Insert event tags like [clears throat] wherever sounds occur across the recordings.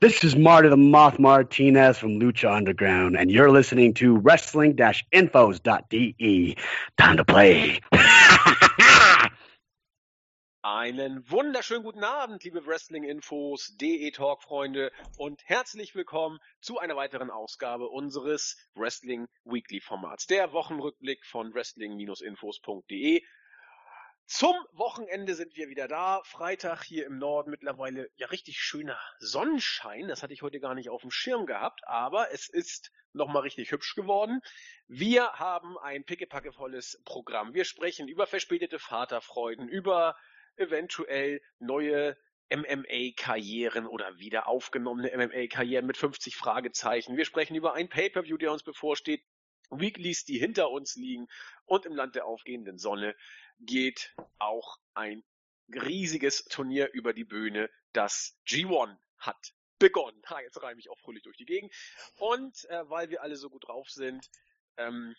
This is Marty the Moth Martinez from Lucha Underground, and you're listening to wrestling-infos.de. Time to play. [laughs] Einen wunderschönen guten Abend, liebe Wrestling-Infos, DE Talk-Freunde und herzlich willkommen zu einer weiteren Ausgabe unseres Wrestling Weekly Formats, der Wochenrückblick von wrestling-infos.de. Zum Wochenende sind wir wieder da. Freitag hier im Norden mittlerweile ja richtig schöner Sonnenschein. Das hatte ich heute gar nicht auf dem Schirm gehabt, aber es ist nochmal richtig hübsch geworden. Wir haben ein pickepackevolles Programm. Wir sprechen über verspätete Vaterfreuden, über eventuell neue MMA-Karrieren oder wieder aufgenommene MMA-Karrieren mit 50 Fragezeichen. Wir sprechen über ein Pay-per-View, der uns bevorsteht. Weeklies, die hinter uns liegen und im Land der aufgehenden Sonne geht auch ein riesiges Turnier über die Bühne. Das G1 hat begonnen. Ha, jetzt reime ich auch fröhlich durch die Gegend. Und äh, weil wir alle so gut drauf sind, ähm,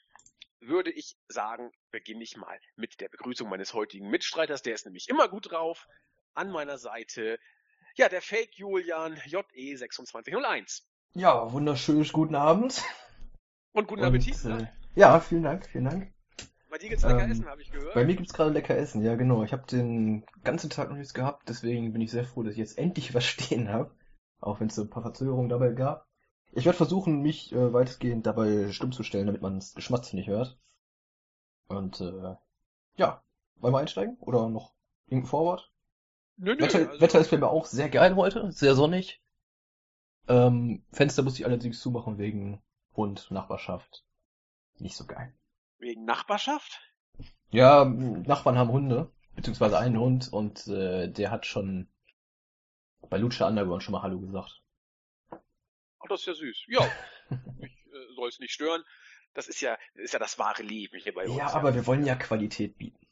würde ich sagen, beginne ich mal mit der Begrüßung meines heutigen Mitstreiters. Der ist nämlich immer gut drauf. An meiner Seite, ja, der Fake Julian JE2601. Ja, wunderschönen guten Abend. Und guten Appetit. Und, ne? äh, ja, vielen Dank, vielen Dank. Bei dir gibt's lecker ähm, Essen, habe ich gehört. Bei mir gibt's gerade lecker Essen, ja genau. Ich habe den ganzen Tag noch nichts gehabt, deswegen bin ich sehr froh, dass ich jetzt endlich was [laughs] stehen habe. Auch wenn es so ein paar Verzögerungen dabei gab. Ich werde versuchen, mich äh, weitestgehend dabei stumm zu stellen, damit man das Geschmatz nicht hört. Und äh, ja, wollen wir einsteigen? Oder noch irgendein Forward? Nö, nö, Wetter, also... Wetter ist bei mir auch sehr geil heute, sehr sonnig. Ähm, Fenster muss ich allerdings zumachen wegen Hund, Nachbarschaft. Nicht so geil. Wegen Nachbarschaft? Ja, Nachbarn haben Hunde, beziehungsweise einen Hund und äh, der hat schon bei Lucha Underground schon mal Hallo gesagt. Ach, das ist ja süß. Ja, [laughs] mich äh, soll es nicht stören. Das ist ja, das ist ja das wahre Leben hier bei uns. Ja, aber ja. wir wollen ja Qualität bieten.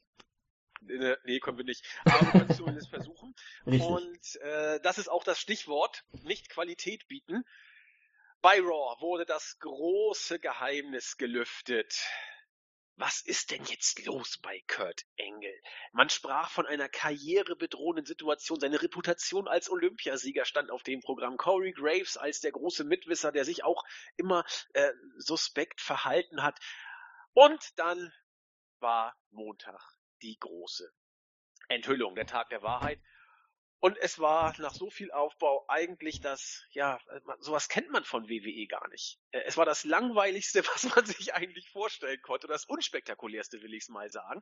Nee, können wir nicht. Aber wir können es zumindest versuchen. [laughs] Richtig. Und äh, das ist auch das Stichwort, nicht Qualität bieten. Bei Raw wurde das große Geheimnis gelüftet. Was ist denn jetzt los bei Kurt Engel? Man sprach von einer karrierebedrohenden Situation. Seine Reputation als Olympiasieger stand auf dem Programm. Corey Graves als der große Mitwisser, der sich auch immer äh, suspekt verhalten hat. Und dann war Montag die große Enthüllung, der Tag der Wahrheit. Und es war nach so viel Aufbau eigentlich das, ja, sowas kennt man von WWE gar nicht. Äh, es war das langweiligste, [laughs] was man sich eigentlich vorstellen konnte, das unspektakulärste, will ich es mal sagen.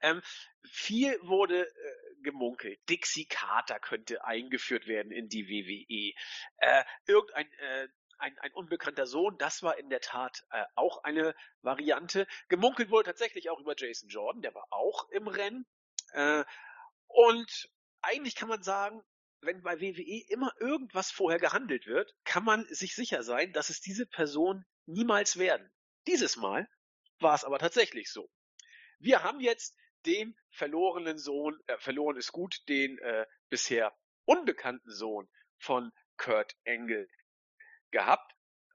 Ähm, viel wurde äh, gemunkelt. Dixie Carter könnte eingeführt werden in die WWE. Äh, irgendein äh, ein, ein unbekannter Sohn, das war in der Tat äh, auch eine Variante. Gemunkelt wurde tatsächlich auch über Jason Jordan, der war auch im Rennen. Äh, und eigentlich kann man sagen, wenn bei WWE immer irgendwas vorher gehandelt wird, kann man sich sicher sein, dass es diese Person niemals werden. Dieses Mal war es aber tatsächlich so. Wir haben jetzt den verlorenen Sohn, äh, verloren ist gut, den äh, bisher unbekannten Sohn von Kurt Angle gehabt.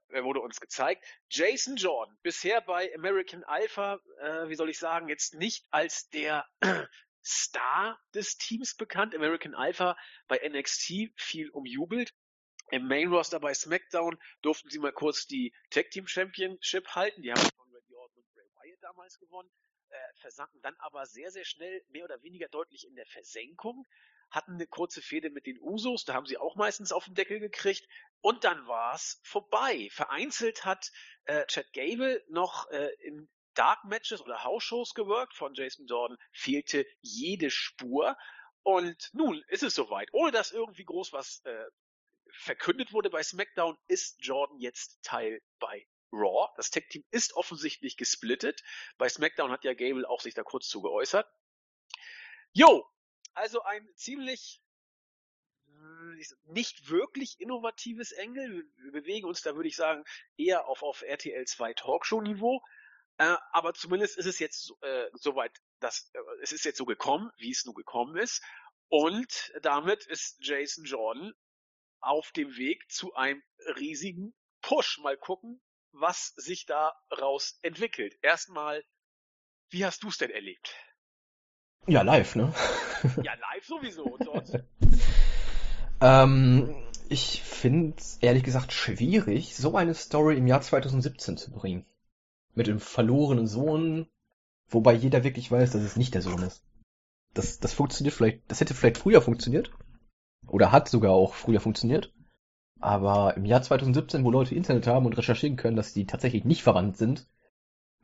Er wurde uns gezeigt. Jason Jordan, bisher bei American Alpha, äh, wie soll ich sagen, jetzt nicht als der Star des Teams bekannt. American Alpha bei NXT viel umjubelt. Im Main Roster bei SmackDown durften sie mal kurz die Tag Team Championship halten. Die haben von Randy Orton und Bray Wyatt damals gewonnen. Äh, versanken dann aber sehr, sehr schnell mehr oder weniger deutlich in der Versenkung. Hatten eine kurze Fehde mit den Usos, da haben sie auch meistens auf den Deckel gekriegt. Und dann war's vorbei. Vereinzelt hat äh, Chad Gable noch äh, in Dark Matches oder House-Shows geworkt von Jason Jordan, fehlte jede Spur. Und nun ist es soweit. Ohne dass irgendwie groß was äh, verkündet wurde bei SmackDown, ist Jordan jetzt Teil bei Raw. Das Tech-Team ist offensichtlich gesplittet. Bei SmackDown hat ja Gable auch sich da kurz zu geäußert. Jo, also ein ziemlich äh, nicht wirklich innovatives Engel. Wir bewegen uns da, würde ich sagen, eher auf, auf RTL 2 Talkshow-Niveau. Äh, aber zumindest ist es jetzt äh, soweit, dass äh, es ist jetzt so gekommen, wie es nun gekommen ist. Und damit ist Jason Jordan auf dem Weg zu einem riesigen Push. Mal gucken, was sich daraus entwickelt. Erstmal, wie hast du es denn erlebt? Ja, live, ne? [laughs] ja, live sowieso. Und [laughs] ähm, Ich finde es ehrlich gesagt schwierig, so eine Story im Jahr 2017 zu bringen. Mit dem verlorenen Sohn, wobei jeder wirklich weiß, dass es nicht der Sohn ist. Das, das funktioniert vielleicht, das hätte vielleicht früher funktioniert. Oder hat sogar auch früher funktioniert. Aber im Jahr 2017, wo Leute Internet haben und recherchieren können, dass die tatsächlich nicht verwandt sind,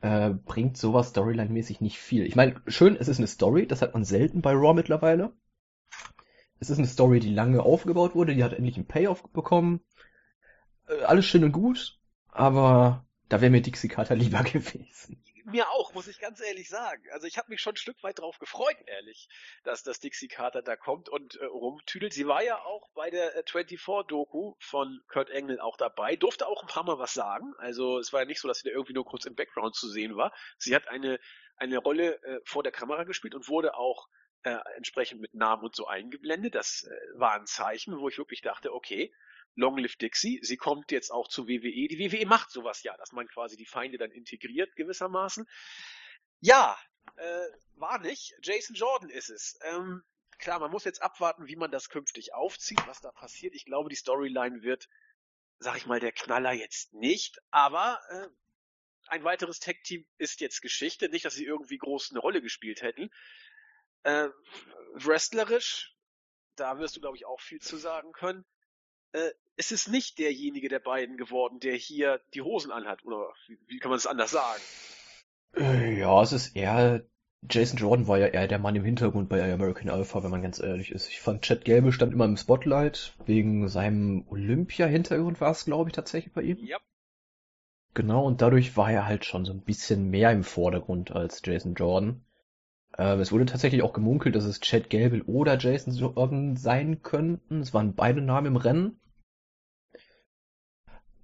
äh, bringt sowas Storyline-mäßig nicht viel. Ich meine, schön, es ist eine Story, das hat man selten bei Raw mittlerweile. Es ist eine Story, die lange aufgebaut wurde, die hat endlich einen Payoff bekommen. Äh, alles schön und gut, aber da wäre mir Dixie Carter lieber [laughs] gewesen. Mir auch, muss ich ganz ehrlich sagen. Also ich habe mich schon ein Stück weit drauf gefreut, ehrlich, dass das Dixie Carter da kommt und äh, rumtüdelt. Sie war ja auch bei der äh, 24-Doku von Kurt Engel auch dabei, durfte auch ein paar Mal was sagen. Also es war ja nicht so, dass sie da irgendwie nur kurz im Background zu sehen war. Sie hat eine, eine Rolle äh, vor der Kamera gespielt und wurde auch äh, entsprechend mit Namen und so eingeblendet. Das äh, war ein Zeichen, wo ich wirklich dachte, okay, Long Live Dixie, sie kommt jetzt auch zu WWE. Die WWE macht sowas ja, dass man quasi die Feinde dann integriert gewissermaßen. Ja, äh, war nicht. Jason Jordan ist es. Ähm, klar, man muss jetzt abwarten, wie man das künftig aufzieht, was da passiert. Ich glaube, die Storyline wird, sag ich mal, der Knaller jetzt nicht, aber äh, ein weiteres Tag-Team ist jetzt Geschichte. Nicht, dass sie irgendwie groß eine Rolle gespielt hätten. Äh, wrestlerisch, da wirst du, glaube ich, auch viel zu sagen können. Äh, es ist nicht derjenige der beiden geworden, der hier die Hosen anhat. Oder wie, wie kann man es anders sagen? Äh, ja, es ist eher. Jason Jordan war ja eher der Mann im Hintergrund bei American Alpha, wenn man ganz ehrlich ist. Ich fand Chad Gable stand immer im Spotlight, wegen seinem Olympia-Hintergrund war es, glaube ich, tatsächlich bei ihm. Ja. Genau, und dadurch war er halt schon so ein bisschen mehr im Vordergrund als Jason Jordan. Ähm, es wurde tatsächlich auch gemunkelt, dass es Chad Gable oder Jason Jordan sein könnten. Es waren beide Namen im Rennen.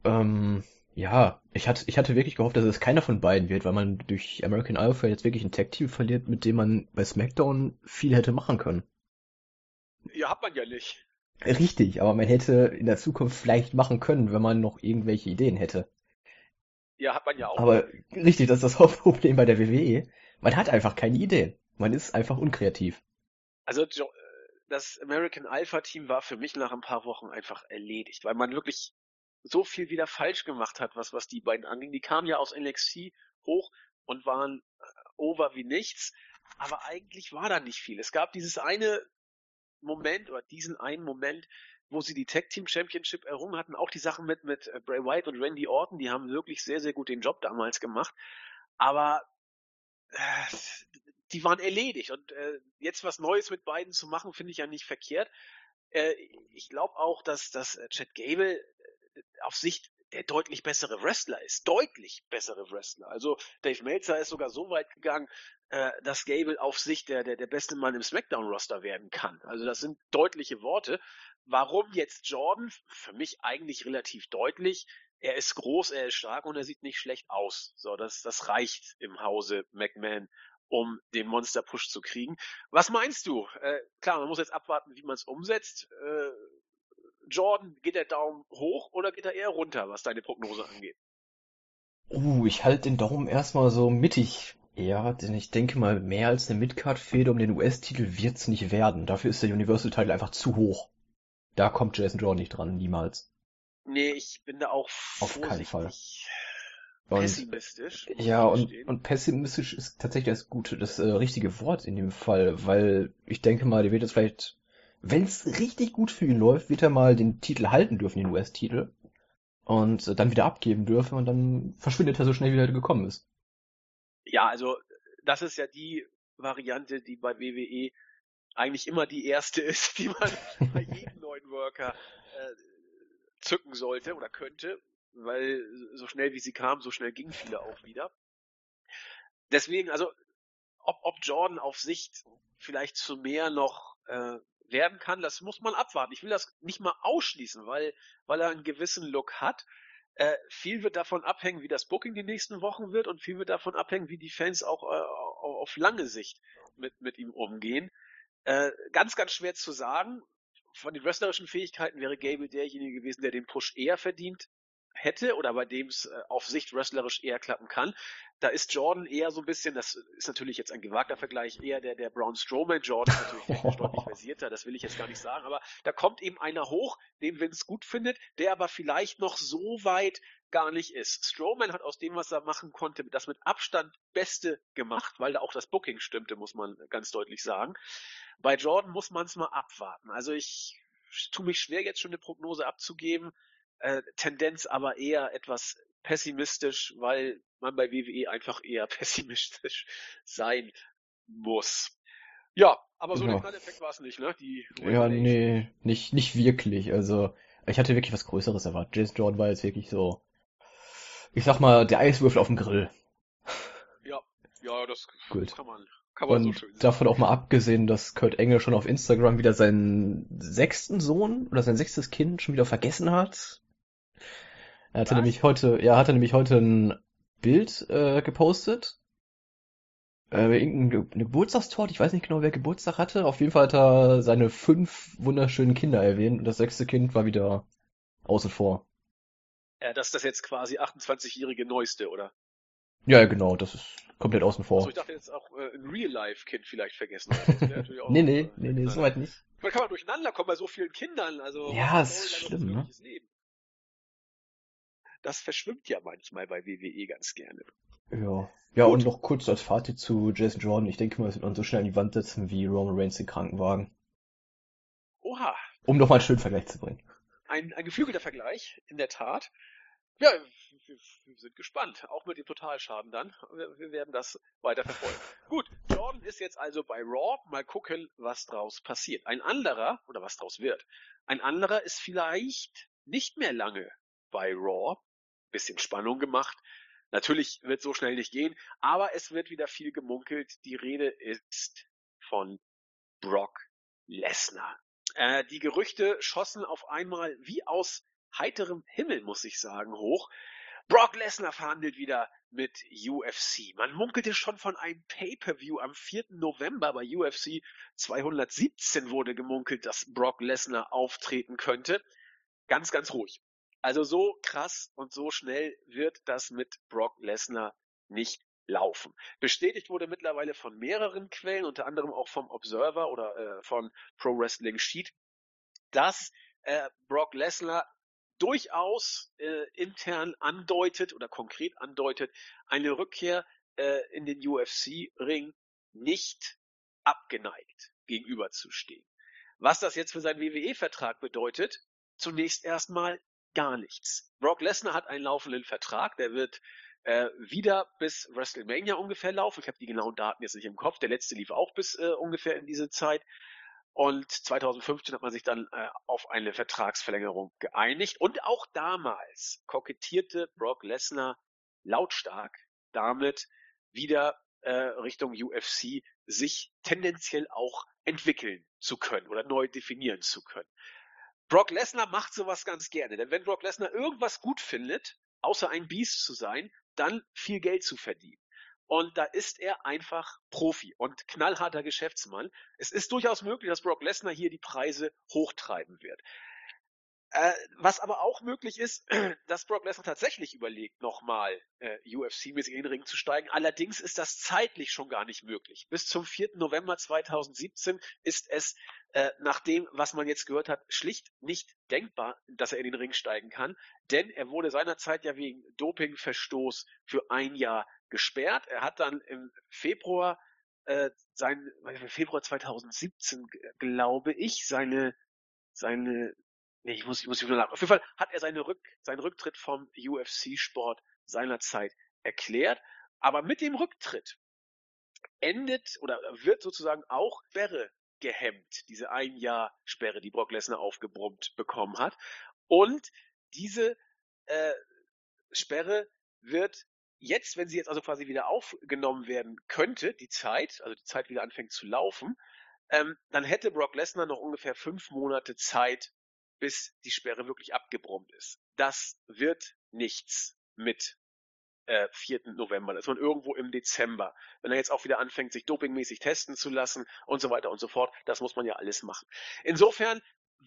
Ähm, ja, ich hatte, ich hatte wirklich gehofft, dass es keiner von beiden wird, weil man durch American Alpha jetzt wirklich ein Tag-Team verliert, mit dem man bei SmackDown viel hätte machen können. Ja, hat man ja nicht. Richtig, aber man hätte in der Zukunft vielleicht machen können, wenn man noch irgendwelche Ideen hätte. Ja, hat man ja auch. Aber richtig, das ist das [laughs] Hauptproblem bei der WWE. Man hat einfach keine Ideen. Man ist einfach unkreativ. Also das American Alpha Team war für mich nach ein paar Wochen einfach erledigt, weil man wirklich so viel wieder falsch gemacht hat, was, was die beiden anging. Die kamen ja aus NXT hoch und waren äh, over wie nichts, aber eigentlich war da nicht viel. Es gab dieses eine Moment oder diesen einen Moment, wo sie die Tag Team Championship errungen hatten, auch die Sachen mit, mit äh, Bray Wyatt und Randy Orton, die haben wirklich sehr, sehr gut den Job damals gemacht. Aber äh, die waren erledigt. Und äh, jetzt was Neues mit beiden zu machen, finde ich ja nicht verkehrt. Äh, ich glaube auch, dass, dass äh, Chad Gable auf Sicht der deutlich bessere Wrestler ist. Deutlich bessere Wrestler. Also Dave Meltzer ist sogar so weit gegangen, äh, dass Gable auf Sicht der, der, der beste Mann im SmackDown-Roster werden kann. Also das sind deutliche Worte. Warum jetzt Jordan? Für mich eigentlich relativ deutlich. Er ist groß, er ist stark und er sieht nicht schlecht aus. So, das, das reicht im Hause McMahon um den Monster Push zu kriegen. Was meinst du? Äh, klar, man muss jetzt abwarten, wie man es umsetzt. Äh, Jordan, geht der Daumen hoch oder geht er eher runter, was deine Prognose angeht? Uh, ich halte den Daumen erstmal so mittig. Ja, denn ich denke mal, mehr als eine Midcard-Fehde um den US-Titel wird's nicht werden. Dafür ist der Universal-Titel einfach zu hoch. Da kommt Jason Jordan nicht dran, niemals. Nee, ich bin da auch Auf keinen Fall. Und, pessimistisch. Ja, und, und pessimistisch ist tatsächlich das gute, das äh, richtige Wort in dem Fall, weil ich denke mal, der wird jetzt vielleicht, wenn es richtig gut für ihn läuft, wird er mal den Titel halten dürfen, den US-Titel. Und äh, dann wieder abgeben dürfen und dann verschwindet er so schnell, wie er gekommen ist. Ja, also das ist ja die Variante, die bei WWE eigentlich immer die erste ist, [laughs] die man bei jedem [laughs] neuen Worker äh, zücken sollte oder könnte, weil so schnell wie sie kam, so schnell gingen viele auch wieder. Deswegen, also ob, ob Jordan auf Sicht vielleicht zu mehr noch äh, werden kann, das muss man abwarten. Ich will das nicht mal ausschließen, weil, weil er einen gewissen Look hat. Äh, viel wird davon abhängen, wie das Booking die nächsten Wochen wird und viel wird davon abhängen, wie die Fans auch äh, auf lange Sicht mit, mit ihm umgehen. Äh, ganz, ganz schwer zu sagen. Von den wrestlerischen Fähigkeiten wäre Gable derjenige gewesen, der den Push eher verdient hätte oder bei dem es äh, auf Sicht wrestlerisch eher klappen kann. Da ist Jordan eher so ein bisschen, das ist natürlich jetzt ein gewagter Vergleich, eher der, der Braun Strowman. Jordan ist natürlich technisch deutlich [laughs] versierter, das will ich jetzt gar nicht sagen, aber da kommt eben einer hoch, den Vince gut findet, der aber vielleicht noch so weit gar nicht ist. Strowman hat aus dem, was er machen konnte, das mit Abstand Beste gemacht, weil da auch das Booking stimmte, muss man ganz deutlich sagen. Bei Jordan muss man es mal abwarten. Also ich tue mich schwer, jetzt schon eine Prognose abzugeben. Äh, Tendenz aber eher etwas pessimistisch, weil man bei WWE einfach eher [laughs] pessimistisch sein muss. Ja, aber so ja. der Knalleffekt war es nicht, ne? Die ja, nee, nicht, nicht wirklich. Also, ich hatte wirklich was Größeres erwartet. Jason Jordan war jetzt wirklich so, ich sag mal, der Eiswürfel auf dem Grill. Ja, ja, das Gut. kann man, kann man Und so schön davon auch mal abgesehen, dass Kurt Engel schon auf Instagram wieder seinen sechsten Sohn oder sein sechstes Kind schon wieder vergessen hat. Er hatte Was? nämlich heute, ja, hatte nämlich heute ein Bild äh, gepostet. Äh, irgendeine Ge- eine Geburtstagstorte, ich weiß nicht genau, wer Geburtstag hatte. Auf jeden Fall hat er seine fünf wunderschönen Kinder erwähnt und das sechste Kind war wieder außen vor. Ja, das ist das jetzt quasi 28-jährige Neueste, oder? Ja, genau, das ist komplett außen vor. ich dachte jetzt auch äh, ein Real-Life-Kind vielleicht vergessen. [laughs] Auch, Nee, nee, nee, nee, soweit nicht. Man kann man durcheinander kommen bei so vielen Kindern, also. Ja, ist schlimm, ne? Leben? Das verschwimmt ja manchmal bei WWE ganz gerne. Ja. Ja, Gut. und noch kurz als Fazit zu Jason Jordan. Ich denke mal, das wird man so schnell an die Wand setzen wie Roman Reigns den Krankenwagen. Oha, Um noch mal einen schönen Vergleich zu bringen. ein, ein geflügelter Vergleich, in der Tat. Ja, wir, wir sind gespannt, auch mit dem Totalschaden dann. Wir, wir werden das weiter verfolgen. [laughs] Gut, Jordan ist jetzt also bei Raw. Mal gucken, was draus passiert. Ein anderer, oder was draus wird, ein anderer ist vielleicht nicht mehr lange bei Raw. Bisschen Spannung gemacht. Natürlich wird so schnell nicht gehen, aber es wird wieder viel gemunkelt. Die Rede ist von Brock Lesnar. Äh, die Gerüchte schossen auf einmal wie aus heiterem Himmel, muss ich sagen, hoch. Brock Lesnar verhandelt wieder mit UFC. Man munkelte schon von einem Pay-per-View am 4. November bei UFC 217 wurde gemunkelt, dass Brock Lesnar auftreten könnte. Ganz, ganz ruhig. Also so krass und so schnell wird das mit Brock Lesnar nicht laufen. Bestätigt wurde mittlerweile von mehreren Quellen, unter anderem auch vom Observer oder äh, von Pro Wrestling Sheet, dass äh, Brock Lesnar durchaus äh, intern andeutet oder konkret andeutet, eine Rückkehr äh, in den UFC-Ring nicht abgeneigt gegenüberzustehen. Was das jetzt für seinen WWE-Vertrag bedeutet, zunächst erstmal gar nichts. Brock Lesnar hat einen laufenden Vertrag, der wird äh, wieder bis WrestleMania ungefähr laufen. Ich habe die genauen Daten jetzt nicht im Kopf. Der letzte lief auch bis äh, ungefähr in diese Zeit. Und 2015 hat man sich dann äh, auf eine Vertragsverlängerung geeinigt. Und auch damals kokettierte Brock Lesnar lautstark damit, wieder äh, Richtung UFC sich tendenziell auch entwickeln zu können oder neu definieren zu können. Brock Lesnar macht sowas ganz gerne, denn wenn Brock Lesnar irgendwas gut findet, außer ein Biest zu sein, dann viel Geld zu verdienen. Und da ist er einfach Profi und knallharter Geschäftsmann. Es ist durchaus möglich, dass Brock Lesnar hier die Preise hochtreiben wird. Äh, was aber auch möglich ist, [clears throat] dass Brock Lesnar tatsächlich überlegt, nochmal äh, UFC-mäßig in den Ring zu steigen. Allerdings ist das zeitlich schon gar nicht möglich. Bis zum 4. November 2017 ist es äh, nach dem, was man jetzt gehört hat, schlicht nicht denkbar, dass er in den Ring steigen kann. Denn er wurde seinerzeit ja wegen Dopingverstoß für ein Jahr gesperrt. Er hat dann im Februar äh, sein Februar 2017 glaube ich seine seine nee, ich muss ich muss wieder nach. Auf jeden Fall hat er seine Rück, seinen Rücktritt vom UFC Sport seinerzeit erklärt, aber mit dem Rücktritt endet oder wird sozusagen auch Sperre gehemmt, diese ein Jahr Sperre, die Brock Lesnar aufgebrummt bekommen hat. Und diese äh, Sperre wird jetzt, wenn sie jetzt also quasi wieder aufgenommen werden könnte, die Zeit, also die Zeit wieder anfängt zu laufen, ähm, dann hätte Brock Lesnar noch ungefähr fünf Monate Zeit, bis die Sperre wirklich abgebrummt ist. Das wird nichts mit äh, 4. November. Das ist man irgendwo im Dezember. Wenn er jetzt auch wieder anfängt, sich dopingmäßig testen zu lassen und so weiter und so fort, das muss man ja alles machen. Insofern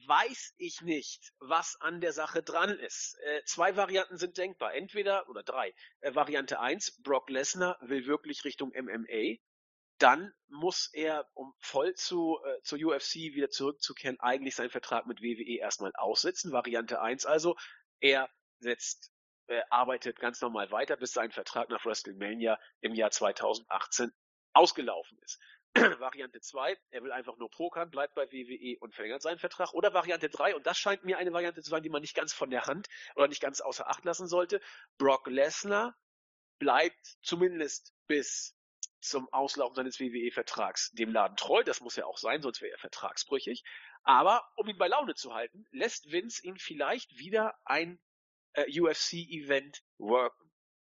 weiß ich nicht, was an der Sache dran ist. Äh, zwei Varianten sind denkbar. Entweder, oder drei. Äh, Variante eins: Brock Lesnar will wirklich Richtung MMA. Dann muss er, um voll zu, äh, zur UFC wieder zurückzukehren, eigentlich seinen Vertrag mit WWE erstmal aussitzen. Variante eins also, er setzt, äh, arbeitet ganz normal weiter, bis sein Vertrag nach WrestleMania im Jahr 2018 ausgelaufen ist. [clears throat] Variante 2, er will einfach nur pokern, bleibt bei WWE und verlängert seinen Vertrag. Oder Variante 3, und das scheint mir eine Variante zu sein, die man nicht ganz von der Hand oder nicht ganz außer Acht lassen sollte. Brock Lesnar bleibt zumindest bis zum Auslaufen seines WWE-Vertrags dem Laden treu. Das muss ja auch sein, sonst wäre er vertragsbrüchig. Aber um ihn bei Laune zu halten, lässt Vince ihn vielleicht wieder ein äh, UFC-Event worken.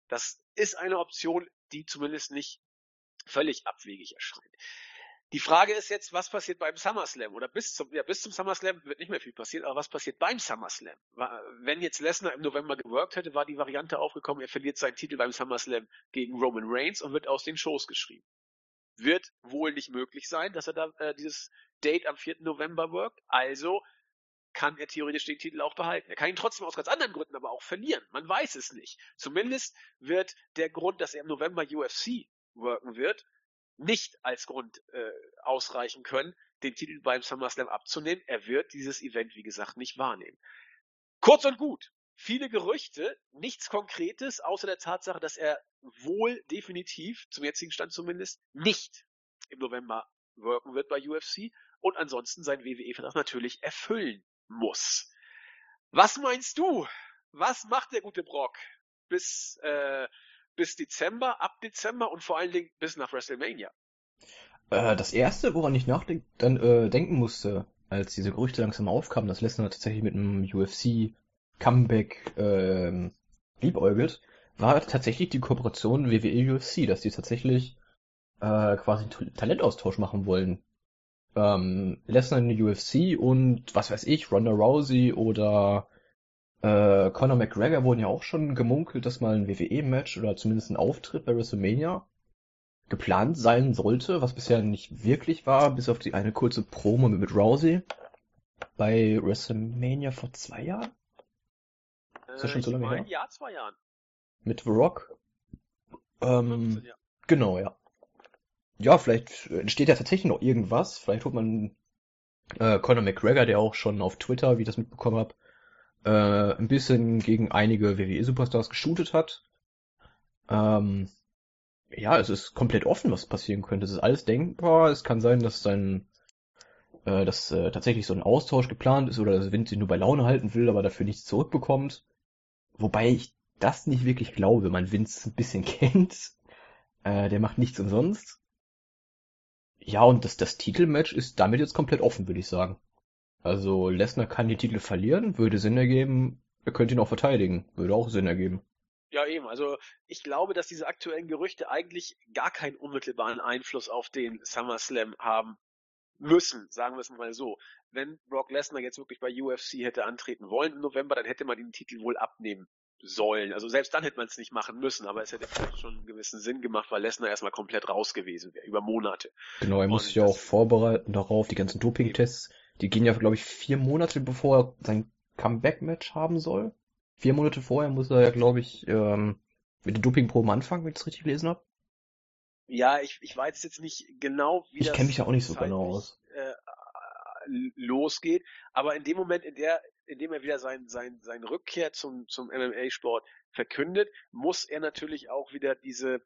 Das ist eine Option, die zumindest nicht völlig abwegig erscheint. Die Frage ist jetzt, was passiert beim SummerSlam? Oder bis zum, ja, bis zum SummerSlam wird nicht mehr viel passieren, aber was passiert beim SummerSlam? Wenn jetzt Lesnar im November geworkt hätte, war die Variante aufgekommen, er verliert seinen Titel beim SummerSlam gegen Roman Reigns und wird aus den Shows geschrieben. Wird wohl nicht möglich sein, dass er da äh, dieses Date am 4. November workt. Also kann er theoretisch den Titel auch behalten. Er kann ihn trotzdem aus ganz anderen Gründen aber auch verlieren. Man weiß es nicht. Zumindest wird der Grund, dass er im November UFC worken wird, nicht als Grund äh, ausreichen können, den Titel beim SummerSlam abzunehmen. Er wird dieses Event, wie gesagt, nicht wahrnehmen. Kurz und gut. Viele Gerüchte, nichts Konkretes, außer der Tatsache, dass er wohl definitiv, zum jetzigen Stand zumindest, nicht im November worken wird bei UFC und ansonsten seinen WWE-Vertrag natürlich erfüllen muss. Was meinst du? Was macht der gute Brock bis äh, bis Dezember, ab Dezember und vor allen Dingen bis nach WrestleMania. Äh, das erste, woran ich nachdenken dann, äh, denken musste, als diese Gerüchte langsam aufkamen, dass Lesnar tatsächlich mit einem UFC Comeback äh, liebäugelt, war tatsächlich die Kooperation WWE UFC, dass die tatsächlich äh, quasi einen Talentaustausch machen wollen. Ähm, Lesnar in der UFC und was weiß ich, Ronda Rousey oder äh, Conor McGregor wurden ja auch schon gemunkelt, dass mal ein WWE-Match oder zumindest ein Auftritt bei WrestleMania geplant sein sollte, was bisher nicht wirklich war, bis auf die eine kurze Promo mit Rousey bei WrestleMania vor zwei Jahren. Ist das schon so äh, lange her? Ja, zwei Jahren. Mit The Rock. Ähm, 15, ja. Genau, ja. Ja, vielleicht entsteht ja tatsächlich noch irgendwas. Vielleicht holt man äh, Conor McGregor, der auch schon auf Twitter, wie ich das mitbekommen habe, äh, ein bisschen gegen einige WWE-Superstars geshootet hat. Ähm, ja, es ist komplett offen, was passieren könnte. Es ist alles denkbar. Es kann sein, dass sein, äh, dass äh, tatsächlich so ein Austausch geplant ist oder dass Vince ihn nur bei Laune halten will, aber dafür nichts zurückbekommt. Wobei ich das nicht wirklich glaube, wenn man Vince ein bisschen [laughs] kennt. Äh, der macht nichts umsonst. Ja, und das, das Titelmatch ist damit jetzt komplett offen, würde ich sagen. Also Lesnar kann die Titel verlieren, würde Sinn ergeben. Er könnte ihn auch verteidigen, würde auch Sinn ergeben. Ja, eben. Also ich glaube, dass diese aktuellen Gerüchte eigentlich gar keinen unmittelbaren Einfluss auf den SummerSlam haben müssen, sagen wir es mal so. Wenn Brock Lesnar jetzt wirklich bei UFC hätte antreten wollen im November, dann hätte man den Titel wohl abnehmen sollen. Also selbst dann hätte man es nicht machen müssen, aber es hätte vielleicht schon einen gewissen Sinn gemacht, weil Lesnar erstmal komplett raus gewesen wäre, über Monate. Genau, er muss sich ja auch vorbereiten darauf, die ganzen Doping-Tests. Die gehen ja, glaube ich, vier Monate bevor er sein Comeback-Match haben soll. Vier Monate vorher muss er ja, glaube ich, ähm, mit den Dopingproben anfangen, wenn ich das richtig gelesen habe. Ja, ich, ich weiß jetzt nicht genau, wie ich das kenne mich ja auch nicht so genau aus. Äh, losgeht, aber in dem Moment, in der, in dem er wieder sein, sein, sein Rückkehr zum, zum MMA-Sport verkündet, muss er natürlich auch wieder diese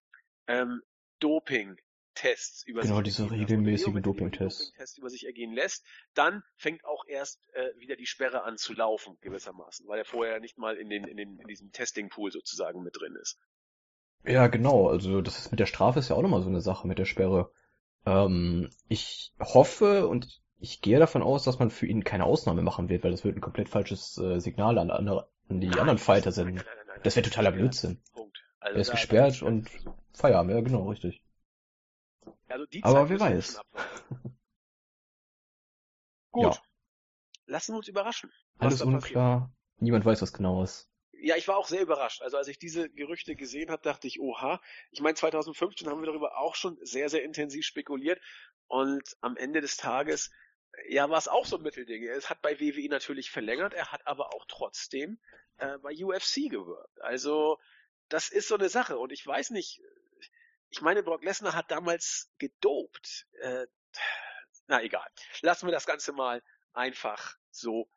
ähm, Doping Tests über genau, sich diese regelmäßigen Doping-Tests Doping über sich ergehen lässt, dann fängt auch erst äh, wieder die Sperre an zu laufen gewissermaßen, weil er vorher nicht mal in den in den in diesem Testing Pool sozusagen mit drin ist. Ja, genau, also das ist mit der Strafe ist ja auch nochmal so eine Sache mit der Sperre. Ähm, ich hoffe und ich gehe davon aus, dass man für ihn keine Ausnahme machen wird, weil das wird ein komplett falsches äh, Signal an, andere, an die nein, anderen Fighter senden. Das wäre totaler Blödsinn. Punkt. Also er ist gesperrt und Feierabend, ja genau, richtig. Also die Aber wer weiß. [laughs] Gut. Ja. Lassen wir uns überraschen. Alles unklar. Niemand weiß was genaues. Ja, ich war auch sehr überrascht. Also als ich diese Gerüchte gesehen habe, dachte ich, oha. Ich meine, 2015 haben wir darüber auch schon sehr, sehr intensiv spekuliert. Und am Ende des Tages Ja, war es auch so ein Mittelding. Er hat bei WWE natürlich verlängert, er hat aber auch trotzdem äh, bei UFC gewirkt. Also, das ist so eine Sache. Und ich weiß nicht, ich meine, Brock Lesnar hat damals gedopt. Äh, na egal. Lassen wir das Ganze mal einfach so,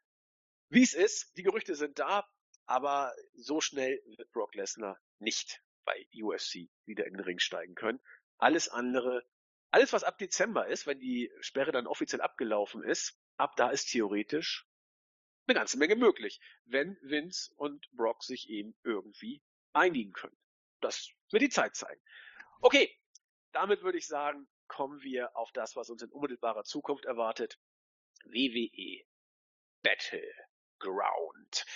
wie es ist. Die Gerüchte sind da, aber so schnell wird Brock Lesnar nicht bei UFC wieder in den Ring steigen können. Alles andere, alles was ab Dezember ist, wenn die Sperre dann offiziell abgelaufen ist, ab da ist theoretisch eine ganze Menge möglich, wenn Vince und Brock sich eben irgendwie einigen können. Das wird die Zeit zeigen. Okay, damit würde ich sagen, kommen wir auf das, was uns in unmittelbarer Zukunft erwartet. WWE Battleground.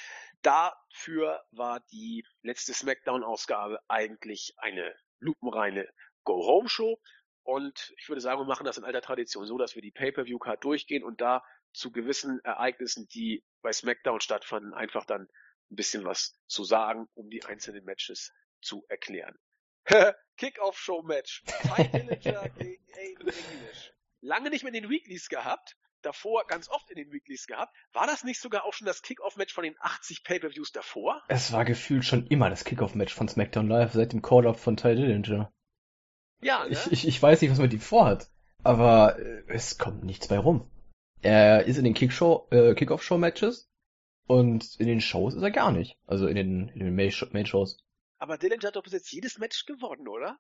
Dafür war die letzte SmackDown-Ausgabe eigentlich eine lupenreine Go-Home-Show. Und ich würde sagen, wir machen das in alter Tradition so, dass wir die Pay-Per-View-Card durchgehen und da zu gewissen Ereignissen, die bei SmackDown stattfanden, einfach dann ein bisschen was zu sagen, um die einzelnen Matches zu erklären. [laughs] Kick-Off-Show-Match. Ty Dillinger [laughs] gegen Aiden English. Lange nicht mehr in den Weeklies gehabt davor ganz oft in den Weeklies gehabt. War das nicht sogar auch schon das Kickoff-Match von den 80 Pay-Per-Views davor? Es war gefühlt schon immer das Kickoff-Match von SmackDown Live seit dem Call-Up von Ty Dillinger. Ja, ne? Ich, ich, ich weiß nicht, was man mit ihm vorhat, aber äh, es kommt nichts bei rum. Er ist in den Kick-Show, äh, Kick-Off-Show-Matches und in den Shows ist er gar nicht. Also in den, in den Main-Shows. Aber Dillinger hat doch bis jetzt jedes Match gewonnen, oder?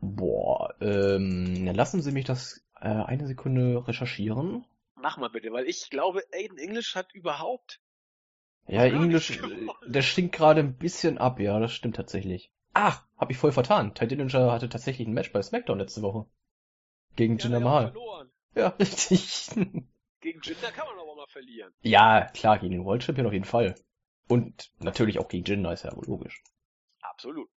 Boah, ähm, lassen Sie mich das äh, eine Sekunde recherchieren. Mach mal bitte, weil ich glaube, Aiden English hat überhaupt. Ja, English, der stinkt gerade ein bisschen ab, ja, das stimmt tatsächlich. Ach, hab ich voll vertan. Ty Dillinger hatte tatsächlich ein Match bei SmackDown letzte Woche. Gegen ja, Jinder Mahal. Ja, [laughs] richtig. Gegen Jinder kann man aber mal verlieren. Ja, klar, gegen den World Champion auf jeden Fall. Und natürlich auch gegen Jinder, ist ja wohl logisch. Absolut.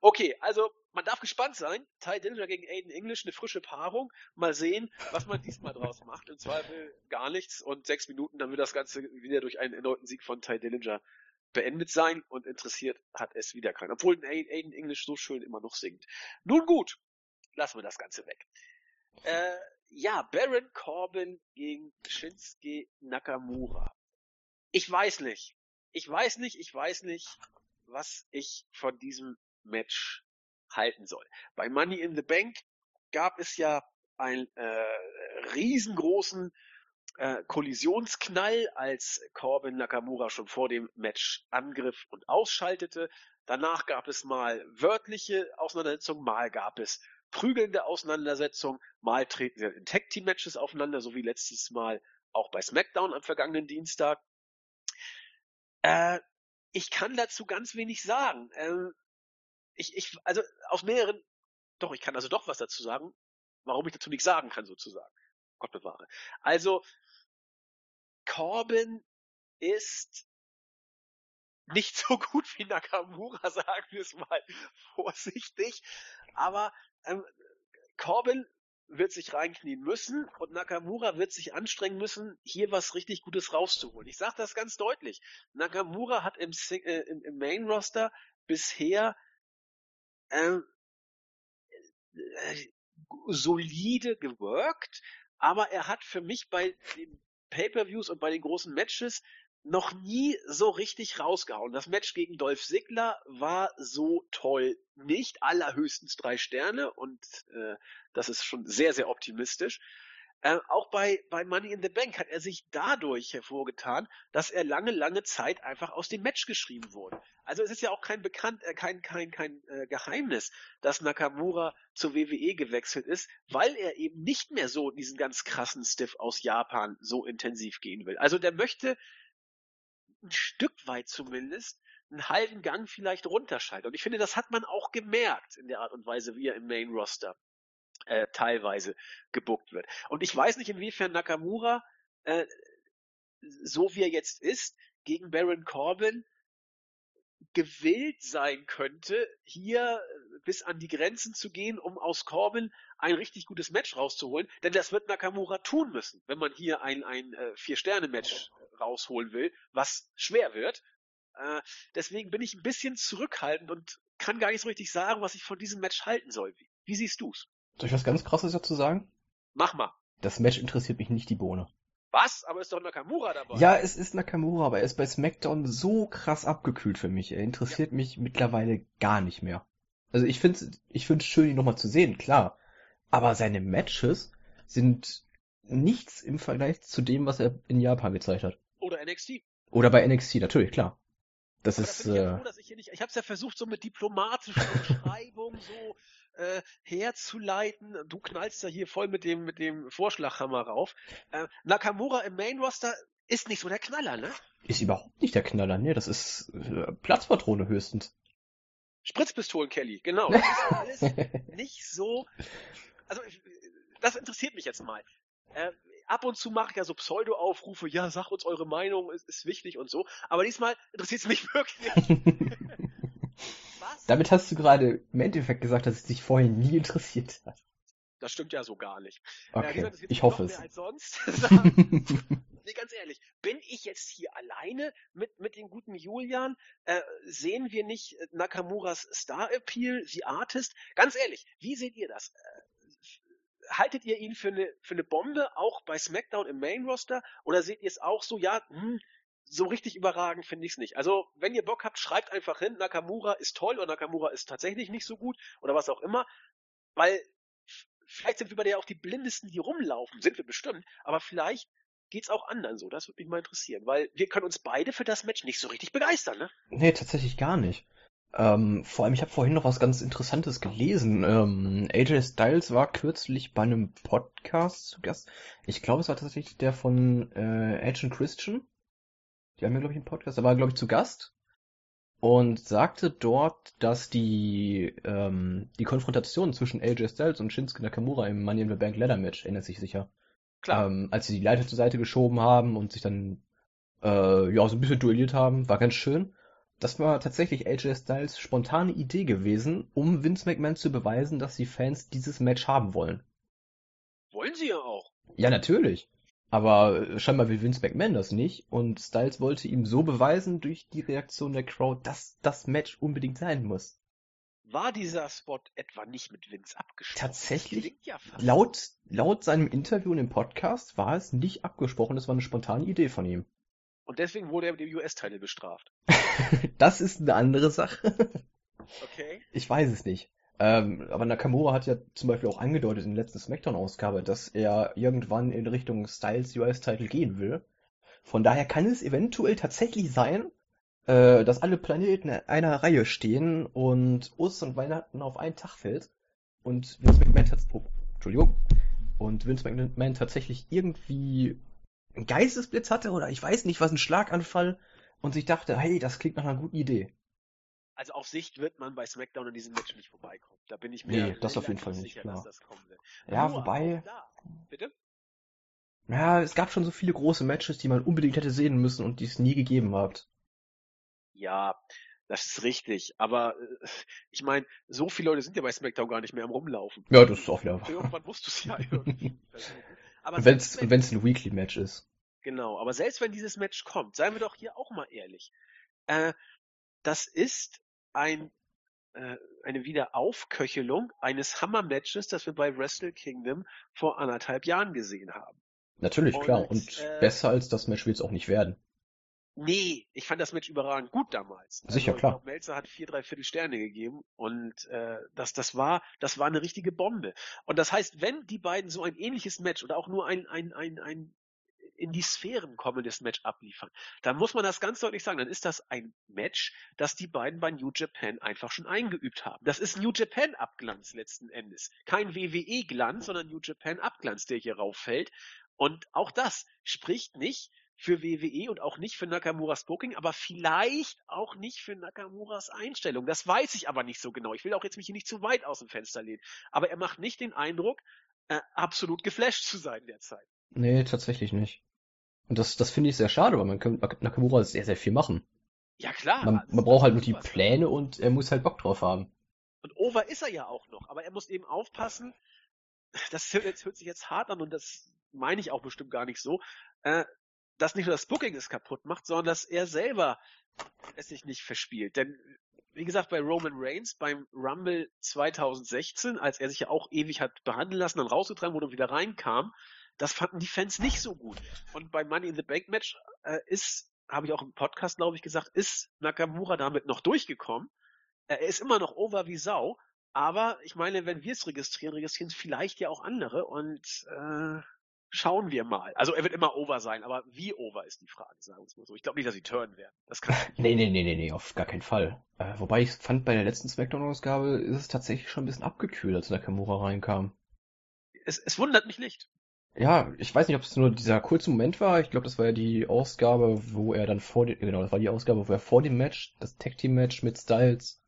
Okay, also man darf gespannt sein. Ty Dillinger gegen Aiden English, eine frische Paarung. Mal sehen, was man diesmal draus macht. Im Zweifel gar nichts und sechs Minuten, dann wird das Ganze wieder durch einen erneuten Sieg von Ty Dillinger beendet sein und interessiert hat es wieder keinen. Obwohl Aiden English so schön immer noch singt. Nun gut, lassen wir das Ganze weg. Äh, ja, Baron Corbin gegen Shinsuke Nakamura. Ich weiß nicht. Ich weiß nicht, ich weiß nicht, was ich von diesem Match halten soll. Bei Money in the Bank gab es ja einen äh, riesengroßen äh, Kollisionsknall, als Corbin Nakamura schon vor dem Match angriff und ausschaltete. Danach gab es mal wörtliche Auseinandersetzungen, mal gab es prügelnde Auseinandersetzungen, mal treten sie in Tag Team Matches aufeinander, so wie letztes Mal auch bei SmackDown am vergangenen Dienstag. Äh, ich kann dazu ganz wenig sagen. Ähm, ich, ich, also aus mehreren, doch, ich kann also doch was dazu sagen, warum ich dazu nichts sagen kann, sozusagen. Gott bewahre. Also, Corbin ist nicht [laughs] so gut wie Nakamura, sagen wir es mal vorsichtig. Aber ähm, Corbin wird sich reinknien müssen und Nakamura wird sich anstrengen müssen, hier was richtig Gutes rauszuholen. Ich sage das ganz deutlich. Nakamura hat im, äh, im, im Main Roster bisher ähm, äh, solide geworkt, aber er hat für mich bei den Pay-per-Views und bei den großen Matches noch nie so richtig rausgehauen. Das Match gegen Dolph Ziggler war so toll nicht, allerhöchstens drei Sterne und äh, das ist schon sehr, sehr optimistisch. Äh, auch bei, bei Money in the Bank hat er sich dadurch hervorgetan, dass er lange, lange Zeit einfach aus dem Match geschrieben wurde. Also es ist ja auch kein bekannt, äh, kein, kein, kein äh, Geheimnis, dass Nakamura zur WWE gewechselt ist, weil er eben nicht mehr so diesen ganz krassen Stiff aus Japan so intensiv gehen will. Also der möchte ein Stück weit zumindest einen halben Gang vielleicht runterschalten. Und ich finde, das hat man auch gemerkt in der Art und Weise, wie er im Main Roster äh, teilweise gebuckt wird. Und ich weiß nicht, inwiefern Nakamura, äh, so wie er jetzt ist, gegen Baron Corbin gewillt sein könnte, hier bis an die Grenzen zu gehen, um aus Corbin ein richtig gutes Match rauszuholen. Denn das wird Nakamura tun müssen, wenn man hier ein, ein äh, Vier-Sterne-Match rausholen will, was schwer wird. Äh, deswegen bin ich ein bisschen zurückhaltend und kann gar nicht so richtig sagen, was ich von diesem Match halten soll. Wie, wie siehst du's? Soll ich was ganz krasses dazu sagen? Mach mal. Das Match interessiert mich nicht die Bohne. Was? Aber ist doch Nakamura dabei. Ja, es ist Nakamura, aber er ist bei SmackDown so krass abgekühlt für mich. Er interessiert ja. mich mittlerweile gar nicht mehr. Also ich finde ich find's schön, ihn nochmal zu sehen, klar. Aber seine Matches sind nichts im Vergleich zu dem, was er in Japan gezeigt hat. Oder NXT. Oder bei NXT, natürlich, klar. Das ist. Da äh, froh, ich ich habe es ja versucht, so mit diplomatischer Beschreibung so äh, herzuleiten. Du knallst ja hier voll mit dem mit dem Vorschlaghammer rauf. Äh, Nakamura im Main Roster ist nicht so der Knaller, ne? Ist überhaupt nicht der Knaller, ne? Das ist äh, Platzpatrone höchstens. Spritzpistolen Kelly, genau. [laughs] Das ist alles nicht so. Also das interessiert mich jetzt mal. Äh, ab und zu mache ich ja so Pseudo-Aufrufe, ja, sag uns eure Meinung, ist, ist wichtig und so. Aber diesmal interessiert es mich [laughs] wirklich. [laughs] Was? Damit hast du gerade im Endeffekt gesagt, dass es dich vorher nie interessiert hat. Das stimmt ja so gar nicht. Okay, ja, gesagt, ich hoffe es. Als sonst. [laughs] [laughs] nee, ganz ehrlich, bin ich jetzt hier alleine mit, mit dem guten Julian? Äh, sehen wir nicht Nakamuras Star-Appeal, The Artist? Ganz ehrlich, wie seht ihr das? Äh, haltet ihr ihn für eine, für eine Bombe, auch bei SmackDown im Main Roster? Oder seht ihr es auch so, ja, hm, so richtig überragend finde ich es nicht. Also, wenn ihr Bock habt, schreibt einfach hin, Nakamura ist toll oder Nakamura ist tatsächlich nicht so gut oder was auch immer. Weil vielleicht sind wir bei der auch die Blindesten, die rumlaufen, sind wir bestimmt, aber vielleicht geht's auch anderen so. Das würde mich mal interessieren, weil wir können uns beide für das Match nicht so richtig begeistern, ne? Nee, tatsächlich gar nicht. Ähm, vor allem, ich habe vorhin noch was ganz Interessantes gelesen. Ähm, AJ Styles war kürzlich bei einem Podcast zu Gast. Ich glaube, es war tatsächlich der von äh, Agent Christian. Die haben ja, glaube ich, einen Podcast. Da war, glaube ich, zu Gast. Und sagte dort, dass die, ähm, die Konfrontation zwischen AJ Styles und Shinsuke Nakamura im Money in the Bank Ladder Match, erinnert sich sicher. Klar. Ähm, als sie die Leiter zur Seite geschoben haben und sich dann, äh, ja, so ein bisschen duelliert haben, war ganz schön das war tatsächlich AJ Styles spontane Idee gewesen, um Vince McMahon zu beweisen, dass die Fans dieses Match haben wollen. Wollen sie ja auch. Ja, natürlich. Aber scheinbar will Vince McMahon das nicht und Styles wollte ihm so beweisen durch die Reaktion der Crowd, dass das Match unbedingt sein muss. War dieser Spot etwa nicht mit Vince abgesprochen? Tatsächlich, ja laut, laut seinem Interview in dem Podcast war es nicht abgesprochen, das war eine spontane Idee von ihm. Und deswegen wurde er mit dem US-Title bestraft. [laughs] das ist eine andere Sache. okay. Ich weiß es nicht. Ähm, aber Nakamura hat ja zum Beispiel auch angedeutet in der letzten Smackdown-Ausgabe, dass er irgendwann in Richtung Styles US-Title gehen will. Von daher kann es eventuell tatsächlich sein, äh, dass alle Planeten in einer Reihe stehen und Ostern und Weihnachten auf einen Tag fällt und Vince McMahon, oh, Entschuldigung, und Vince McMahon tatsächlich irgendwie einen Geistesblitz hatte oder ich weiß nicht was, einen Schlaganfall und sich dachte, hey, das klingt nach einer guten Idee. Also auf Sicht wird man bei SmackDown in diesem Match nicht vorbeikommen. Da bin ich mir nee, das auf jeden Fall nicht sicher, klar. dass das kommen wird. Ja, Nur wobei. Bitte? Ja, es gab schon so viele große Matches, die man unbedingt hätte sehen müssen und die es nie gegeben hat. Ja, das ist richtig. Aber äh, ich meine, so viele Leute sind ja bei SmackDown gar nicht mehr am Rumlaufen. Ja, das ist auch wieder. Irgendwann musst du es ja [laughs] irgendwie. Aber wenn es ein Weekly Match ist. Genau, aber selbst wenn dieses Match kommt, seien wir doch hier auch mal ehrlich, äh, das ist ein äh, eine Wiederaufköchelung eines Hammer-Matches, das wir bei Wrestle Kingdom vor anderthalb Jahren gesehen haben. Natürlich, und, klar. Und äh, besser als das Match will es auch nicht werden. Nee, ich fand das Match überragend gut damals. Sicher, also, klar. Glaub, Melzer hat vier, drei Viertel Sterne gegeben und äh, das, das war, das war eine richtige Bombe. Und das heißt, wenn die beiden so ein ähnliches Match oder auch nur ein, ein, ein, ein in die Sphären kommendes Match abliefern, dann muss man das ganz deutlich sagen, dann ist das ein Match, das die beiden bei New Japan einfach schon eingeübt haben. Das ist New Japan Abglanz letzten Endes. Kein WWE Glanz, sondern New Japan Abglanz, der hier rauffällt. Und auch das spricht nicht für WWE und auch nicht für Nakamuras Booking, aber vielleicht auch nicht für Nakamuras Einstellung. Das weiß ich aber nicht so genau. Ich will auch jetzt mich hier nicht zu weit aus dem Fenster lehnen. Aber er macht nicht den Eindruck, äh, absolut geflasht zu sein derzeit. Nee, tatsächlich nicht. Und das, das finde ich sehr schade, weil man kann Nakamura sehr, sehr viel machen. Ja, klar. Man, man braucht halt nur die Pläne und er muss halt Bock drauf haben. Und over ist er ja auch noch, aber er muss eben aufpassen, das hört, hört sich jetzt hart an und das meine ich auch bestimmt gar nicht so, äh, dass nicht nur das Booking es kaputt macht, sondern dass er selber es sich nicht verspielt. Denn wie gesagt, bei Roman Reigns beim Rumble 2016, als er sich ja auch ewig hat behandeln lassen, dann rausgetragen wurde und wieder reinkam, Das fanden die Fans nicht so gut. Und beim Money in the Bank Match äh, ist, habe ich auch im Podcast, glaube ich, gesagt, ist Nakamura damit noch durchgekommen. Er ist immer noch over wie Sau, aber ich meine, wenn wir es registrieren, registrieren es vielleicht ja auch andere und äh, schauen wir mal. Also er wird immer over sein, aber wie over ist die Frage, sagen wir es mal so. Ich glaube nicht, dass sie turn werden. Das kann [laughs] nee, nee, nee, nee, nee, auf gar keinen Fall. Äh, wobei ich fand, bei der letzten Smackdown-Ausgabe ist es tatsächlich schon ein bisschen abgekühlt, als Nakamura reinkam. Es, es wundert mich nicht. Ja, ich weiß nicht, ob es nur dieser kurze Moment war. Ich glaube, das war ja die Ausgabe, wo er dann vor dem, genau, das war die Ausgabe, wo er vor dem Match, das Tag Team Match mit Styles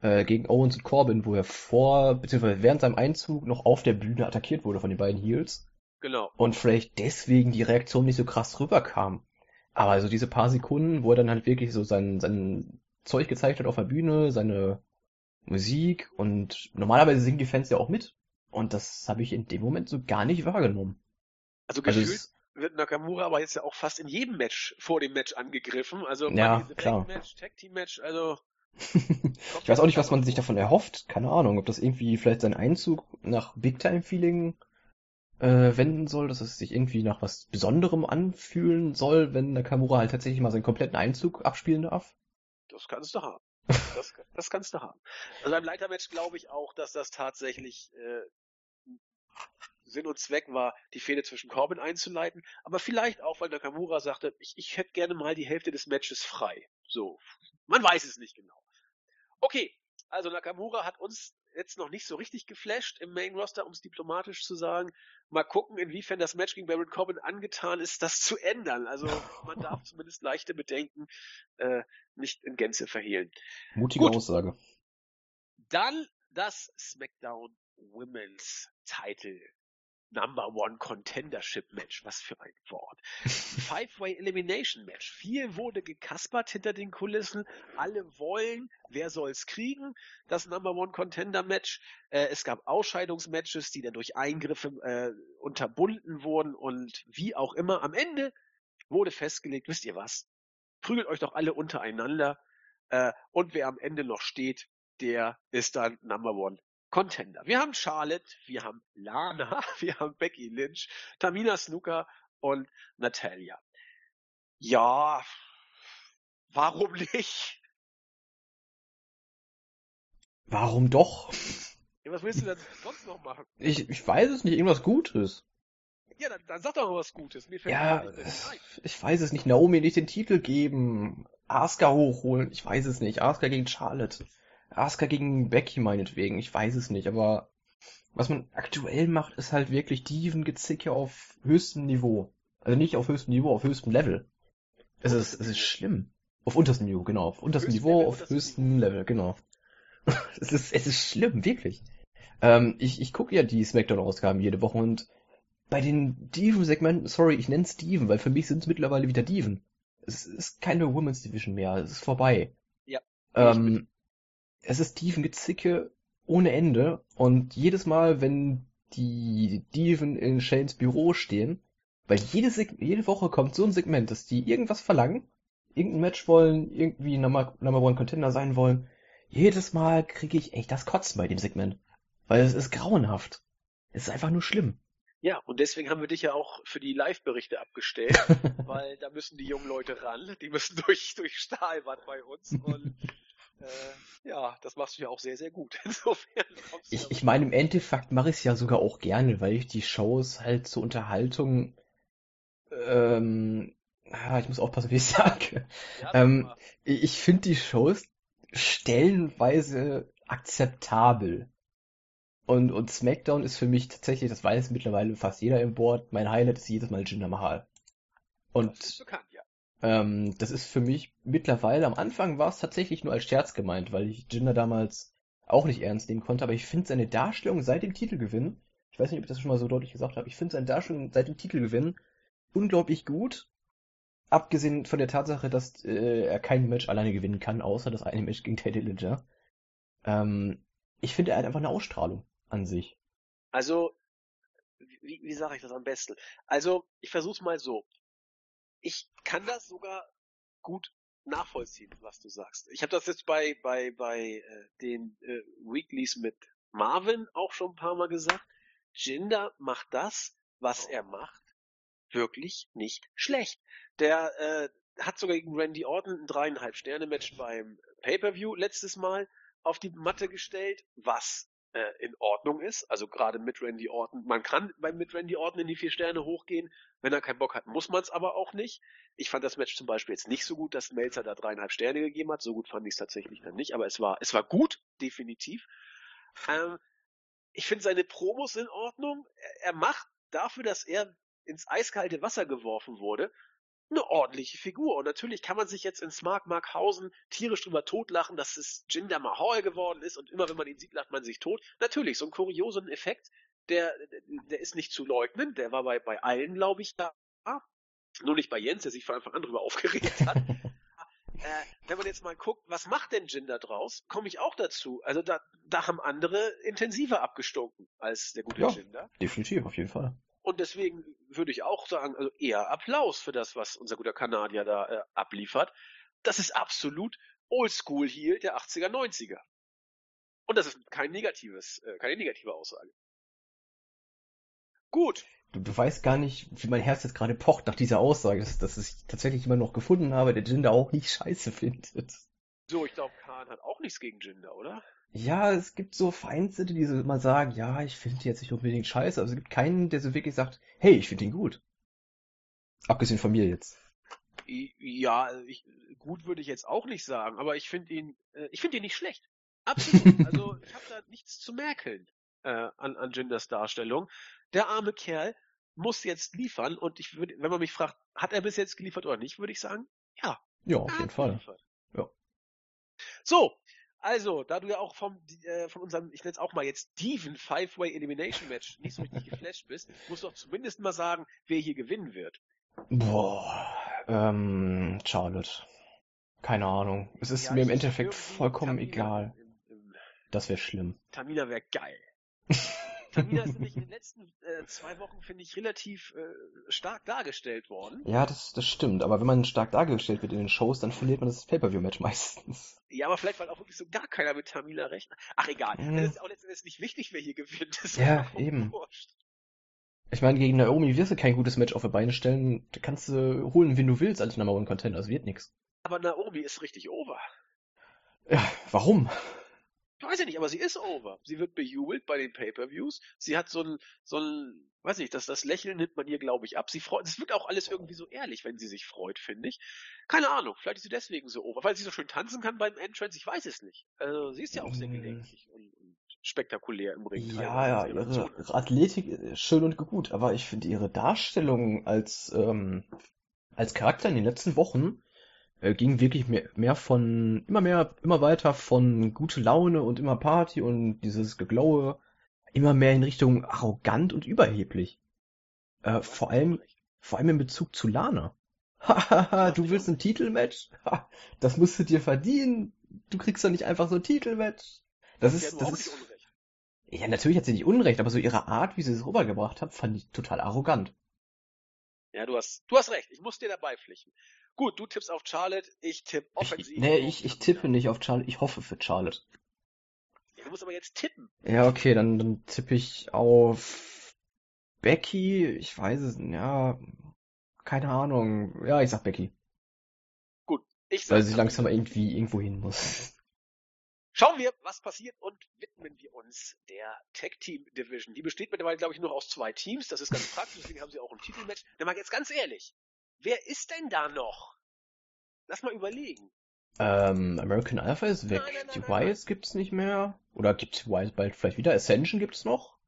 äh, gegen Owens und Corbin, wo er vor, beziehungsweise während seinem Einzug noch auf der Bühne attackiert wurde von den beiden Heels. Genau. Und vielleicht deswegen die Reaktion nicht so krass rüberkam. Aber also diese paar Sekunden, wo er dann halt wirklich so sein, sein Zeug gezeigt hat auf der Bühne, seine Musik und normalerweise singen die Fans ja auch mit. Und das habe ich in dem Moment so gar nicht wahrgenommen. Also, also gefühlt also wird Nakamura aber jetzt ja auch fast in jedem Match vor dem Match angegriffen. Also ja, klar. Match, Tag Team Match, also [laughs] ich weiß auch nicht, was man sich davon erhofft. Keine Ahnung, ob das irgendwie vielleicht sein Einzug nach Big Time Feeling äh, wenden soll, dass es sich irgendwie nach was Besonderem anfühlen soll, wenn Nakamura halt tatsächlich mal seinen kompletten Einzug abspielen darf? Das kannst du haben. Das, [laughs] das kannst du haben. Also beim Leitermatch glaube ich auch, dass das tatsächlich äh, Sinn und Zweck war, die Fehde zwischen Corbin einzuleiten, aber vielleicht auch, weil Nakamura sagte, ich, ich hätte gerne mal die Hälfte des Matches frei. So. Man weiß es nicht genau. Okay, also Nakamura hat uns jetzt noch nicht so richtig geflasht im Main Roster, um es diplomatisch zu sagen. Mal gucken, inwiefern das Match gegen Baron Corbin angetan ist, das zu ändern. Also man darf [laughs] zumindest leichte Bedenken äh, nicht in Gänze verhehlen. Mutige Gut. Aussage. Dann das SmackDown Women's Title Number One Contendership Match. Was für ein Wort. [laughs] Five-Way Elimination Match. Viel wurde gekaspert hinter den Kulissen. Alle wollen, wer soll's kriegen? Das Number One Contender Match. Äh, es gab Ausscheidungsmatches, die dann durch Eingriffe äh, unterbunden wurden und wie auch immer. Am Ende wurde festgelegt, wisst ihr was? Prügelt euch doch alle untereinander. Äh, und wer am Ende noch steht, der ist dann Number One Contender. Wir haben Charlotte, wir haben Lana, [laughs] wir haben Becky Lynch, Tamina Snooker und Natalia. Ja, warum nicht? Warum doch? Ja, was willst du denn sonst noch machen? Ich, ich weiß es nicht, irgendwas Gutes. Ja, dann, dann sag doch mal was Gutes. Mir fällt ja, ich weiß es nicht. Naomi nicht den Titel geben. Asuka hochholen. Ich weiß es nicht. Asuka gegen Charlotte. Asuka gegen Becky meinetwegen, ich weiß es nicht, aber was man aktuell macht, ist halt wirklich Diven-Gezicke auf höchstem Niveau. Also nicht auf höchstem Niveau, auf höchstem Level. Es ist, es ist schlimm. Auf unterstem Niveau, genau. Auf unterstem Niveau, Level, auf höchstem Level, genau. [laughs] es ist, es ist schlimm, wirklich. Ähm, ich, ich gucke ja die Smackdown-Ausgaben jede Woche und bei den Diven-Segmenten, sorry, ich nenne Diven, weil für mich sind es mittlerweile wieder Diven. Es ist keine Women's Division mehr, es ist vorbei. Ja. Ähm, es ist Tiefengezicke ohne Ende und jedes Mal, wenn die Dieven in Shanes Büro stehen, weil jede, jede Woche kommt so ein Segment, dass die irgendwas verlangen, irgendein Match wollen, irgendwie Number, Number One Contender sein wollen. Jedes Mal kriege ich echt das Kotzen bei dem Segment. Weil es ist grauenhaft. Es ist einfach nur schlimm. Ja, und deswegen haben wir dich ja auch für die Live-Berichte abgestellt, [laughs] weil da müssen die jungen Leute ran, die müssen durch, durch Stahlbad bei uns und [laughs] äh, ja, das machst du ja auch sehr, sehr gut. [laughs] Insofern. Ich, ich meine, im Endeffekt mache ich es ja sogar auch gerne, weil ich die Shows halt zur Unterhaltung, ähm, ah, ich muss aufpassen, wie ich [laughs] sage. Ja, ähm, ich finde die Shows stellenweise akzeptabel. Und, und SmackDown ist für mich tatsächlich, das weiß mittlerweile fast jeder im Board, mein Highlight ist jedes Mal Jinder Mahal. Und bekannt. Ähm, das ist für mich mittlerweile, am Anfang war es tatsächlich nur als Scherz gemeint, weil ich Jinder damals auch nicht ernst nehmen konnte, aber ich finde seine Darstellung seit dem Titelgewinn, ich weiß nicht, ob ich das schon mal so deutlich gesagt habe, ich finde seine Darstellung seit dem Titelgewinn unglaublich gut. Abgesehen von der Tatsache, dass äh, er kein Match alleine gewinnen kann, außer das eine Match gegen Teddy Dillinger. Ähm, ich finde, er hat einfach eine Ausstrahlung an sich. Also, wie, wie sage ich das am besten? Also, ich versuch's mal so ich kann das sogar gut nachvollziehen, was du sagst. Ich habe das jetzt bei bei bei äh, den äh, Weeklies mit Marvin auch schon ein paar Mal gesagt. Jinder macht das, was er macht, wirklich nicht schlecht. Der äh, hat sogar gegen Randy Orton ein dreieinhalb Sterne Match beim Pay-per-View letztes Mal auf die Matte gestellt, was äh, in Ordnung ist. Also gerade mit Randy Orton. Man kann beim mit Randy Orton in die vier Sterne hochgehen. Wenn er keinen Bock hat, muss man es aber auch nicht. Ich fand das Match zum Beispiel jetzt nicht so gut, dass Melzer da dreieinhalb Sterne gegeben hat. So gut fand ich es tatsächlich dann nicht. Aber es war, es war gut, definitiv. Ähm, ich finde seine Promos in Ordnung. Er, er macht dafür, dass er ins eiskalte Wasser geworfen wurde, eine ordentliche Figur. Und natürlich kann man sich jetzt in Smart Markhausen tierisch drüber totlachen, dass es Jinder Mahal geworden ist und immer wenn man ihn sieht, lacht man sich tot. Natürlich, so ein kuriosen Effekt, der, der ist nicht zu leugnen, der war bei, bei allen, glaube ich, da. Nur nicht bei Jens, der sich von Anfang an drüber [laughs] aufgeregt hat. äh, wenn man jetzt mal guckt, was macht denn Jinder draus, komme ich auch dazu. Also da, da haben andere intensiver abgestunken als der gute Ja. Jinder. Definitiv, auf jeden Fall. Und deswegen würde ich auch sagen, also eher Applaus für das, was unser guter Kanadier da äh, abliefert. Das ist absolut Oldschool Heel der 80er, 90er. Und das ist kein negatives, äh, keine negative Aussage. Gut. Du, du weißt gar nicht, wie mein Herz jetzt gerade pocht nach dieser Aussage, dass, dass ich tatsächlich immer noch gefunden habe, der Jinder auch nicht [laughs] scheiße findet. So, ich glaube, Khan hat auch nichts gegen Jinder, oder? Ja, es gibt so Vereinzelte, die so immer sagen, ja, ich finde die jetzt nicht unbedingt scheiße, aber es gibt keinen, der so wirklich sagt, hey, ich finde ihn gut. Abgesehen von mir jetzt. Ja, ich, gut würde ich jetzt auch nicht sagen, aber ich finde ihn, äh, ich finde ihn nicht schlecht. Absolut. [laughs] Also ich habe da nichts zu merkeln äh, an, an Jinders Darstellung. Der arme Kerl muss jetzt liefern und ich würde, wenn man mich fragt, hat er bis jetzt geliefert oder nicht, würde ich sagen, ja, Ja, auf jeden Fall. geliefert. Ja. So, also, da du ja auch vom, äh, von unserem, ich nenne es auch mal jetzt Steven Five-Way Elimination Match nicht so richtig geflasht bist, [laughs] musst du doch zumindest mal sagen, wer hier gewinnen wird. Boah, ähm, Charlotte. Keine Ahnung. Es ist Ja, mir im Endeffekt vollkommen Tamina egal. Im, im, Das wäre schlimm. Tamina wäre geil. [laughs] Tamina ist nämlich in den letzten äh, zwei Wochen, finde ich, relativ äh, stark dargestellt worden. Ja, das, das stimmt, aber wenn man stark dargestellt wird in den Shows, dann verliert man das Pay-Per-View-Match meistens. Ja, aber vielleicht, weil auch wirklich so gar keiner mit Tamina rechnet. Ach, egal. Mhm. Es ist auch letztendlich nicht wichtig, wer hier gewinnt. Das ist Ja, eben. Wurscht. Ich meine, gegen Naomi wirst du kein gutes Match auf die Beine stellen. Da kannst du holen, wen du willst als Number One Contender. Es wird nix. Aber Naomi ist richtig over. Ja, warum? Ich weiß ja nicht, aber sie ist over. Sie wird bejubelt bei den Pay-Per-Views. Sie hat so ein, so ein, weiß nicht, das, das Lächeln nimmt man ihr, glaube ich, ab. Sie freut, es wird auch alles irgendwie so ehrlich, wenn sie sich freut, finde ich. Keine Ahnung, vielleicht ist sie deswegen so over, weil sie so schön tanzen kann beim Entrance, ich weiß es nicht. Also, sie ist ja auch sehr Mm. gelenkig und, und spektakulär im Ring. Ja, ja, ihre ihre Athletik ist schön und gut, aber ich finde ihre Darstellung als, ähm, als Charakter in den letzten Wochen äh, ging wirklich mehr, mehr von, immer mehr, immer weiter von gute Laune und immer Party und dieses Geglaue, immer mehr in Richtung arrogant und überheblich. Äh, vor allem, vor allem in Bezug zu Lana. [laughs] Hahaha, du willst ein Titelmatch? Ha, [laughs] das musst du dir verdienen. Du kriegst doch nicht einfach so ein Titelmatch. Das ist, das ist, ja, natürlich hat sie nicht Unrecht, aber so ihre Art, wie sie es rübergebracht hat, fand ich total arrogant. Ja, du hast, du hast recht. Ich muss dir dabei pflichten. Gut, du tippst auf Charlotte, ich tippe Ich, offensiv. nee, auf ich, ich tippe nicht auf Charlotte, ich hoffe für Charlotte. Ja, du musst aber jetzt tippen. Ja, okay, dann, dann tippe ich auf Becky, ich weiß es, ja, keine Ahnung. Ja, ich sag Becky, Ich sag weil sie langsam irgendwie irgendwo hin muss. Schauen wir, was passiert und widmen wir uns der Tag Team Division. Die besteht mittlerweile, glaube ich, nur aus zwei Teams. Das ist ganz praktisch, deswegen haben sie auch ein Titelmatch. Dann mal jetzt ganz ehrlich. Wer ist denn da noch? Lass mal überlegen. Ähm, American Alpha ist weg. Nein, nein, nein, Die. Wyatts gibt's nicht mehr. Oder gibt's Wyatt bald vielleicht wieder? Ascension gibt's noch?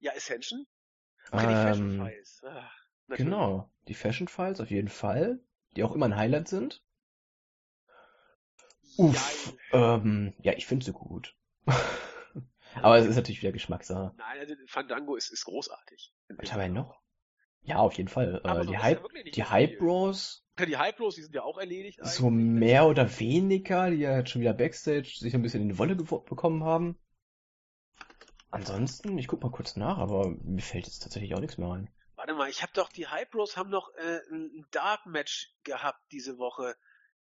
Ja, Ascension? Ach, die Fashion Ähm, Files. Ah, genau. Die Fashion Files auf jeden Fall. Die auch immer ein Highlight sind. Uff. Ähm, ja, ich finde sie gut. [laughs] Aber es ist natürlich wieder Geschmackssache. Nein, also Fandango ist, ist großartig. Was haben wir noch? Ja, auf jeden Fall. Äh, so die ja Hype, nicht die. Hype Bros, Ja, Die Hype Bros, die sind ja auch erledigt. so eigentlich. mehr oder weniger, die ja jetzt schon wieder Backstage sich ein bisschen in die Wolle bekommen haben. Ansonsten, ich guck mal kurz nach, aber mir fällt jetzt tatsächlich auch nichts mehr ein. Warte mal, ich habe doch, die Hype Bros haben noch äh, ein Dark Match gehabt diese Woche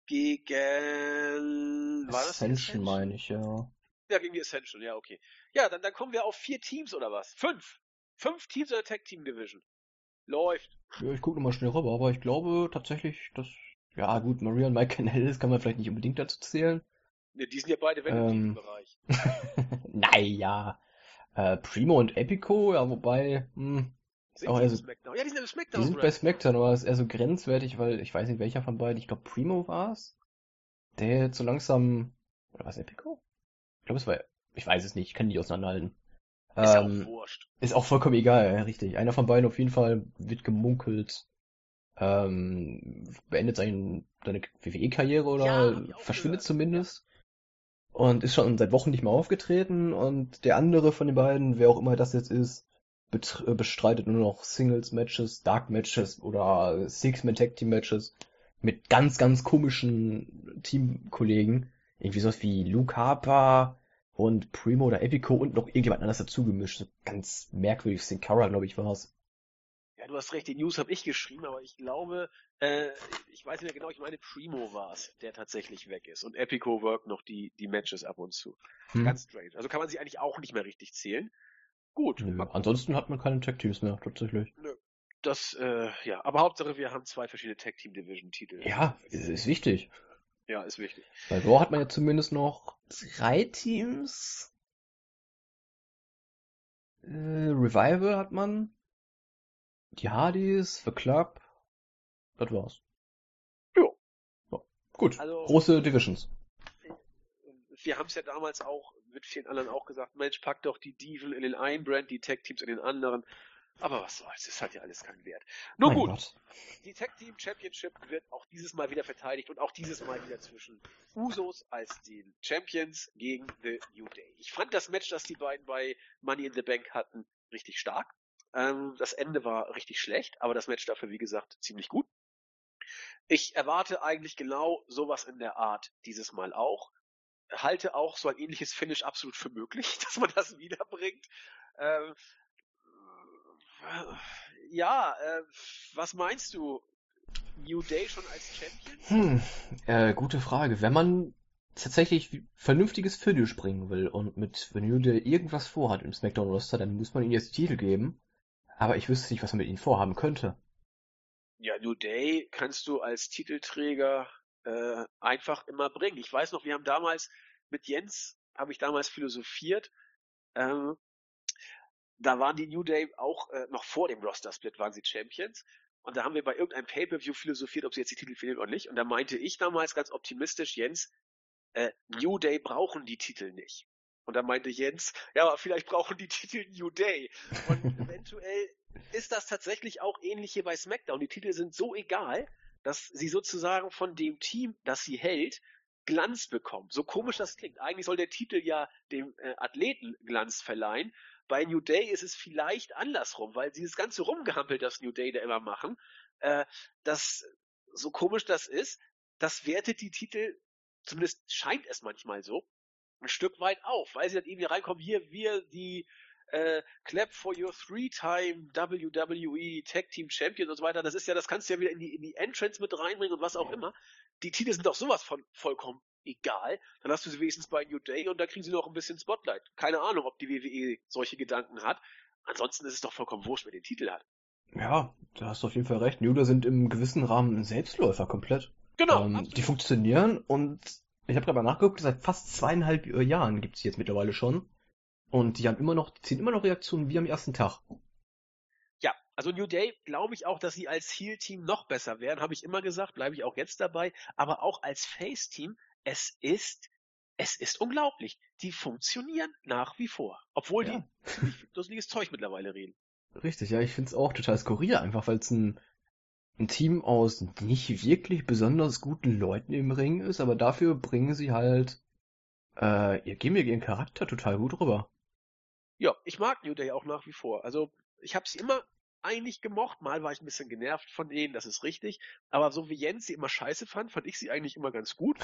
gegen, war das Ascension meine ich, ja. Ja, gegen die Ascension, ja, okay. Ja, dann, dann kommen wir auf vier Teams oder was? Fünf. Fünf Teams in der Tag Team Division. Läuft. Ja, ich gucke nochmal schnell rüber, aber ich glaube tatsächlich, dass, ja gut, Maria und Mike Canellis kann man vielleicht nicht unbedingt dazu zählen. Ne, die sind ja beide weg Ähm. im Bereich. [laughs] naja. Äh, Primo und Epico, ja, wobei, hm, Sind auch die eher im so- Smackdown? Ja, die sind im die Smackdown. sind bei SmackDown, aber das ist eher so grenzwertig, weil ich weiß nicht welcher von beiden, ich glaube Primo war's. Der jetzt so langsam, oder was, Epico? Ich glaube es war, ich weiß es nicht, ich kann die nicht auseinanderhalten. Ist Ähm, auch wurscht. Ist auch vollkommen egal, ja, richtig. Einer von beiden auf jeden Fall wird gemunkelt, ähm, beendet sein, seine WWE-Karriere oder Ja, verschwindet gehört. zumindest. Und ist schon seit Wochen nicht mehr aufgetreten. Und der andere von den beiden, wer auch immer das jetzt ist, bestreitet nur noch Singles-Matches, Dark-Matches oder Six-Man-Tag-Team-Matches mit ganz, ganz komischen Teamkollegen. Irgendwie sowas wie Luke Harper, und Primo oder Epico und noch irgendjemand anders dazu gemischt. So ganz merkwürdig. Sin Cara, glaube ich, war's. Ja, du hast recht, die News habe ich geschrieben, aber ich glaube, äh, ich weiß nicht mehr genau, ich meine Primo war es, der tatsächlich weg ist. Und Epico workt noch die, die Matches ab und zu. Hm. Ganz strange. Also kann man sie eigentlich auch nicht mehr richtig zählen. Gut, Nö. Ansonsten hat man keine Tag-Teams mehr, tatsächlich. das, äh, ja, aber Hauptsache wir haben zwei verschiedene Tag Team Division Titel. Ja, ist, ist wichtig. Ja, ist wichtig. Bei Raw hat man ja zumindest noch drei Teams. Äh, Revival hat man. Die Hardys, The Club. Das war's. Jo. Ja, gut. Also- Große Divisions. Wir haben es ja damals auch mit vielen anderen auch gesagt, Mensch, pack doch die Diven in den einen Brand, die Tag Teams in den anderen. Aber was soll's, es hat ja alles keinen Wert. Nur Mein gut, Gott. die Tag Team Championship wird auch dieses Mal wieder verteidigt und auch dieses Mal wieder zwischen Usos als den Champions gegen The New Day. Ich fand das Match, das die beiden bei Money in the Bank hatten, richtig stark. Ähm, das Ende war richtig schlecht, aber das Match dafür, wie gesagt, ziemlich gut. Ich erwarte eigentlich genau sowas in der Art dieses Mal auch. Halte auch so ein ähnliches Finish absolut für möglich, [laughs] dass man das wiederbringt. Ähm, ja, äh, was meinst du? New Day schon als Champion? Hm, äh, gute Frage. Wenn man tatsächlich vernünftiges Finish bringen will und mit The New Day irgendwas vorhat im SmackDown-Roster, dann muss man ihnen jetzt Titel geben. Aber ich wüsste nicht, was man mit ihnen vorhaben könnte. Ja, New Day kannst du als Titelträger äh, einfach immer bringen. Ich weiß noch, wir haben damals mit Jens, habe ich damals philosophiert, ähm, da waren die New Day auch äh, noch vor dem Roster-Split waren sie Champions. Und da haben wir bei irgendeinem Pay-Per-View philosophiert, ob sie jetzt die Titel verlieren oder nicht. Und da meinte ich damals ganz optimistisch, Jens, äh, New Day brauchen die Titel nicht. Und da meinte Jens, ja, aber vielleicht brauchen die [laughs] Titel New Day. Und [laughs] eventuell ist das tatsächlich auch ähnlich hier bei SmackDown. Die Titel sind so egal, dass sie sozusagen von dem Team, das sie hält, Glanz bekommen. So komisch das klingt. Eigentlich soll der Titel ja dem äh, Athleten Glanz verleihen. Bei New Day ist es vielleicht andersrum, weil dieses ganze Rumgehampel, das New Day da immer machen, äh, das, so komisch das ist, das wertet die Titel, zumindest scheint es manchmal so, ein Stück weit auf, weil sie dann irgendwie reinkommen, hier, wir, die äh, Clap for your three-time WWE Tag Team Champion und so weiter, das ist ja, das kannst du ja wieder in die, in die Entrance mit reinbringen und was auch immer. Die Titel sind doch sowas von vollkommen egal. Dann hast du sie wenigstens bei New Day und da kriegen sie noch ein bisschen Spotlight. Keine Ahnung, ob die WWE solche Gedanken hat. Ansonsten ist es doch vollkommen wurscht, wer den Titel hat. Ja, da hast du auf jeden Fall recht. New Day sind im gewissen Rahmen Selbstläufer komplett. Genau. Ähm, die funktionieren und ich habe gerade mal nachgeguckt, seit fast zweieinhalb Jahren gibt's die jetzt mittlerweile schon. Und die haben immer noch, ziehen immer noch Reaktionen wie am ersten Tag. Ja, also New Day glaube ich auch, dass sie als Heel-Team noch besser werden, habe ich immer gesagt, bleibe ich auch jetzt dabei, aber auch als Face-Team, es ist, es ist unglaublich. Die funktionieren nach wie vor. Obwohl Ja. die dusseliges Zeug mittlerweile reden. Richtig, ja, ich find's auch total skurril, einfach weil es ein, ein Team aus nicht wirklich besonders guten Leuten im Ring ist, aber dafür bringen sie halt äh, ihr Gimmick, ihren Charakter total gut rüber. Ja, ich mag New Day auch nach wie vor. Also ich habe sie immer eigentlich gemocht. Mal war ich ein bisschen genervt von denen, das ist richtig. Aber so wie Jens sie immer scheiße fand, fand ich sie eigentlich immer ganz gut.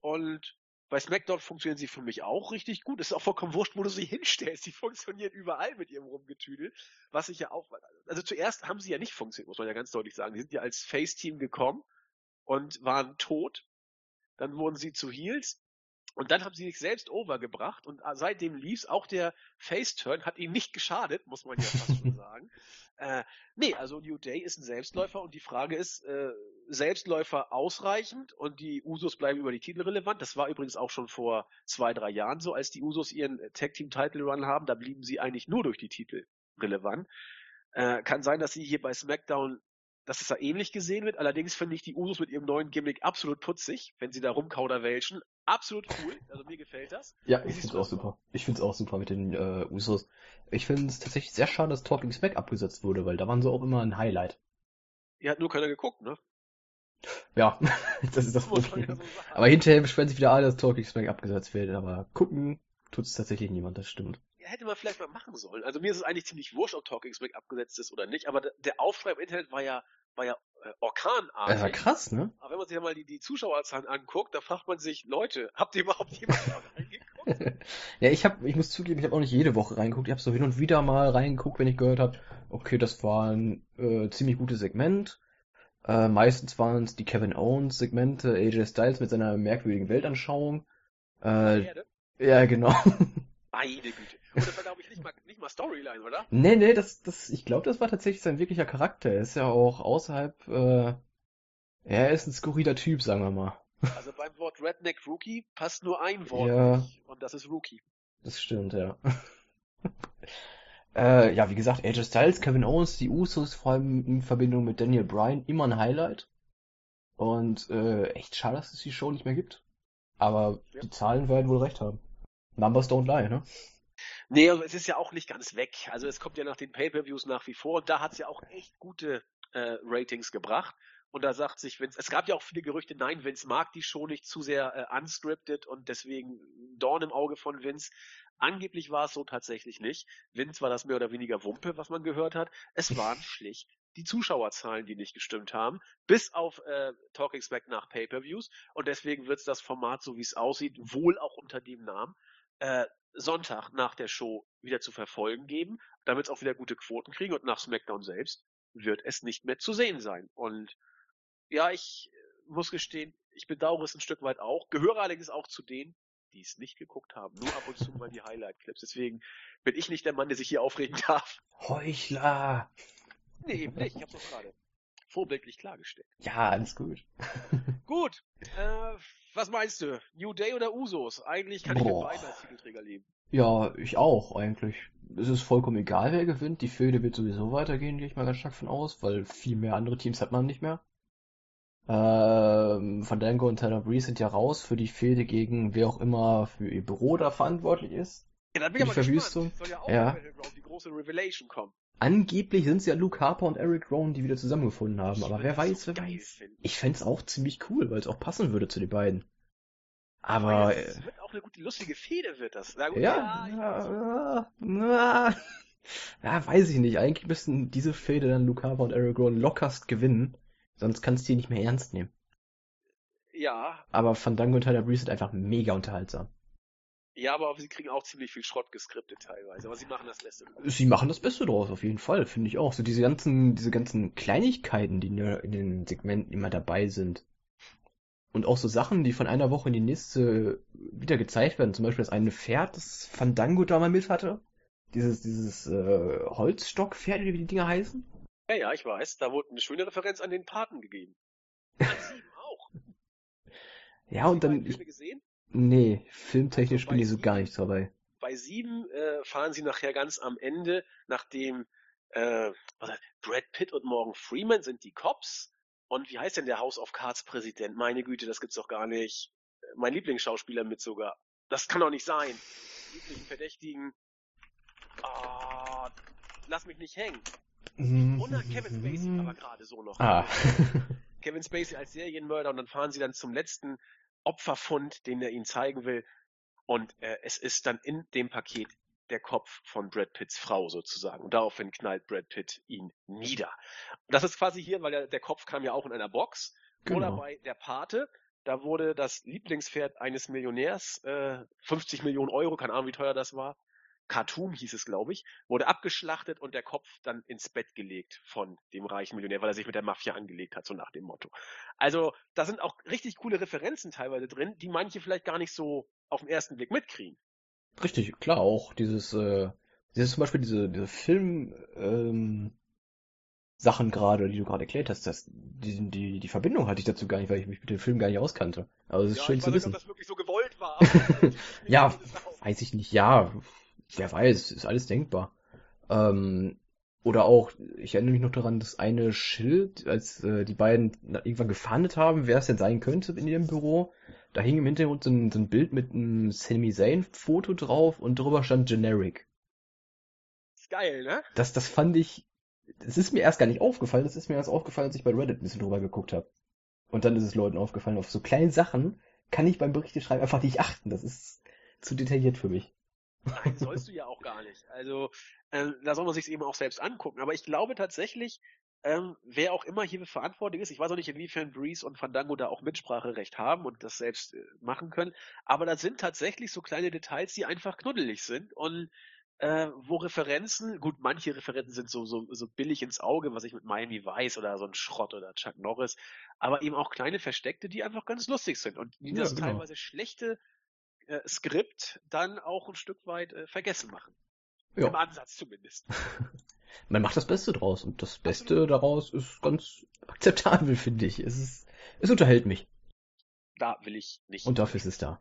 Und bei SmackDown funktionieren sie für mich auch richtig gut. Es ist auch vollkommen wurscht, wo du sie [laughs] hinstellst. Sie funktionieren überall mit ihrem Rumgetüdel. Was ich ja auch, also zuerst haben sie ja nicht funktioniert, muss man ja ganz deutlich sagen. Die sind ja als Face-Team gekommen und waren tot. Dann wurden sie zu Heels. Und dann haben sie sich selbst overgebracht und äh, seitdem lief's. Auch der Face-Turn hat ihnen nicht geschadet, muss man ja fast schon [laughs] sagen. Äh, nee, also New Day ist ein Selbstläufer und die Frage ist, äh, Selbstläufer ausreichend und die Usos bleiben über die Titel relevant. Das war übrigens auch schon vor zwei, drei Jahren so, als die Usos ihren Tag Team Title Run haben. Da blieben sie eigentlich nur durch die Titel relevant. Äh, kann sein, dass sie hier bei SmackDown dass es da ähnlich gesehen wird. Allerdings finde ich die Usos mit ihrem neuen Gimmick absolut putzig, wenn sie da rumkauderwelschen. Absolut cool. Also mir gefällt das. Ja, ich finde es auch super. Ich finde es auch super mit den äh, Usos. Ich finde es tatsächlich sehr schade, dass Talking Smack abgesetzt wurde, weil da waren sie auch immer ein Highlight. Ihr hat nur keiner geguckt, ne? Ja, [laughs] das ist das Problem. Aber hinterher beschweren sich wieder alle, dass Talking Smack abgesetzt wird, aber gucken tut es tatsächlich niemand, das stimmt hätte man vielleicht mal machen sollen. Also mir ist es eigentlich ziemlich wurscht, ob Talking Smack abgesetzt ist oder nicht, aber der Aufschrei im Internet war ja, war ja äh, orkanartig. Das war krass, ne? Aber wenn man sich ja mal die, die Zuschauerzahlen anguckt, da fragt man sich, Leute, habt ihr überhaupt jemand da reingeguckt? [laughs] ja, ich hab, ich muss zugeben, ich habe auch nicht jede Woche reingeguckt. Ich habe so hin und wieder mal reingeguckt, wenn ich gehört habe, okay, das war ein äh, ziemlich gutes Segment. Äh, meistens waren es die Kevin Owens Segmente, AJ Styles mit seiner merkwürdigen Weltanschauung. Äh, ja, genau. [laughs] Meine Güte. [laughs] Und das war, glaube ich, nicht mal, nicht mal Storyline, oder? Nee, nee, das, das, ich glaube, das war tatsächlich sein wirklicher Charakter. Er ist ja auch außerhalb, äh, er ist ein skurriler Typ, sagen wir mal. Also beim Wort Redneck Rookie passt nur ein Wort ja, nicht, und das ist Rookie. Das stimmt, ja. [laughs] äh, ja, wie gesagt, AJ Styles, Kevin Owens, die Usos, vor allem in Verbindung mit Daniel Bryan, immer ein Highlight. Und äh, echt schade, dass es die Show nicht mehr gibt. Aber ja. die Zahlen werden wohl recht haben. Numbers don't lie, ne? Nee, es ist ja auch nicht ganz weg. Also es kommt ja nach den Pay-Per-Views nach wie vor und da hat es ja auch echt gute äh, Ratings gebracht. Und da sagt sich Vince, es gab ja auch viele Gerüchte, nein, Vince mag die Show nicht zu sehr äh, unscripted und deswegen Dorn im Auge von Vince. Angeblich war es so tatsächlich nicht. Vince war das mehr oder weniger Wumpe, was man gehört hat. Es waren [laughs] schlicht die Zuschauerzahlen, die nicht gestimmt haben, bis auf äh, Talking Smack nach Pay-Per-Views. Und deswegen wird es das Format, so wie es aussieht, wohl auch unter dem Namen äh, Sonntag nach der Show wieder zu verfolgen geben, damit es auch wieder gute Quoten kriegen und nach SmackDown selbst wird es nicht mehr zu sehen sein. Und ja, ich muss gestehen, ich bedauere es ein Stück weit auch, gehöre allerdings auch zu denen, die es nicht geguckt haben, nur ab und zu mal die Highlight-Clips. Deswegen bin ich nicht der Mann, der sich hier aufregen [laughs] darf. Heuchler! Nee, eben nicht, ich hab's doch gerade vorbildlich klargestellt. Ja, alles gut. [laughs] gut, äh, was meinst du? New Day oder Usos? Eigentlich kann Boah. ich mit beiden als Titelträger leben. Ja, ich auch eigentlich. Es ist vollkommen egal, wer gewinnt. Die Fehde wird sowieso weitergehen, gehe ich mal ganz stark von aus, weil viel mehr andere Teams hat man nicht mehr. Ähm, Fandango und Tyler Breeze sind ja raus für die Fehde gegen wer auch immer für ihr Büro da verantwortlich ist. Ja, dann bin ich aber Verwüstung. Soll ja auch ja. die große Revelation kommen. Angeblich sind es ja Luke Harper und Eric Rowan, die wieder zusammengefunden haben, ich aber wer weiß, so wer weiß. Ich fände auch ziemlich cool, weil es auch passen würde zu den beiden. Aber. aber es äh, wird auch eine gute, lustige Fehde, wird das. Na gut, ja, ja, ja, [laughs] ja, weiß ich nicht. Eigentlich müssten diese Fehde dann Luke Harper und Eric Rowan lockerst gewinnen. Sonst kannst du die nicht mehr ernst nehmen. Ja. Aber Fandango und Tyler Breeze sind einfach mega unterhaltsam. Ja, aber sie kriegen auch ziemlich viel Schrott geskriptet teilweise. Aber sie machen das Beste draus. Sie machen das Beste draus, auf jeden Fall, finde ich auch. So diese ganzen, diese ganzen Kleinigkeiten, die in den Segmenten immer dabei sind. Und auch so Sachen, die von einer Woche in die nächste wieder gezeigt werden. Zum Beispiel das eine Pferd, das Fandango da mal mit hatte. Dieses, dieses äh, Holzstockpferd, wie die Dinger heißen. Ja, ja, ich weiß. Da wurde eine schöne Referenz an den Paten gegeben. An sieben auch. [laughs] Ja, und dann. Ich, gesehen? Nee, filmtechnisch also bin ich so gar nicht dabei. Bei sieben äh, fahren sie nachher ganz am Ende, nachdem äh, Brad Pitt und Morgan Freeman sind die Cops. Und wie heißt denn der House of Cards Präsident? Meine Güte, das gibt's doch gar nicht. Mein Lieblingsschauspieler mit sogar. Das kann doch nicht sein. Lieblichen Verdächtigen. Oh, lass mich nicht hängen. Und nach Kevin Spacey aber gerade so noch. Ah. Kevin Spacey als Serienmörder und dann fahren sie dann zum letzten Opferfund, den er ihnen zeigen will. Und äh, es ist dann in dem Paket der Kopf von Brad Pitts Frau sozusagen. Und daraufhin knallt Brad Pitt ihn nieder. Das ist quasi hier, weil der, der Kopf kam ja auch in einer Box. Genau. Oder bei der Pate, da wurde das Lieblingspferd eines Millionärs, äh, 50 Millionen Euro, keine Ahnung wie teuer das war, Khartoum hieß es, glaube ich, wurde abgeschlachtet und der Kopf dann ins Bett gelegt von dem reichen Millionär, weil er sich mit der Mafia angelegt hat, so nach dem Motto. Also da sind auch richtig coole Referenzen teilweise drin, die manche vielleicht gar nicht so auf den ersten Blick mitkriegen. Richtig, klar, auch dieses, äh, dieses zum Beispiel diese, diese Film, ähm, Sachen gerade, die du gerade erklärt hast, das, die, die, die Verbindung hatte ich dazu gar nicht, weil ich mich mit dem Film gar nicht auskannte. Aber es ist ja, schön ich zu weiß nicht, wissen. ob das wirklich so gewollt war. [laughs] ja, weiß ich nicht. Ja, wer weiß, ist alles denkbar. Ähm, oder auch, ich erinnere mich noch daran, das eine Schild, als äh, die beiden irgendwann gefahndet haben, wer es denn sein könnte in ihrem Büro. Da hing im Hintergrund so ein, so ein Bild mit einem Sami Zayn-Foto drauf und drüber stand Generic. Ist geil, ne? Das, das fand ich, das ist mir erst gar nicht aufgefallen, das ist mir erst aufgefallen, als ich bei Reddit ein bisschen drüber geguckt habe. Und dann ist es Leuten aufgefallen, auf so kleine Sachen kann ich beim Berichteschreiben einfach nicht achten. Das ist zu detailliert für mich. Nein, sollst du ja auch gar nicht. Also äh, da soll man sich eben auch selbst angucken. Aber ich glaube tatsächlich, ähm, wer auch immer hier verantwortlich ist, ich weiß auch nicht, inwiefern Breeze und Fandango da auch Mitspracherecht haben und das selbst äh, machen können, aber das sind tatsächlich so kleine Details, die einfach knuddelig sind und äh, wo Referenzen, gut, manche Referenzen sind so, so, so billig ins Auge, was ich mit Miami weiß oder so ein Schrott oder Chuck Norris, aber eben auch kleine Versteckte, die einfach ganz lustig sind und die Ja, das genau. teilweise schlechte äh, Skript dann auch ein Stück weit äh, vergessen machen. Ja. Im Ansatz zumindest. [laughs] Man macht das Beste draus und das Beste daraus ist ganz akzeptabel, [laughs] finde ich. Es ist, es unterhält mich Da will ich nicht. und dafür ist es da.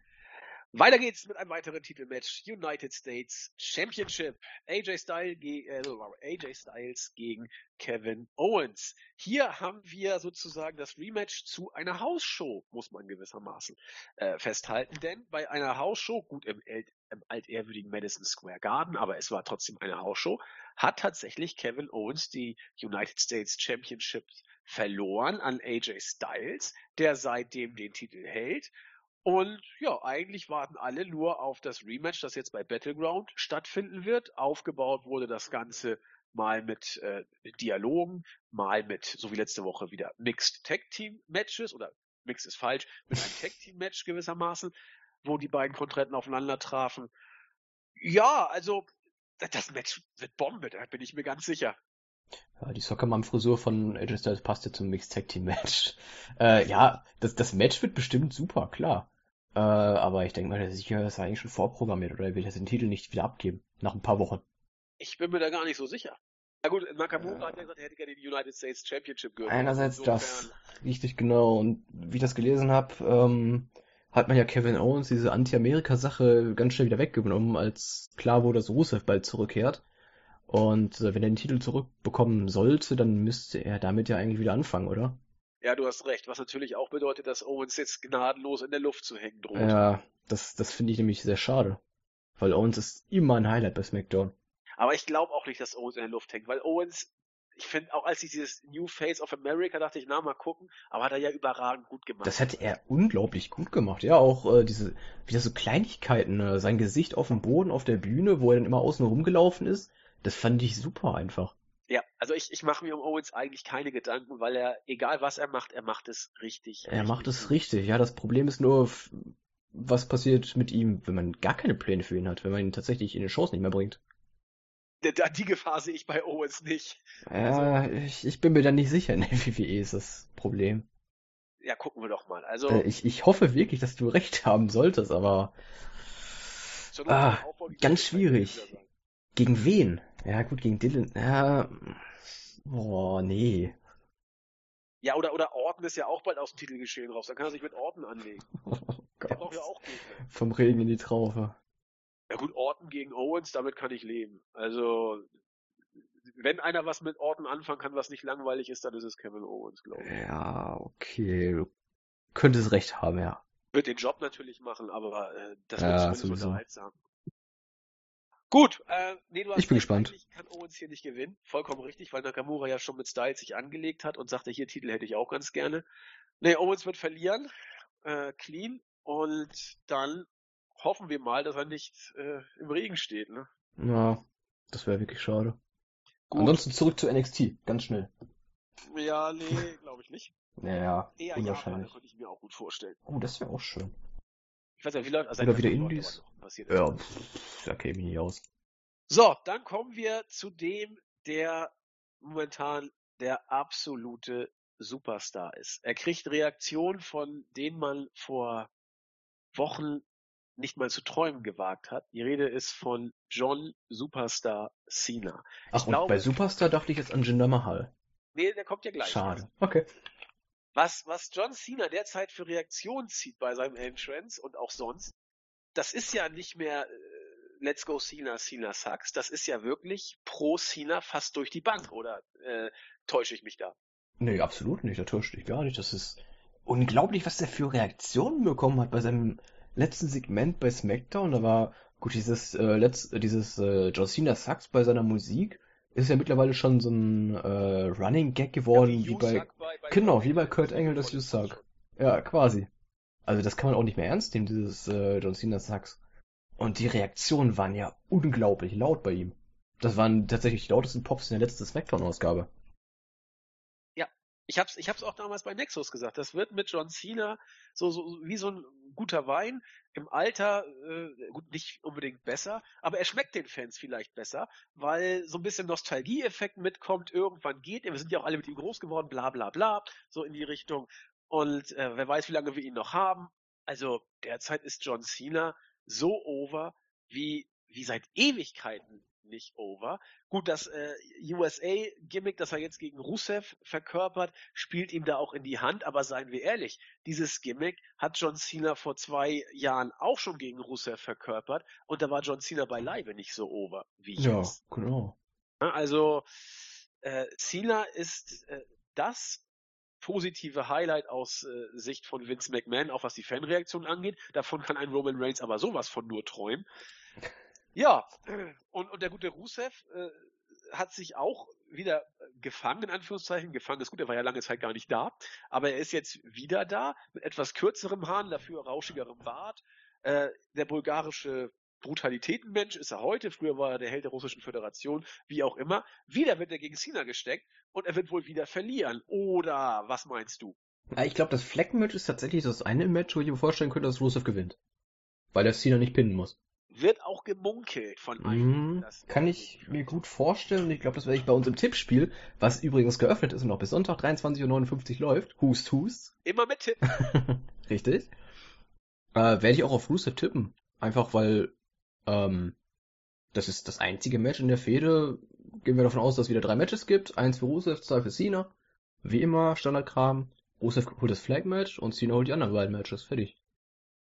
Weiter geht's mit einem weiteren Titelmatch. United States Championship. AJ, Style ge äh, AJ Styles gegen Kevin Owens. Hier haben wir sozusagen das Rematch zu einer Hausshow, muss man gewissermaßen äh, festhalten. Denn bei einer Hausshow, gut im, im altehrwürdigen Madison Square Garden, aber es war trotzdem eine Hausshow, hat tatsächlich Kevin Owens die United States Championship verloren an AJ Styles, der seitdem den Titel hält. Und ja, eigentlich warten alle nur auf das Rematch, das jetzt bei Battleground stattfinden wird. Aufgebaut wurde das Ganze mal mit äh, Dialogen, mal mit, so wie letzte Woche wieder, Mixed Tag Team Matches oder Mixed ist falsch, mit einem Tag Team Match gewissermaßen, wo die beiden Kontrahenten aufeinander trafen. Ja, also das Match wird Bombe, da bin ich mir ganz sicher. Ja, die Soccermom-Frisur von AJ Styles passt ja zum Mixed Tag Team Match. Äh, ja, das, das Match wird bestimmt super, klar. Äh, aber ich denke mal, der Sieger ist eigentlich schon vorprogrammiert oder er will jetzt den Titel nicht wieder abgeben. Nach ein paar Wochen. Ich bin mir da gar nicht so sicher. Na gut, Nakamura hat ja gesagt, er hätte gerne die United States Championship gehört. Einerseits das, richtig genau. Und wie ich das gelesen habe, ähm, hat man ja Kevin Owens diese Anti-Amerika-Sache ganz schnell wieder weggenommen, als klar wurde, dass Rusev bald zurückkehrt. Und äh, wenn er den Titel zurückbekommen sollte, dann müsste er damit ja eigentlich wieder anfangen, oder? Ja, du hast recht. Was natürlich auch bedeutet, dass Owens jetzt gnadenlos in der Luft zu hängen droht. Ja, das, das finde ich nämlich sehr schade. Weil Owens ist immer ein Highlight bei SmackDown. Aber ich glaube auch nicht, dass Owens in der Luft hängt, weil Owens, ich finde, auch als ich dieses New Face of America dachte ich, na, mal gucken, aber hat er ja überragend gut gemacht. Das hätte er unglaublich gut gemacht. Ja, auch äh, diese, wieder so Kleinigkeiten, äh, sein Gesicht auf dem Boden, auf der Bühne, wo er dann immer außen rumgelaufen ist, das fand ich super einfach. Ja, also ich, ich mache mir um Owens eigentlich keine Gedanken, weil er, egal was er macht, er macht es richtig. Er macht es richtig. Ja, das Problem ist nur, was passiert mit ihm, wenn man gar keine Pläne für ihn hat, wenn man ihn tatsächlich in den Shows nicht mehr bringt. Die, die Gefahr sehe ich bei Owens nicht. Ja, ich, ich bin mir da nicht sicher. In der WWE ist das Problem. Ja, gucken wir doch mal. Also, Äh, ich, ich hoffe wirklich, dass du recht haben solltest, aber ah, ganz schwierig. gegen wen? Ja, gut, gegen Dylan. Ja, boah, nee. Ja, oder, oder Orton ist ja auch bald aus dem Titelgeschehen raus. Dann kann er sich mit Orton anlegen. [laughs] Oh Der braucht ja auch Gegner. Vom Regen in die Traufe. Ja gut, Orton gegen Owens, damit kann ich leben. Also, wenn einer was mit Orton anfangen kann, was nicht langweilig ist, dann ist es Kevin Owens, glaube ich. Ja, okay. Du könntest recht haben, ja. Wird den Job natürlich machen, aber äh, das Ja, wird zumindest sowieso. unterhaltsam. Gut, äh, nee, du hast Ich bin gespannt. eigentlich kann Owens hier nicht gewinnen. Vollkommen richtig, weil Nakamura ja schon mit Styles sich angelegt hat und sagte, hier Titel hätte ich auch ganz gerne. Nee, Owens wird verlieren, äh, clean, und dann hoffen wir mal, dass er nicht äh, im Regen steht. Ne? Ja, das wäre wirklich schade. Gut. Ansonsten zurück zu NXT, ganz schnell. Ja, nee, glaube ich nicht. [laughs] Ja, Eher unwahrscheinlich. könnte ich mir auch gut vorstellen. Oh, das wäre auch schön. Ich weiß ja, wie läuft also Oder wieder Indies? Ja, pff, da käme ich nicht aus. So, dann kommen wir zu dem, der momentan der absolute Superstar ist. Er kriegt Reaktionen, von denen man vor Wochen nicht mal zu träumen gewagt hat. Die Rede ist von John Superstar Cena. Ach, ich und glaube, bei Superstar dachte ich jetzt an Jinder Mahal. Nee, der kommt ja gleich. Schade. Okay. Was, was John Cena derzeit für Reaktionen zieht bei seinem Entrance und auch sonst, das ist ja nicht mehr äh, Let's Go Cena, Cena sucks. Das ist ja wirklich pro Cena fast durch die Bank, oder äh, täusche ich mich da? Nee, absolut nicht. Da täuscht dich gar nicht. Das ist unglaublich, was der für Reaktionen bekommen hat bei seinem letzten Segment bei SmackDown. Da war, gut, dieses, äh, letzt, dieses äh, John Cena sucks bei seiner Musik ist ja mittlerweile schon so ein äh, Running Gag geworden, ja, wie, wie bei, bei, bei genau, wie bei Kurt Engel das You Suck. Ja, quasi. Also das kann man auch nicht mehr ernst nehmen, dieses äh, John Cena Sucks. Und die Reaktionen waren ja unglaublich laut bei ihm. Das waren tatsächlich die lautesten Pops in der letzten Smackdown-Ausgabe. Ich hab's, ich hab's auch damals bei Nexus gesagt. Das wird mit John Cena so, so wie so ein guter Wein im Alter, äh, gut, nicht unbedingt besser, aber er schmeckt den Fans vielleicht besser, weil so ein bisschen Nostalgieeffekt mitkommt, irgendwann geht er, wir sind ja auch alle mit ihm groß geworden, bla bla bla, so in die Richtung. Und äh, wer weiß, wie lange wir ihn noch haben. Also derzeit ist John Cena so over wie, wie seit Ewigkeiten nicht over. Gut, das äh, USA-Gimmick, das er jetzt gegen Rusev verkörpert, spielt ihm da auch in die Hand, aber seien wir ehrlich, dieses Gimmick hat John Cena vor zwei Jahren auch schon gegen Rusev verkörpert und da war John Cena beileibe nicht so over wie ja, jetzt. Ja, genau. Also äh, Cena ist äh, das positive Highlight aus äh, Sicht von Vince McMahon, auch was die Fanreaktion angeht. Davon kann ein Roman Reigns aber sowas von nur träumen. Ja, und, und der gute Rusev äh, hat sich auch wieder gefangen, in Anführungszeichen. Gefangen ist gut, er war ja lange Zeit gar nicht da. Aber er ist jetzt wieder da, mit etwas kürzerem Haaren, dafür rauschigerem Bart. Äh, der bulgarische Brutalitätenmensch ist er heute. Früher war er der Held der russischen Föderation, wie auch immer. Wieder wird er gegen Cena gesteckt und er wird wohl wieder verlieren. Oder was meinst du? Ja, ich glaube, das Flecken-Match ist tatsächlich das eine Match, wo ich mir vorstellen könnte, dass Rusev gewinnt. Weil der Cena nicht pinnen muss. Wird auch gemunkelt von einigen. Mm, kann ich mir gut vorstellen. Ich glaube, das werde ich bei uns im Tippspiel, was übrigens geöffnet ist und noch bis Sonntag 23.59 Uhr läuft. Hust, hust. Immer mit Tipp. [laughs] Richtig. Äh, werde ich auch auf Rusev tippen. Einfach weil ähm, das ist das einzige Match in der Fehde. Gehen wir davon aus, dass es wieder drei Matches gibt. Eins für Rusev, zwei für Cena. Wie immer, Standardkram. Rusev holt das Flag-Match und Cena holt die anderen beiden Matches. Fertig.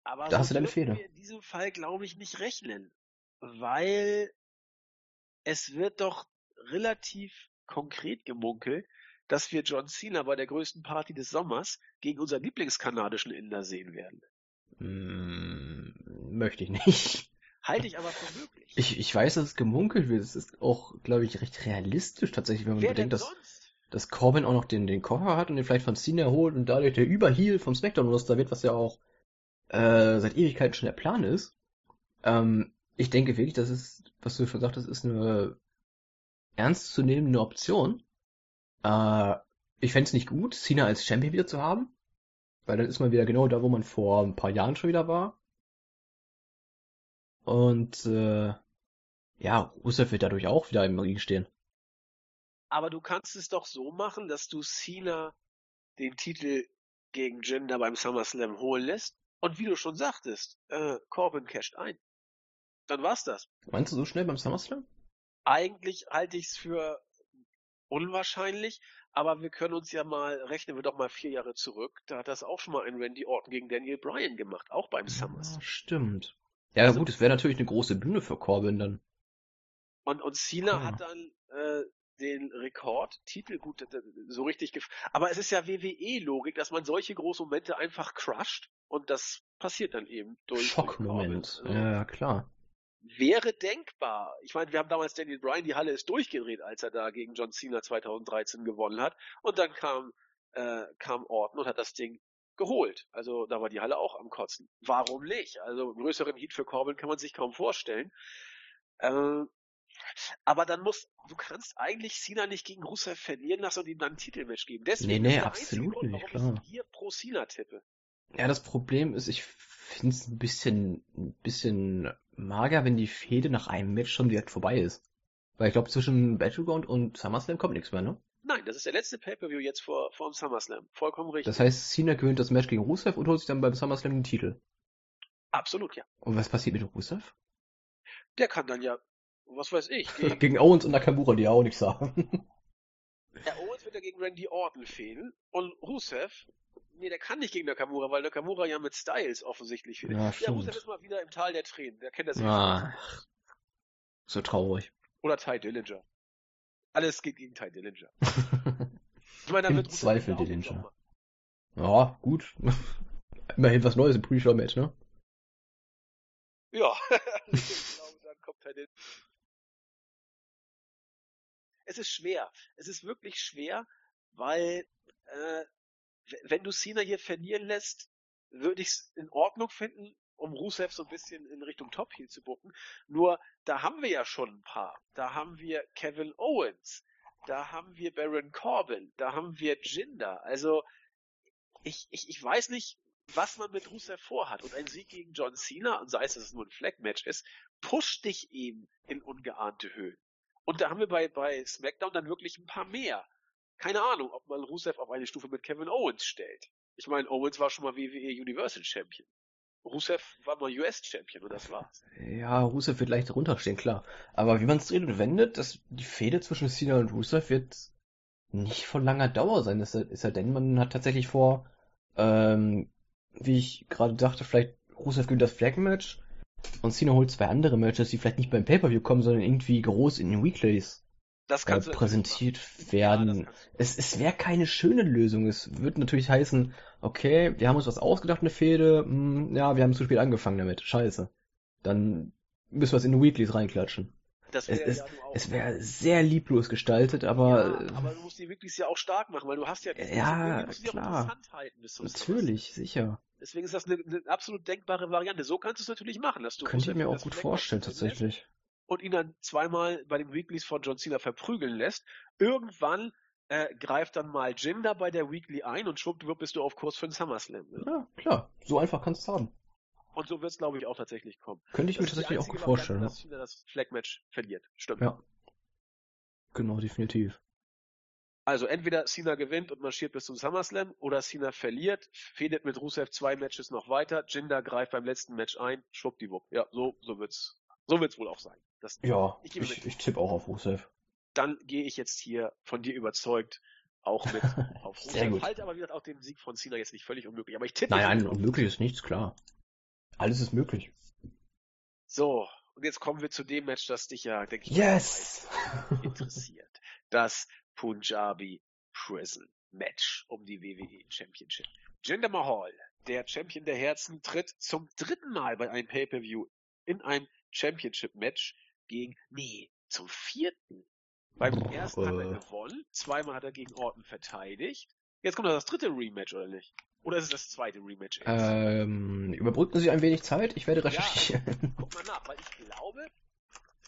Aber da so hast du deine Fehde. Wir in diesem Fall, glaube ich, nicht rechnen. Weil es wird doch relativ konkret gemunkelt, dass wir John Cena bei der größten Party des Sommers gegen unseren Lieblingskanadischen Inder sehen werden. Hm, möchte ich nicht. Halte ich aber für möglich. Ich, ich weiß, dass es gemunkelt wird. Es ist auch, glaube ich, recht realistisch tatsächlich, wenn man Wer bedenkt, dass, dass Corbin auch noch den, den Koffer hat und den vielleicht von Cena holt und dadurch der Überheal vom Smackdown-Muster wird, was ja auch äh, seit Ewigkeiten schon der Plan ist. Ähm, ich denke wirklich, das ist, was du schon sagtest, ist eine ernstzunehmende Option. Äh, ich fände es nicht gut, Cena als Champion wieder zu haben. Weil dann ist man wieder genau da, wo man vor ein paar Jahren schon wieder war. Und äh, ja, Rusev wird dadurch auch wieder im Ring stehen. Aber du kannst es doch so machen, dass du Cena den Titel gegen Jinder beim SummerSlam holen lässt. Und wie du schon sagtest, äh, Corbin casht ein. Dann war's das. Meinst du so schnell beim SummerSlam? Eigentlich halte ich es für unwahrscheinlich, aber wir können uns ja mal, rechnen wir doch mal vier Jahre zurück, da hat das auch schon mal ein Randy Orton gegen Daniel Bryan gemacht, auch beim SummerSlam. Ja, stimmt. Ja, also, gut, es wäre natürlich eine große Bühne für Corbin dann. Und, und Cena ah. hat dann äh, den Rekordtitel, gut, so richtig gef Aber es ist ja WWE-Logik, dass man solche großen Momente einfach crusht und das passiert dann eben durch. Schockmoment, also, ja, klar. Wäre denkbar. Ich meine, wir haben damals Daniel Bryan, die Halle ist durchgedreht, als er da gegen John Cena 2013 gewonnen hat. Und dann kam, äh, kam Orton und hat das Ding geholt. Also da war die Halle auch am Kotzen. Warum nicht? Also größeren Heat für Corbin kann man sich kaum vorstellen. Äh, aber dann muss, du kannst eigentlich Cena nicht gegen Rusev verlieren lassen und ihm dann ein Titelmatch geben. Deswegen nee, nee, absolut Grund, nicht, klar. ich hier pro Cena tippe. Ja, das Problem ist, ich finde es ein bisschen, ein bisschen mager, wenn die Fehde nach einem Match schon direkt vorbei ist. Weil ich glaube, zwischen Battleground und SummerSlam kommt nichts mehr, ne? Nein, das ist der letzte Pay-Per-View jetzt vor, vor dem SummerSlam. Vollkommen richtig. Das heißt, Cena gewinnt das Match gegen Rusev und holt sich dann beim SummerSlam den Titel. Absolut, ja. Und was passiert mit Rusev? Der kann dann ja, was weiß ich, gegen, Gegen Owens und Nakamura, die ja auch nichts sagen. [laughs] ja, Owens wird ja gegen Randy Orton fehlen und Rusev, nee, der kann nicht gegen Nakamura, weil Nakamura ja mit Styles offensichtlich fehlt. Ja, Ja. Rusev ist mal wieder im Tal der Tränen, der kennt das ja. Ach, so traurig. Oder Ty Dillinger. Alles geht gegen Ty Dillinger. [laughs] Ich meine, Im Zweifel Dillinger. ja, gut. [laughs] Immerhin was Neues im Pre-Show-Match, ne? Ja, ich glaube, dann kommt Ty Dillinger. Es ist schwer. Es ist wirklich schwer, weil äh, wenn du Cena hier verlieren lässt, würde ich es in Ordnung finden, um Rusev so ein bisschen in Richtung Top Heel zu bucken. Nur da haben wir ja schon ein paar. Da haben wir Kevin Owens, da haben wir Baron Corbin, da haben wir Jinder. Also ich, ich, ich weiß nicht, was man mit Rusev vorhat. Und ein Sieg gegen John Cena, und sei es, dass es nur ein Flag-Match ist, pusht dich eben in ungeahnte Höhen. Und da haben wir bei, bei SmackDown dann wirklich ein paar mehr. Keine Ahnung, ob man Rusev auf eine Stufe mit Kevin Owens stellt. Ich meine, Owens war schon mal WWE Universal Champion. Rusev war mal US Champion und das war's. Ja, Rusev wird leicht runterstehen, klar. Aber wie man es dreht und wendet, das, die Fehde zwischen Cena und Rusev wird nicht von langer Dauer sein. Es sei, es sei denn, man hat tatsächlich vor, ähm, wie ich gerade dachte, vielleicht Rusev gewinnt das Flag-Match und Cena holt zwei andere Matches, die vielleicht nicht beim Pay-Per-View kommen, sondern irgendwie groß in den Weeklies Das äh, präsentiert. Ja, werden. du. es es wäre keine schöne Lösung. Es wird natürlich heißen, okay, wir haben uns was ausgedacht, eine Fehde, hm, ja, wir haben zu spät angefangen damit. Scheiße. Dann müssen wir es in die Weeklies reinklatschen. Das Es, wäre es, ja auch. es wäre sehr lieblos gestaltet, aber ja, aber du musst die wirklich ja auch stark machen, weil du hast ja, Ja, klar. natürlich, sicher. Deswegen ist das eine, eine absolut denkbare Variante. So kannst du es natürlich machen, dass du Könnte ich mir auch gut vorstellen, tatsächlich. Und ihn dann zweimal bei den Weeklies von John Cena verprügeln lässt. Irgendwann äh, greift dann mal Jinder bei der Weekly ein und schwuppdiwupp bist du auf Kurs für den SummerSlam. Ne? Ja, klar. So einfach kannst du es haben. Und so wird es, glaube ich, auch tatsächlich kommen. Könnte ich mir Das die tatsächlich auch gut vorstellen. Ja. dass Cena das Flag-Match verliert. Stimmt. ja. Genau, definitiv. Also entweder Cena gewinnt und marschiert bis zum SummerSlam oder Cena verliert, fädet mit Rusev zwei Matches noch weiter, Jinder greift beim letzten Match ein, schwuppdiwupp. Ja, so, so wird's, so wird's wohl auch sein. Das, Ja, Ich ich, ich tippe auch auf Rusev. dann gehe ich jetzt hier von dir überzeugt auch mit [laughs] auf Sehr Rusev. gut. Halte aber wie gesagt auch den Sieg von Cena jetzt nicht völlig unmöglich, aber ich tippe Nein, nein, unmöglich ist nichts, klar. Alles ist möglich. So, und jetzt kommen wir zu dem Match, das dich ja, denke ich, Yes! interessiert. Das Punjabi Prison Match um die WWE Championship. Jinder Mahal, der Champion der Herzen, tritt zum dritten Mal bei einem Pay-Per-View in einem Championship Match gegen, nee, zum vierten. Beim ersten hat er äh. gewonnen, zweimal hat er gegen Orton verteidigt. Jetzt kommt noch das dritte Rematch, oder nicht? Oder ist es das zweite Rematch? jetzt? Ähm, überbrücken Sie ein wenig Zeit, ich werde recherchieren. Guck mal nach, weil ich glaube,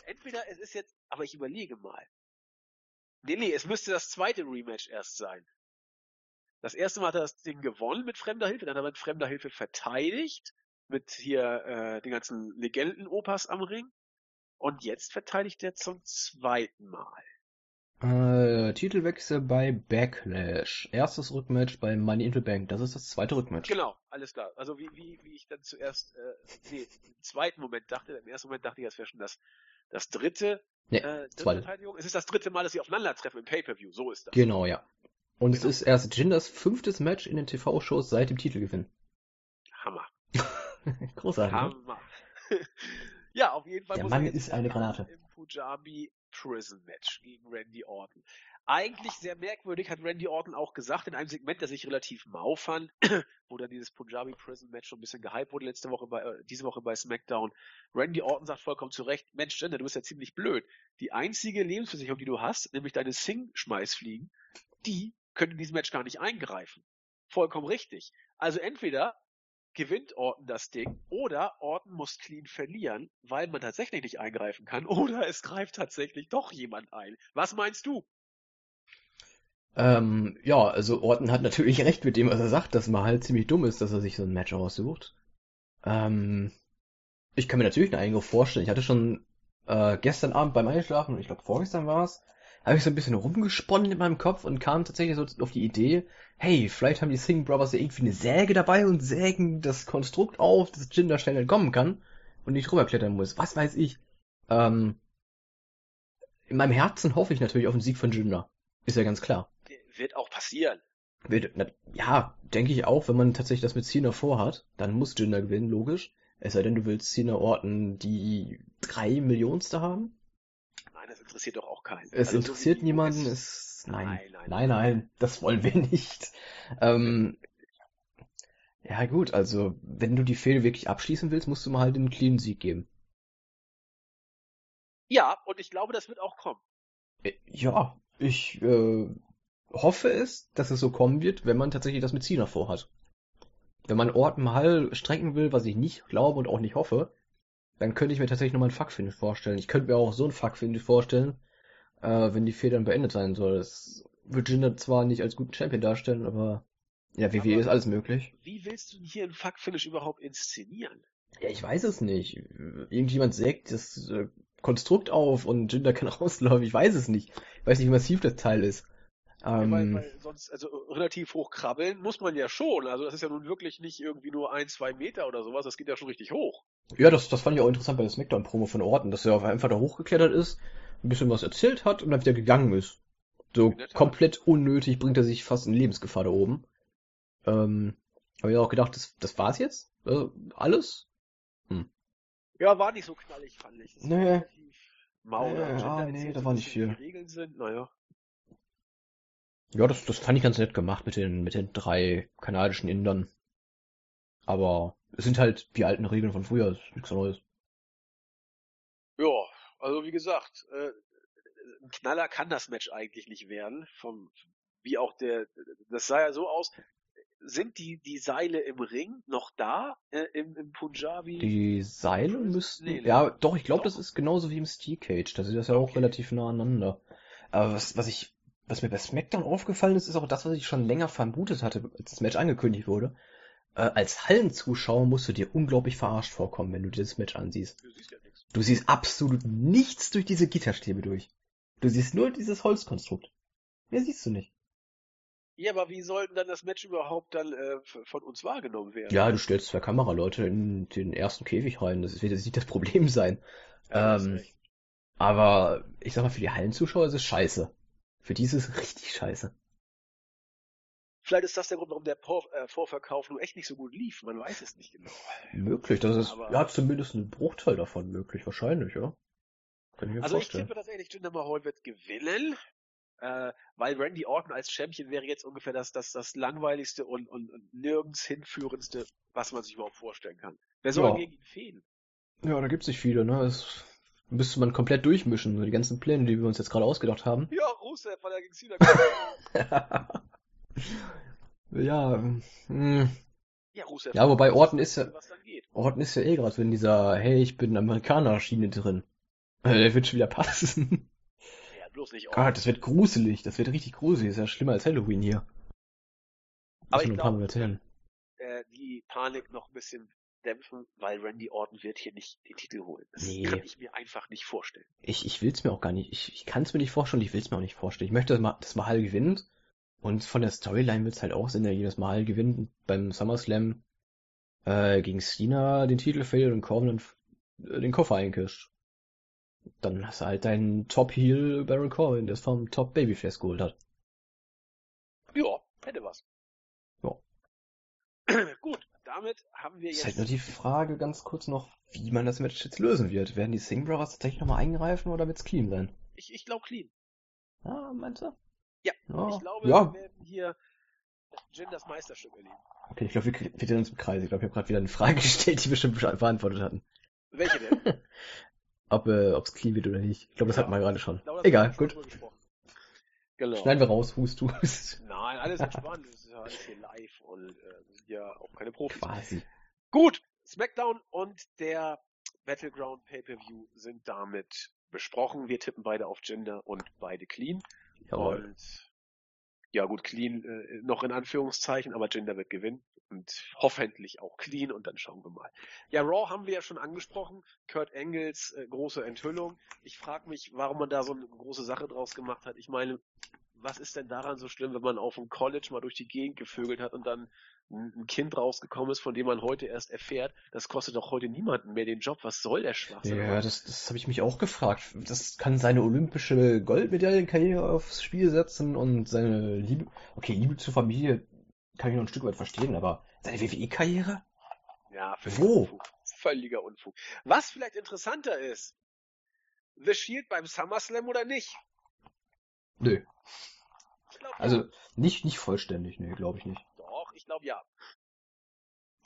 entweder es ist jetzt, aber ich überlege mal. Nee, nee, es müsste das zweite Rematch erst sein. Das erste Mal hat er das Ding gewonnen mit fremder Hilfe, dann hat er mit fremder Hilfe verteidigt, mit hier äh, den ganzen Legenden-Opas am Ring. Und jetzt verteidigt er zum zweiten Mal. Äh, Titelwechsel bei Backlash. Erstes Rückmatch bei Money in the Bank. Das ist das zweite Rückmatch. Genau, alles klar. Also wie, wie, wie ich dann zuerst, äh, nee, im zweiten Moment dachte, im ersten Moment dachte ich, das wäre schon das, das dritte, Nee, äh, zweite. Verteidigung. Es ist das dritte Mal, dass sie aufeinandertreffen im Pay-Per-View. So ist das. Genau, ja. Und es Genau. ist erst Jinders fünftes Match in den TV-Shows seit dem Titelgewinn. Hammer. [laughs] Großartig. ne? Hammer. [laughs] ja, auf jeden Fall Der muss Mann ist eine ran Granate. Im Punjabi Prison Match gegen Randy Orton. Eigentlich sehr merkwürdig, hat Randy Orton auch gesagt, in einem Segment, das ich relativ mau fand, [clears throat] wo dann dieses Punjabi Prison Match schon ein bisschen gehypt wurde letzte Woche bei, äh, diese Woche bei SmackDown. Randy Orton sagt vollkommen zu Recht, Mensch, Jinder, du bist ja ziemlich blöd. Die einzige Lebensversicherung, die du hast, nämlich deine Sing-Schmeißfliegen, die können in diesem Match gar nicht eingreifen. Vollkommen richtig. Also entweder gewinnt Orton das Ding oder Orton muss clean verlieren, weil man tatsächlich nicht eingreifen kann [laughs] oder es greift tatsächlich doch jemand ein. Was meinst du? Ähm, ja, also Orton hat natürlich [laughs] recht mit dem, was er sagt, dass man halt ziemlich dumm ist, dass er sich so ein Match aussucht. Ähm, ich kann mir natürlich einen Eingriff vorstellen. Ich hatte schon äh, gestern Abend beim Einschlafen, ich glaube vorgestern war es, habe ich so ein bisschen rumgesponnen in meinem Kopf und kam tatsächlich so auf die Idee, hey, vielleicht haben die Singh Brothers ja irgendwie eine Säge dabei und sägen das Konstrukt auf, dass Jinder schnell entkommen kann und nicht rüberklettern muss. Was weiß ich. Ähm, in meinem Herzen hoffe ich natürlich auf den Sieg von Jinder. Ist ja ganz klar. Wird auch passieren. Ja, denke ich auch, wenn man tatsächlich das mit Cena vorhat, dann muss Jinder gewinnen, logisch. Es sei denn, du willst Cena Orten die drei Millionste haben? Nein, das interessiert doch auch keinen. Es Also so interessiert wie- niemanden, es- nein, Nein, nein, nein, nein, das wollen wir [laughs] nicht. Ähm, ja gut, also, wenn du die Fehde wirklich abschließen willst, musst du mal halt den clean Sieg geben. Ja, und ich glaube, das wird auch kommen. Äh, Ja, ich äh, hoffe es, dass es so kommen wird, wenn man tatsächlich das mit Cena vorhat. Wenn man Orton mal strecken will, was ich nicht glaube und auch nicht hoffe, dann könnte ich mir tatsächlich nochmal ein Fuck-Finish vorstellen. Ich könnte mir auch so ein Fuck-Finish vorstellen, äh, wenn die Fehde dann beendet sein soll. Das wird Jinder zwar nicht als guten Champion darstellen, aber ja, WWE Aber- ist alles möglich. Wie willst du denn hier ein Fuck-Finish überhaupt inszenieren? Ja, ich weiß es nicht. Irgendjemand sägt das äh, Konstrukt auf und Jinder kann [laughs] rauslaufen. Ich weiß es nicht. Ich weiß nicht, wie massiv das Teil ist. Ja, Ähm, weil, weil sonst, also relativ hoch krabbeln muss man ja schon. Also das ist ja nun wirklich nicht irgendwie nur ein, zwei Meter oder sowas, das geht ja schon richtig hoch. Ja, das, das fand ich auch interessant bei der Smackdown-Promo von Orton, dass er einfach da hochgeklettert ist, ein bisschen was erzählt hat und dann wieder gegangen ist. So komplett unnötig bringt er sich fast in Lebensgefahr da oben. Ähm, habe ich auch gedacht, das, das war's jetzt? Äh, alles? Ja, war nicht so knallig, fand ich. War Nee. Mau, Nee, ne? Jinder ah, nee, da war nicht viel. Die Regeln sind, naja. Ja, das, das fand ich ganz nett gemacht mit den, mit den drei kanadischen Indern. Aber es sind halt die alten Regeln von früher, ist nichts Neues. Ja, also wie gesagt, äh, ein Knaller kann das Match eigentlich nicht werden. Vom, wie auch der, das sah ja so aus. Sind die, die Seile im Ring noch da, äh, im, im Punjabi? Die Seile müssten, Nee, ja, doch, ich glaube, das ist genauso wie im Steel Cage. Da ist das ja auch Okay. relativ nah aneinander. Aber was, was ich, was mir bei SmackDown aufgefallen ist, ist auch das, was ich schon länger vermutet hatte, als das Match angekündigt wurde. Äh, als Hallenzuschauer musst du dir unglaublich verarscht vorkommen, wenn du dir das Match ansiehst. Du siehst ja nichts. Du siehst absolut nichts durch diese Gitterstäbe durch. Du siehst nur dieses Holzkonstrukt. Mehr siehst du nicht. Ja, aber wie sollten dann das Match überhaupt dann äh, von uns wahrgenommen werden? Ja, du stellst zwei Kameraleute in den ersten Käfig rein. Das wird jetzt nicht das Problem sein. Ja, ähm. Aber ich sag mal, für die Hallenzuschauer ist es scheiße. Für die ist es richtig scheiße. Vielleicht ist das der Grund, warum der Vor äh, Vorverkauf nun echt nicht so gut lief. Man weiß es nicht genau. Möglich, das ist Aber- ja zumindest ein Bruchteil davon möglich, wahrscheinlich, ja. Kann ich mir Also ich vorstellen. tippe tatsächlich, Jinder Mahal wird gewinnen, äh, weil Randy Orton als Champion wäre jetzt ungefähr das, das, das langweiligste und, und, und nirgends hinführendste, was man sich überhaupt vorstellen kann. Wer soll Ja. gegen ihn fehlen? Ja, da gibt's nicht viele, ne? Das müsste man komplett durchmischen, so die ganzen Pläne, die wir uns jetzt gerade ausgedacht haben. Ja, Rusev, weil er gegen Cena [laughs] ja, hm. ja, Rusev. Ja, wobei Orton ist ja-. Orton ist ja eh gerade so in dieser, hey, ich bin Amerikaner-Schiene drin. [laughs] Der wird schon wieder passen. Ja, bloß nicht Orton. Gott, das wird gruselig, das wird richtig gruselig, das ist ja schlimmer als Halloween hier. Aber ich man ein paar glaube, äh, die Panik noch ein bisschen dämpfen, weil Randy Orton wird hier nicht den Titel holen. Das Nee. kann ich mir einfach nicht vorstellen. Ich, ich will's mir auch gar nicht, ich, ich kann's mir nicht vorstellen, ich will's mir auch nicht vorstellen. Ich möchte, dass, Ma- dass Mahal gewinnt. Und von der Storyline wird's halt auch Sinn, der jedes Mahal gewinnt beim SummerSlam äh, gegen Cena den Titel verliert und Corbin dann äh, den Koffer einkischt. Dann hast du halt deinen Top-Heel Baron Corbin, der es vom Top-Babyface geholt hat. Ja, hätte was. Ja. [clears throat] Gut, damit haben wir Ist jetzt. halt nur die Frage ganz kurz noch, wie man das Match jetzt lösen wird. Werden die Singh Brothers tatsächlich nochmal eingreifen oder wird's clean sein? ich ich glaube clean. Ah, meinst du? Ja, Ja, Ich glaube, ja. wir werden hier Jin das Meisterstück erleben. Okay, ich glaube, wir, drehen uns im Kreis. Ich glaube, ich habe gerade wieder eine Frage [laughs] gestellt, die wir schon be- beantwortet hatten. Welche denn? [laughs] Ob äh, ob's clean wird oder nicht. Ich glaube, das Ja. hatten wir gerade schon. Glaube, Egal, gut. Genau. Schneiden wir raus, hust du. Hust. Nein, alles [laughs] entspannt. Das ist ja alles hier live und äh, wir sind ja auch keine Profis. Quasi. Gut, SmackDown und der Battleground Pay-Per-View sind damit besprochen. Wir tippen beide auf Gender und beide clean. Jawohl. Und ja gut, clean äh, noch in Anführungszeichen, aber Gender wird gewinnen. Und hoffentlich auch clean und dann schauen wir mal. Ja, Raw haben wir ja schon angesprochen. Kurt Engels äh, große Enthüllung. Ich frage mich, warum man da so eine große Sache draus gemacht hat. Ich meine, was ist denn daran so schlimm, wenn man auf dem College mal durch die Gegend gevögelt hat und dann ein Kind rausgekommen ist, von dem man heute erst erfährt, das kostet doch heute niemanden mehr den Job. Was soll der Schwachsinn? Ja, das, das habe ich mich auch gefragt. Das kann seine olympische Goldmedaillenkarriere aufs Spiel setzen und seine Liebe, okay, Liebe zur Familie kann ich noch ein Stück weit verstehen, aber seine WWE-Karriere? Ja, Wo? Unfug. Völliger Unfug. Was vielleicht interessanter ist, The Shield beim SummerSlam oder nicht? Nö. Also nicht, nicht vollständig, nee, glaube ich nicht. Doch, ich glaube ja.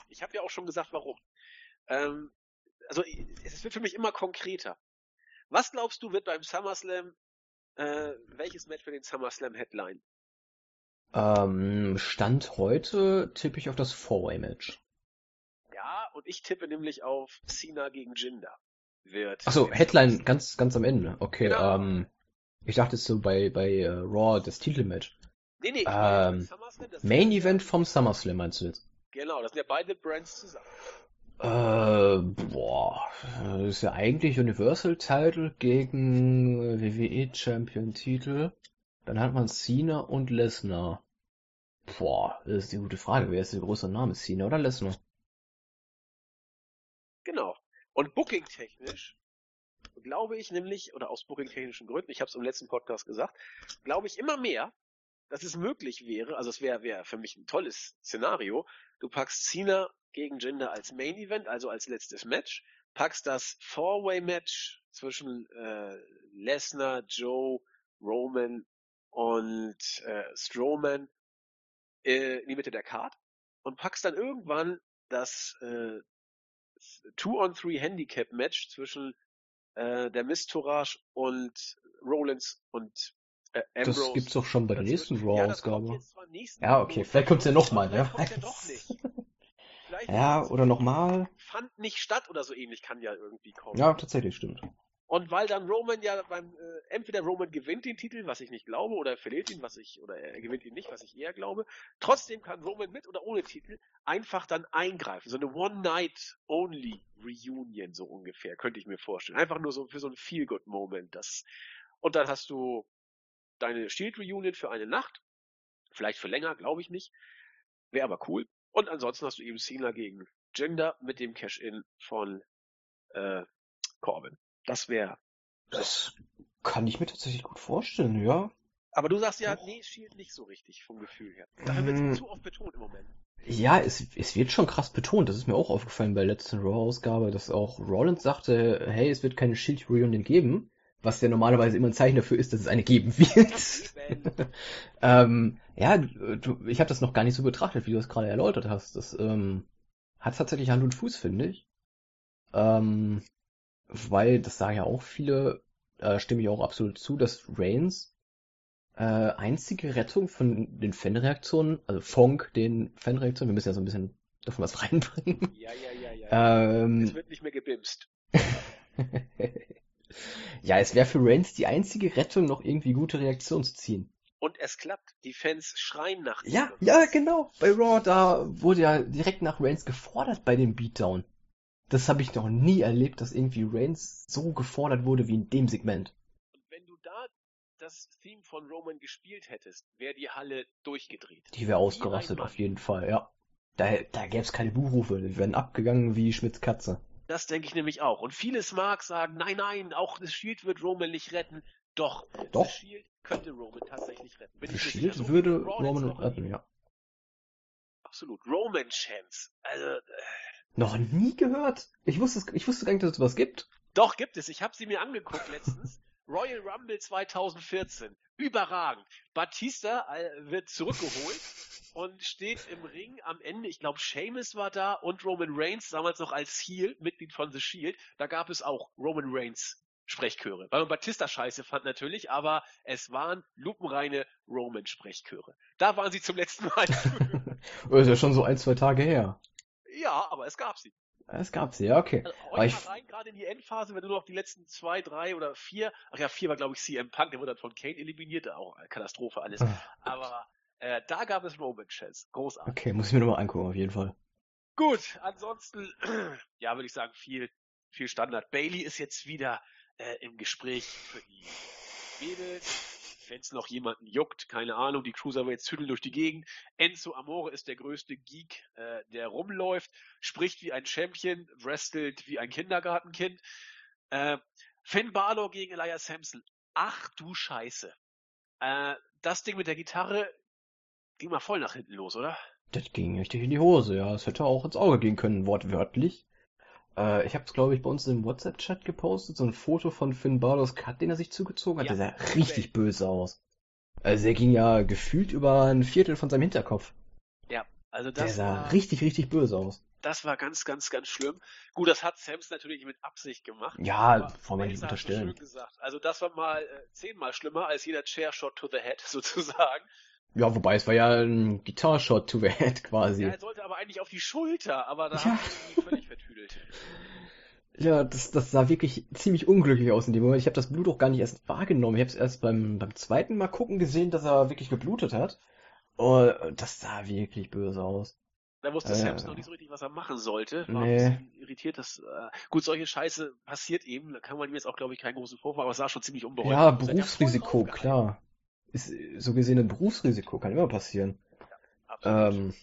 Ich habe ja auch schon gesagt, warum. Ähm, also es wird für mich immer konkreter. Was glaubst du, wird beim SummerSlam, äh, welches Match für den SummerSlam Headline? Ähm, Stand heute tippe ich auf das Four-Way-Match. Ja, und ich tippe nämlich auf Cena gegen Jinder. Wird. Achso, Headline ganz, ganz am Ende. Okay, genau. ähm, ich dachte so bei, bei uh, Raw das Titelmatch. Nee, nee, ähm, Main Event vom SummerSlam meinst du jetzt? Genau, das sind ja beide Brands zusammen. Äh, boah, das ist ja eigentlich Universal Title gegen WWE Champion Titel. Dann hat man Cena und Lesnar. Boah, das ist die gute Frage. Wer ist der große Name? Cena oder Lesnar? Genau. Und booking-technisch glaube ich nämlich, oder aus booking-technischen Gründen, ich habe es im letzten Podcast gesagt, glaube ich immer mehr, dass es möglich wäre, also es wäre wär für mich ein tolles Szenario, du packst Cena gegen Jinder als Main Event, also als letztes Match, packst das Four-Way-Match zwischen äh, Lesnar, Joe, Roman und äh, Strowman äh, in die Mitte der Card und packst dann irgendwann das äh, Two-on-Three-Handicap-Match zwischen äh, der Mistourage und Rollins und äh, Ambrose. Das gibt's doch schon bei der nächsten Raw-Ausgabe. Ja, ja, okay, vielleicht kommt's ja nochmal. Kommt ja doch nicht. ja, oder nochmal. Fand nicht statt oder so ähnlich kann ja irgendwie kommen. Ja, tatsächlich, stimmt. Und weil dann Roman ja beim, äh, entweder Roman gewinnt den Titel, was ich nicht glaube, oder er verliert ihn, was ich, oder er gewinnt ihn nicht, was ich eher glaube. Trotzdem kann Roman mit oder ohne Titel einfach dann eingreifen. So eine One-Night-Only-Reunion so ungefähr, könnte ich mir vorstellen. Einfach nur so für so ein Feel-Good-Moment. Das, und dann hast du deine Shield-Reunion für eine Nacht. Vielleicht für länger, glaube ich nicht. Wäre aber cool. Und ansonsten hast du eben Cena gegen Jinder mit dem Cash-In von äh, Corbin. Das wäre. Das kann ich mir tatsächlich gut vorstellen, ja. Aber du sagst ja, nee, Shield nicht so richtig vom Gefühl her. Dafür wird mm. zu oft betont im Moment. Ja, es, es wird schon krass betont. Das ist mir auch aufgefallen bei der letzten Raw-Ausgabe, dass auch Rollins sagte, hey, es wird keine Shield-Reunion geben. Was ja normalerweise immer ein Zeichen dafür ist, dass es eine geben wird. [laughs] ähm, ja, du, ich habe das noch gar nicht so betrachtet, wie du es gerade erläutert hast. Das ähm, hat tatsächlich Hand und Fuß, finde ich. Ähm, weil, das sagen ja auch viele, äh, stimme ich auch absolut zu, dass Reigns äh, einzige Rettung von den Fanreaktionen, also Funk den Fanreaktionen, wir müssen ja so ein bisschen davon was [laughs] reinbringen. Ja, ja, ja, ja. Ähm, es wird nicht mehr gebimst. [laughs] ja, es wäre für Reigns die einzige Rettung, noch irgendwie gute Reaktionen zu ziehen. Und es klappt. Die Fans schreien nach ihm. Ja, ja, genau. Bei Raw, da wurde ja direkt nach Reigns gefordert bei dem Beatdown. Das habe ich noch nie erlebt, dass irgendwie Reigns so gefordert wurde wie in dem Segment. Und wenn du da das Theme von Roman gespielt hättest, wäre die Halle durchgedreht. Die wäre ausgerastet, auf jeden Fall, ja. Da, da gäbe es keine Buchrufe, die werden abgegangen wie Schmitz Katze. Das denke ich nämlich auch. Und vieles mag sagen, nein, nein, auch das Shield wird Roman nicht retten. Doch, Doch. das Shield könnte Roman tatsächlich retten. Bin das Shield würde Roman retten, ja. Absolut. Roman Chance. Also, äh, noch nie gehört? Ich wusste, ich wusste gar nicht, dass es was gibt. Doch, gibt es. Ich habe sie mir angeguckt letztens. [laughs] Royal Rumble 2014. Überragend. Batista äh, wird zurückgeholt und steht im Ring am Ende. Ich glaube, Seamus war da und Roman Reigns, damals noch als Heel, Mitglied von The Shield. Da gab es auch Roman Reigns Sprechchöre. Weil man Batista scheiße fand natürlich, aber es waren lupenreine Roman-Sprechchöre. Da waren sie zum letzten Mal. das [laughs] [laughs] ist ja schon so ein, zwei Tage her. Ja, aber es gab sie. Es gab sie, ja, okay. Also, heute ich... rein, gerade in die Endphase, wenn du noch die letzten zwei, drei oder vier, ach ja, vier war glaube ich CM Punk, der wurde dann von Kane eliminiert, auch Katastrophe alles. Ah. aber Äh, da gab es Roman Chess. Großartig. Okay, muss ich mir nochmal angucken, auf jeden Fall. Gut, ansonsten, [clears throat] ja, würde ich sagen, viel, viel Standard. Bailey ist jetzt wieder äh, im Gespräch für die Mädels. Wenn es noch jemanden juckt, keine Ahnung, die Cruiserweights züdeln durch die Gegend. Enzo Amore ist der größte Geek, äh, der rumläuft, spricht wie ein Champion, wrestelt wie ein Kindergartenkind. Äh, Finn Balor gegen Elias Sampson. Ach du Scheiße. Äh, das Ding mit der Gitarre ging mal voll nach hinten los, oder? Das ging richtig in die Hose, ja. Es hätte auch ins Auge gehen können, wortwörtlich. Äh, ich habe es, glaube ich, bei uns im WhatsApp-Chat gepostet, so ein Foto von Finn Balors Cut, den er sich zugezogen hat. Ja, der sah richtig böse aus. Also er ging ja gefühlt über ein Viertel von seinem Hinterkopf. Ja, also Der das sah war, richtig, richtig böse aus. das war ganz, ganz, ganz schlimm. Gut, das hat Samson natürlich mit Absicht gemacht. Ja, wollen wir nicht unterstellen. schön gesagt. Also das war mal äh, zehnmal schlimmer als jeder Chairshot to the head [laughs] sozusagen. Ja, wobei es war ja ein Guitar-Shot to the head quasi. Ja, er sollte aber eigentlich auf die Schulter, aber da Ja. sie ihn völlig vertüdelt. [laughs] Ja, das, das sah wirklich ziemlich unglücklich aus in dem Moment. Ich habe das Blut auch gar nicht erst wahrgenommen. Ich habe es erst beim, beim zweiten Mal gucken gesehen, dass er wirklich geblutet hat. Und das sah wirklich böse aus. Da wusste Äh, Samson noch nicht so richtig, was er machen sollte. War nee. ein bisschen irritiert. Dass, äh, gut, solche Scheiße passiert eben. Da kann man ihm jetzt auch, glaube ich, keinen großen Vorwurf, aber es sah schon ziemlich unbeholfen Ja, aus. Er hat voll Berufsrisiko, klar. Ist so gesehen ein Berufsrisiko, kann immer passieren. Absolut. Ähm,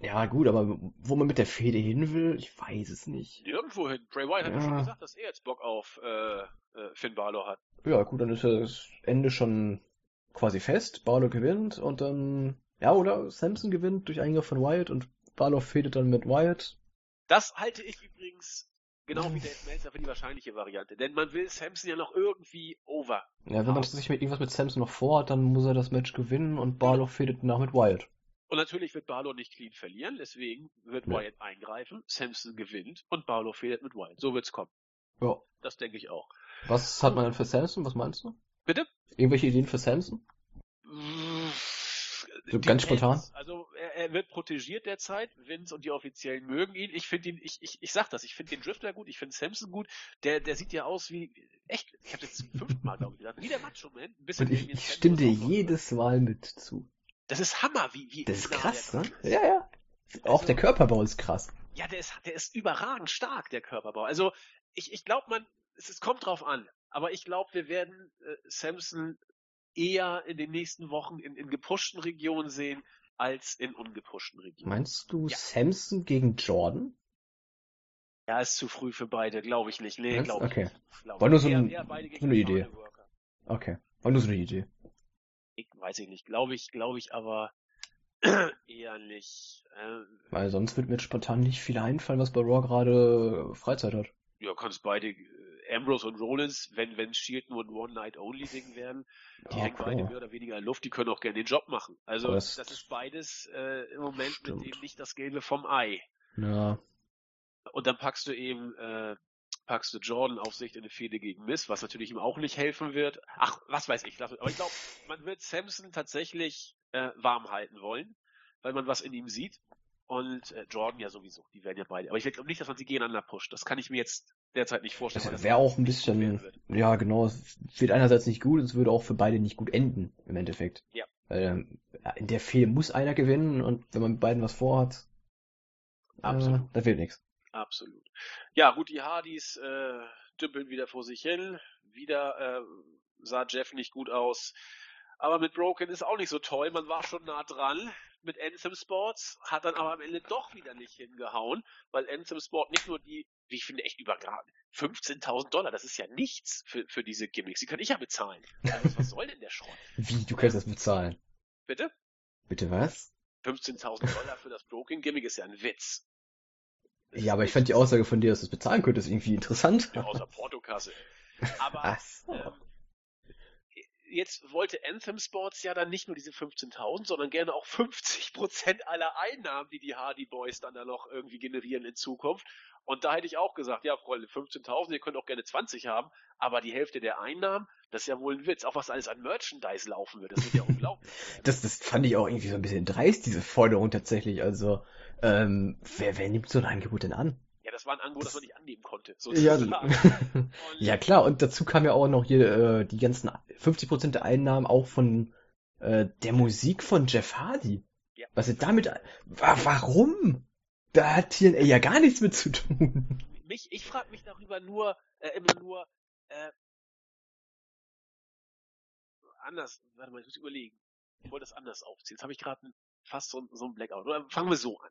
ja, gut, aber wo man mit der Fehde hin will, ich weiß es nicht. Nirgendwo hin. Bray Wyatt hat ja Ja. schon gesagt, dass er jetzt Bock auf äh, äh, Finn Balor hat. Ja, gut, dann ist ja das Ende schon quasi fest. Balor gewinnt und dann, ja, oder Samson gewinnt durch Eingriff von Wyatt und Balor fädet dann mit Wyatt. Das halte ich übrigens genau wie Dave Meltzer für die wahrscheinliche Variante. Denn man will Samson ja noch irgendwie over. Ja, wenn man sich mit irgendwas mit Samson noch vorhat, dann muss er das Match gewinnen und Balor fädet nach mit Wyatt. Und natürlich wird Balor nicht clean verlieren, deswegen wird Nee. Wyatt eingreifen, Samson gewinnt und Balor fädelt mit Wyatt. So wird's kommen. Ja. Das denke ich auch. Was hat man denn für Samson? Was meinst du? Bitte? Irgendwelche Ideen für Samson? So ganz spontan? Also er, wird protegiert derzeit. Vince und die Offiziellen mögen ihn. Ich finde ihn, ich, ich, ich sag das, ich finde den Drifter gut, ich finde Samson gut. Der, der sieht ja aus wie, echt, ich habe das zum fünften Mal, glaube ich, gesagt, wie der Macho Man. Ein bisschen Und ich, ich stimme dir noch- jedes Mal mit zu. Das ist Hammer, wie, wie Das ist krass, ne? ist. Ja, ja. Auch Also- der Körperbau ist krass. Ja, der ist, der ist überragend stark, der Körperbau. Also ich, ich glaube, man, es, es kommt drauf an. Aber ich glaube, wir werden äh, Samson eher in den nächsten Wochen in, in gepushten Regionen sehen als in ungepushten Regionen. Meinst du Ja. Samson gegen Jordan? Ja, ist zu früh für beide, glaube ich nicht. Nee, glaube ich okay. nicht. Glaub War ich nur so ein- so eine Idee. Okay. War nur so eine Idee. Ich weiß ich nicht. Glaube ich, glaube ich aber [clears throat] eher nicht. Äh, Weil sonst wird mir spontan nicht viel einfallen, was bei Raw gerade Freizeit hat. ja, kannst beide, Ambrose und Rollins, wenn, wenn Shield nur ein One-Night-Only-Ding werden, die Ja, hängen beide klar. mehr oder weniger in Luft, die können auch gerne den Job machen. Also Das- das, ist beides äh, im Moment Stimmt. mit dem nicht das Gelbe vom Ei. Ja. Und dann packst du eben, äh, packst du Jordan auf Sicht in eine Fehde gegen Miss, was natürlich ihm auch nicht helfen wird. Ach, was weiß ich. Aber ich glaube, man wird Samson tatsächlich äh, warm halten wollen, weil man was in ihm sieht. Und äh, Jordan ja sowieso, die werden ja beide. Aber ich glaube nicht, dass man sie gegeneinander pusht. Das kann ich mir jetzt derzeit nicht vorstellen. Das wäre auch ein bisschen, ja genau, es wird einerseits nicht gut, es würde auch für beide nicht gut enden, im Endeffekt. Ja. Weil ähm, in der Fehde muss einer gewinnen und wenn man mit beiden was vorhat, Absolut. Äh, das wird nichts. Absolut. Ja, gut, die Hardys äh, dümpeln wieder vor sich hin. Wieder äh, sah Jeff nicht gut aus. Aber mit Broken ist auch nicht so toll. Man war schon nah dran mit Anthem Sports, hat dann aber am Ende doch wieder nicht hingehauen, weil Anthem Sport nicht nur die, wie ich finde, echt überragend, 15.000 Dollar, das ist ja nichts für, für diese Gimmicks. Die kann ich ja bezahlen. Also, was soll denn der Schrott? Wie, du kannst das bezahlen? Bitte? Bitte was? 15.000 Dollar für das Broken Gimmick ist ja ein Witz. Das Ja, aber ich fand die. Aussage von dir, dass du es bezahlen könntest, irgendwie interessant. Ja, außer Portokasse. [laughs] Aber so. ähm, jetzt wollte Anthem Sports ja dann nicht nur diese 15.000, sondern gerne auch 50% aller Einnahmen, die die Hardy Boys dann da noch irgendwie generieren in Zukunft. Und da hätte ich auch gesagt, ja, Freunde, 15.000, ihr könnt auch gerne 20 haben, aber die Hälfte der Einnahmen, das ist ja wohl ein Witz. Auch was alles an Merchandise laufen wird, das wird ja [laughs] unglaublich. Das, das fand ich auch irgendwie so ein bisschen dreist, diese Forderung tatsächlich. Also, ähm, wer, wer nimmt so ein Angebot denn an? Ja, das war ein Angebot, das man nicht annehmen konnte, Ja, sozusagen. [laughs] Ja klar, und dazu kam ja auch noch hier äh, die ganzen 50% der Einnahmen auch von äh, der Musik von Jeff Hardy. Ja. Was er damit, warum? Da hat TNA ja gar nichts mit zu tun. Mich, ich frage mich darüber nur, äh, immer nur, äh, anders, warte mal, ich muss überlegen. Ich wollte das anders aufziehen. Jetzt habe ich gerade fast so, so ein Blackout. Oder fangen wir so an.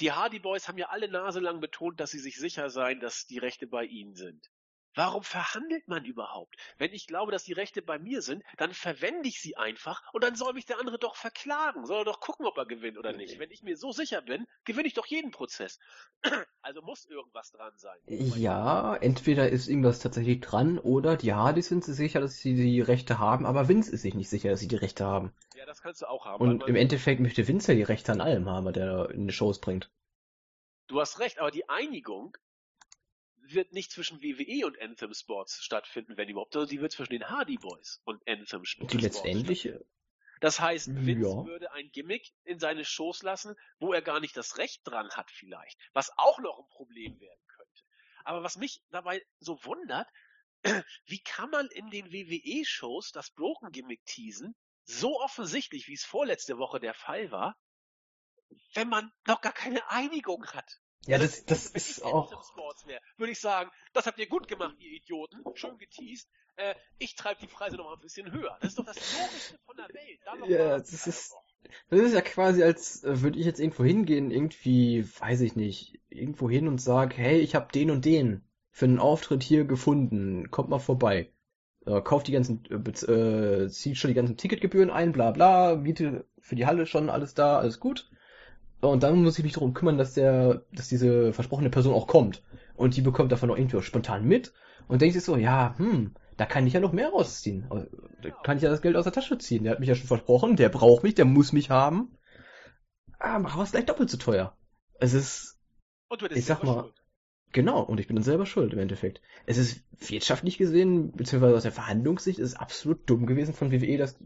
Die Hardy Boys haben ja alle Nase lang betont, dass sie sich sicher seien, dass die Rechte bei ihnen sind. Warum verhandelt man überhaupt? Wenn ich glaube, dass die Rechte bei mir sind, dann verwende ich sie einfach und dann soll mich der andere doch verklagen. Soll er doch gucken, ob er gewinnt oder nicht. Wenn ich mir so sicher bin, gewinne ich doch jeden Prozess. [clears throat] Also muss irgendwas dran sein. Ja, entweder ist irgendwas tatsächlich dran oder die Hardys sind sich sicher, dass sie die Rechte haben, aber Vince ist sich nicht sicher, dass sie die Rechte haben. Ja, das kannst du auch haben. Und im Endeffekt möchte Vince ja die Rechte an allem haben, was der in die Shows bringt. Du hast recht, aber die Einigung wird nicht zwischen WWE und Anthem Sports stattfinden, wenn überhaupt, sondern die wird zwischen den Hardy Boys und Anthem Sports. Die letztendliche. Das heißt, Vince ja. würde ein Gimmick in seine Shows lassen, wo er gar nicht das Recht dran hat vielleicht, was auch noch ein Problem werden könnte. Aber was mich dabei so wundert, [clears throat] wie kann man in den WWE-Shows das Broken Gimmick teasen, so offensichtlich, wie es vorletzte Woche der Fall war, wenn man noch gar keine Einigung hat? Ja, das, das ist auch. Würde ich sagen, das habt ihr gut gemacht, ihr Idioten. Schön geteased. Äh, ich treibe die Preise noch mal ein bisschen höher. Das ist doch das Logischste von der Welt. ja, das ist, das ist ja quasi, als äh, würde ich jetzt irgendwo hingehen, irgendwie, weiß ich nicht, irgendwo hin und sag, hey, ich habe den und den für einen Auftritt hier gefunden. Kommt mal vorbei. Äh, kauft die ganzen, äh, äh, zieht schon die ganzen Ticketgebühren ein, bla bla, Miete für die Halle schon alles da, alles gut. Und dann muss ich mich darum kümmern, dass der, dass diese versprochene Person auch kommt. Und die bekommt davon auch irgendwie spontan mit und denkt sich so, ja, hm, da kann ich ja noch mehr rausziehen. Da kann ich ja das Geld aus der Tasche ziehen. Der hat mich ja schon versprochen, der braucht mich, der muss mich haben. Ah, mach was gleich doppelt so teuer. Es ist, und du ich sag mal, schuld. genau, und ich bin dann selber schuld im Endeffekt. Es ist wirtschaftlich gesehen, beziehungsweise aus der Verhandlungssicht, ist es absolut dumm gewesen von WWE, das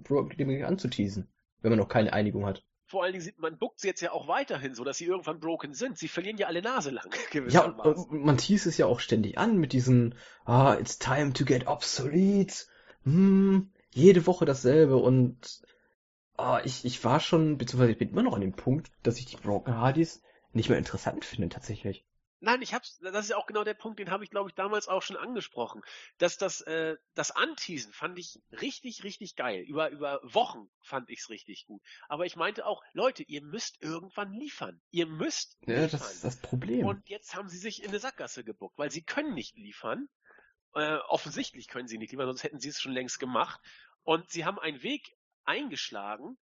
anzuteasen, wenn man noch keine Einigung hat vor allen Dingen sieht man buckt sie jetzt ja auch weiterhin, so dass sie irgendwann broken sind. Sie verlieren ja alle Nase lang. [laughs] Ja, und, man teast es ja auch ständig an mit diesen, ah, it's time to get obsolete. Hm, jede Woche dasselbe und ah, ich, ich war schon, beziehungsweise ich bin immer noch an dem Punkt, dass ich die Broken Hardys nicht mehr interessant finde tatsächlich. Nein, ich hab's, das ist ja auch genau der Punkt, den habe ich, glaube ich, damals auch schon angesprochen. Dass das, äh, das Anteasen fand ich richtig, richtig geil. Über, über Wochen fand ich's richtig gut. Aber ich meinte auch, Leute, ihr müsst irgendwann liefern. Ihr müsst Ja, liefern. das ist das Problem. Und jetzt haben sie sich in eine Sackgasse gebuckt, weil sie können nicht liefern. Äh, offensichtlich können sie nicht liefern, sonst hätten sie es schon längst gemacht. Und sie haben einen Weg eingeschlagen,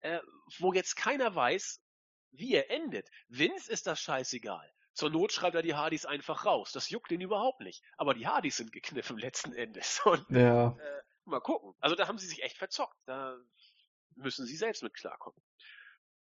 äh, wo jetzt keiner weiß, wie er endet. Vince ist das scheißegal. Zur Not schreibt er die Hardys einfach raus. Das juckt ihn überhaupt nicht. Aber die Hardys sind gekniffen [laughs] letzten Endes. Und, ja. Äh, mal gucken. Also da haben sie sich echt verzockt. Da müssen sie selbst mit klarkommen.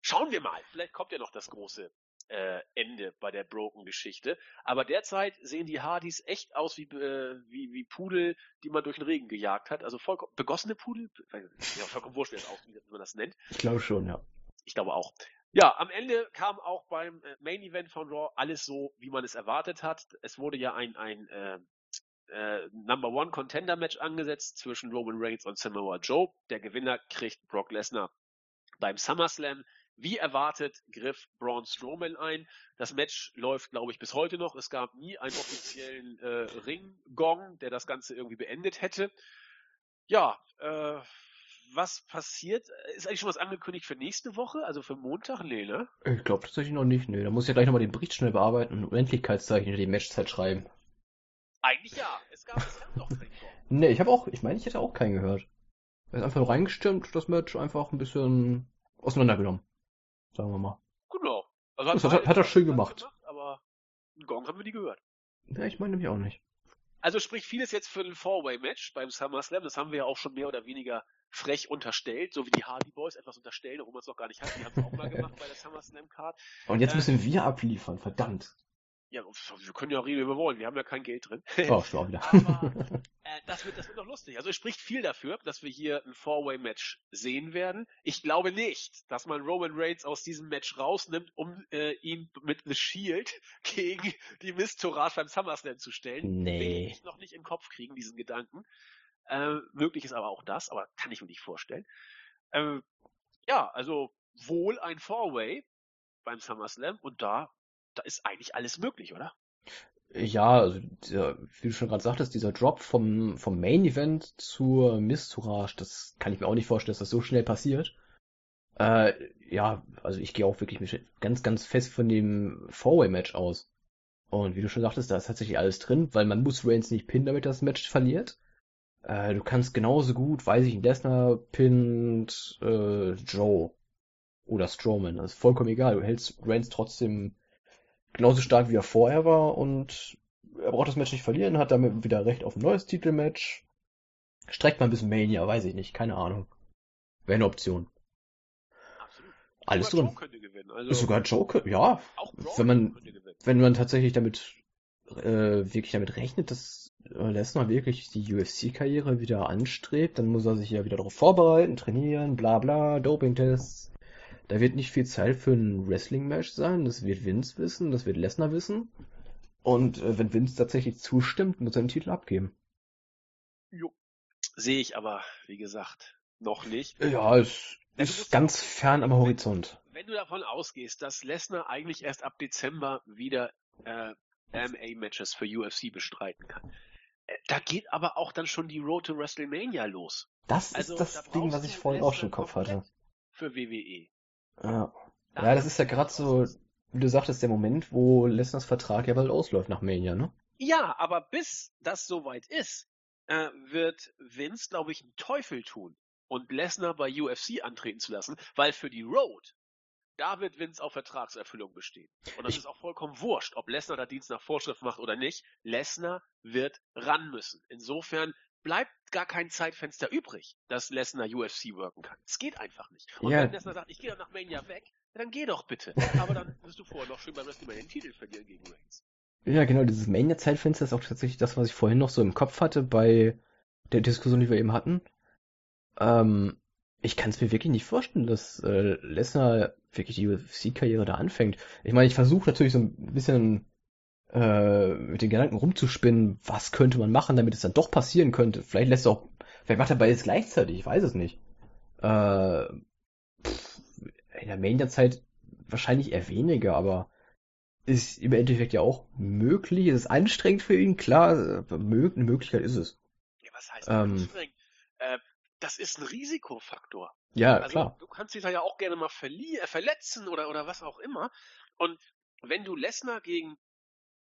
Schauen wir mal. Vielleicht kommt ja noch das große äh, Ende bei der Broken-Geschichte. Aber derzeit sehen die Hardys echt aus wie, äh, wie, wie Pudel, die man durch den Regen gejagt hat. Also vollkommen begossene Pudel. Ja, vollkommen wurscht, wie, das aus, wie man das nennt. Ich glaube schon, ja. Ich glaube auch. Ja, am Ende kam auch beim äh, Main Event von Raw alles so, wie man es erwartet hat. Es wurde ja ein, ein äh, äh, Number One Contender Match angesetzt zwischen Roman Reigns und Samoa Joe. Der Gewinner kriegt Brock Lesnar beim SummerSlam. Wie erwartet griff Braun Strowman ein. Das Match läuft, glaube ich, bis heute noch. Es gab nie einen offiziellen äh, Ring-Gong, der das Ganze irgendwie beendet hätte. Ja, äh, was passiert? Ist eigentlich schon was angekündigt für nächste Woche? Also für Montag? Nee, ne? Ich glaube tatsächlich noch nicht, nee. Da muss ich ja gleich nochmal den Bericht schnell bearbeiten und Unendlichkeitszeichen in die Matchzeit schreiben. Eigentlich ja. Es gab, doch keinen [laughs] Nee, ich habe auch, ich meine, ich hätte auch keinen gehört. Er ist einfach nur reingestimmt, das Match einfach ein bisschen auseinandergenommen. Sagen wir mal. Genau. Also das hat, hat er schön gemacht. gemacht. Aber einen Gong haben wir nie gehört. Ja, ich meine nämlich auch nicht. Also spricht vieles jetzt für ein Four-Way-Match beim SummerSlam. Das haben wir ja auch schon mehr oder weniger frech unterstellt, so wie die Hardy Boys etwas unterstellen, obwohl man es noch gar nicht hat. Die haben es auch mal gemacht bei der SummerSlam Card. Und jetzt äh, müssen wir abliefern, verdammt. Ja, wir können ja auch reden, wie wir wollen. Wir haben ja kein Geld drin. [laughs] Oh, schon wieder. Aber [laughs] äh, das, wird, das wird noch lustig. Also es spricht viel dafür, dass wir hier ein Four-Way-Match sehen werden. Ich glaube nicht, dass man Roman Reigns aus diesem Match rausnimmt, um äh, ihn mit The Shield [laughs] gegen die Miss Torage beim SummerSlam zu stellen. Nee. Will ich noch nicht im Kopf kriegen, diesen Gedanken. Äh, möglich ist aber auch das, aber kann ich mir nicht vorstellen. Ähm, ja, also wohl ein Four-Way beim SummerSlam und da, da ist eigentlich alles möglich, oder? Ja, also dieser, wie du schon gerade sagtest, dieser Drop vom, vom Main Event zur Miss Tourage, das kann ich mir auch nicht vorstellen, dass das so schnell passiert. Äh, ja, also ich gehe auch wirklich ganz, ganz fest von dem Four-Way-Match aus. Und wie du schon sagtest, da ist tatsächlich alles drin, weil man muss Reigns nicht pinnen, damit das Match verliert. Äh, du kannst genauso gut, weiß ich, Lesnar pinnt äh, Joe oder Strowman. Das ist vollkommen egal. Du hältst Reigns trotzdem genauso stark, wie er vorher war und er braucht das Match nicht verlieren, hat damit wieder recht auf ein neues Titelmatch. Streckt mal ein bisschen Mania, weiß ich nicht, keine Ahnung. Wäre eine Option. Absolut. Alles Sogar drin. Joe könnte gewinnen. Also, Ist sogar Joker, ja. auch Braun wenn man- könnte. Wenn man tatsächlich damit äh, wirklich damit rechnet, dass Lesnar wirklich die UFC-Karriere wieder anstrebt, dann muss er sich ja wieder darauf vorbereiten, trainieren, bla bla, Doping-Tests. Da wird nicht viel Zeit für ein Wrestling-Match sein, das wird Vince wissen, das wird Lesnar wissen. Und äh, wenn Vince tatsächlich zustimmt, muss er den Titel abgeben. Jo. Sehe ich aber, wie gesagt, noch nicht. Ja, es du ist ganz fern am Horizont. Wenn du davon ausgehst, dass Lesnar eigentlich erst ab Dezember wieder äh, MMA-Matches für UFC bestreiten kann, äh, da geht aber auch dann schon die Road to WrestleMania los. Das Also, ist das da Ding, was ich vorhin auch schon im Kopf hatte. Für WWE. Ja. Ja, das ist ja gerade so, wie du sagtest, der Moment, wo Lesners Vertrag ja bald ausläuft nach Mania, ne? Ja, aber bis das soweit ist, äh, wird Vince, glaube ich, einen Teufel tun und Lesnar bei UFC antreten zu lassen, weil für die Road, da wird Vince auf Vertragserfüllung bestehen. Und das Ich- ist auch vollkommen wurscht, ob Lesnar da Dienst nach Vorschrift macht oder nicht. Lesnar wird ran müssen. Insofern bleibt gar kein Zeitfenster übrig, dass Lesnar UFC worken kann. Es geht einfach nicht. Und Ja. wenn Lesnar sagt, ich gehe dann nach Mania weg, dann geh doch bitte. Aber dann wirst du vorher noch schön beim WrestleMania den Titel verlieren gegen Reigns. Ja, genau, dieses Mania-Zeitfenster ist auch tatsächlich das, was ich vorhin noch so im Kopf hatte bei der Diskussion, die wir eben hatten. Ähm, ich kann es mir wirklich nicht vorstellen, dass äh, Lesnar wirklich die UFC-Karriere da anfängt. Ich meine, ich versuche natürlich so ein bisschen äh, mit den Gedanken rumzuspinnen, was könnte man machen, damit es dann doch passieren könnte. Vielleicht lässt er auch, vielleicht macht er beides gleichzeitig, ich weiß es nicht. Äh, pff, in der Mania-Zeit wahrscheinlich eher weniger, aber ist im Endeffekt ja auch möglich. Es ist anstrengend für ihn, klar, eine Möglichkeit ist es. Ja, was heißt Ähm. anstrengend? Äh, das ist ein Risikofaktor. Ja, also klar. du kannst dich da ja auch gerne mal verlie äh, verletzen oder, oder was auch immer. Und wenn du Lesnar gegen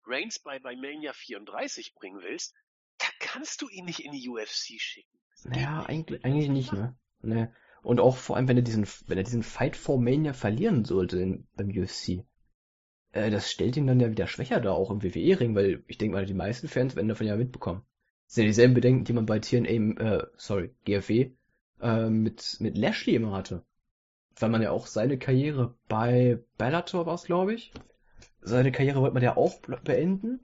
Reigns bei, bei Mania 34 bringen willst, da kannst du ihn nicht in die UFC schicken. Naja, eigentlich, eigentlich nicht, ne? Ne. Und auch vor allem, wenn er diesen, wenn er diesen Fight for Mania verlieren sollte in, beim UFC, äh, das stellt ihn dann ja wieder schwächer da, auch im WWE-Ring, weil ich denke mal, die meisten Fans werden davon ja mitbekommen. Das sind ja dieselben Bedenken, die man bei TNA, äh, sorry, GFW, äh, mit, mit Lashley immer hatte. Weil man ja auch seine Karriere bei Bellator war glaube ich. Seine Karriere wollte man ja auch beenden,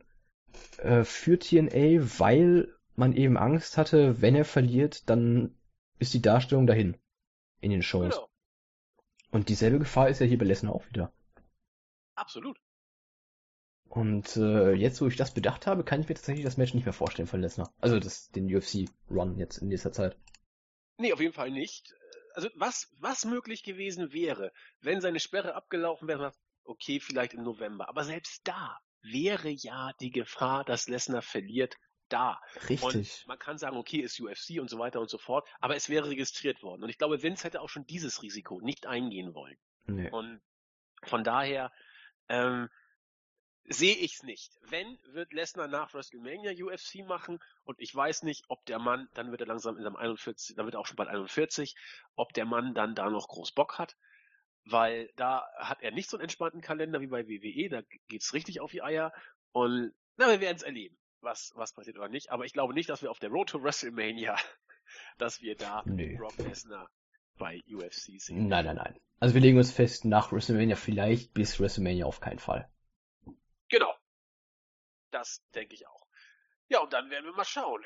äh, für TNA, weil man eben Angst hatte, wenn er verliert, dann ist die Darstellung dahin. In den Shows. Genau, Und dieselbe Gefahr ist ja hier bei Lesnar auch wieder. absolut. Und äh, jetzt, wo ich das bedacht habe, kann ich mir tatsächlich das Match nicht mehr vorstellen von Lesnar. Also das, den UFC-Run jetzt in nächster Zeit. Nee, auf jeden Fall nicht. Also was, was möglich gewesen wäre, wenn seine Sperre abgelaufen wäre, okay, vielleicht im November. Aber selbst da wäre ja die Gefahr, dass Lesnar verliert, da. Richtig. Und man kann sagen, okay, ist UFC und so weiter und so fort, aber es wäre registriert worden. Und ich glaube, Vince hätte auch schon dieses Risiko nicht eingehen wollen. Nee. Und von daher ähm, sehe ich es nicht. Wenn, wird Lesnar nach WrestleMania UFC machen und ich weiß nicht, ob der Mann, dann wird er langsam in seinem 41, dann wird er auch schon bald 41, ob der Mann dann da noch groß Bock hat, weil da hat er nicht so einen entspannten Kalender wie bei WWE, da geht's richtig auf die Eier und na, wir werden es erleben, was, was passiert oder nicht, aber ich glaube nicht, dass wir auf der Road to WrestleMania, [laughs] dass wir da Nee. Brock Lesnar bei UFC sehen. Nein, nein, nein. Also wir legen uns fest, nach WrestleMania vielleicht, bis WrestleMania auf keinen Fall. Genau. Das denke ich auch. Ja, und dann werden wir mal schauen,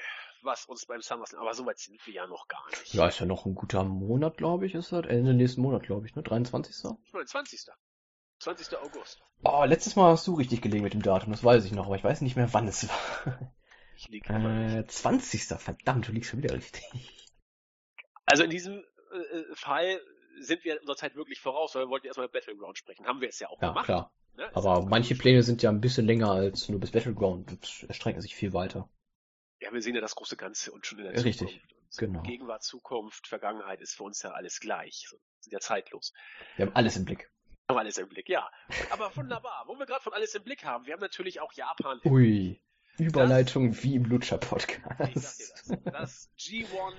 was uns beim SummerSlam, aber so weit sind wir ja noch gar nicht. Ja, ist ja noch ein guter Monat, glaube ich, ist das. Ende nächsten Monat, glaube ich, ne? 23. Ich meine, 20. 20. August. Oh, letztes Mal hast du richtig gelegen mit dem Datum, das weiß ich noch, aber ich weiß nicht mehr, wann es war. Ich nicht. Äh, 20. Verdammt, du liegst schon wieder richtig. Also in diesem äh, Fall sind wir unserer Zeit wirklich voraus, weil wir wollten erstmal Battleground sprechen. Haben wir es ja auch Ja, gemacht. klar. Ne? Aber manche. Pläne sind ja ein bisschen länger als nur bis Battleground. Das erstrecken sich viel weiter. Ja, wir sehen ja das große Ganze und schon in der richtig. Zukunft. Und Genau. Gegenwart, Zukunft, Vergangenheit ist für uns ja alles gleich. So, sind ja zeitlos. Wir haben alles im Blick. Haben alles im Blick, ja. Aber wunderbar. Wo wir gerade von alles im Blick haben, wir haben natürlich auch Japan. Ui. Überleitung wie im Lutscher-Podcast. das. Das G1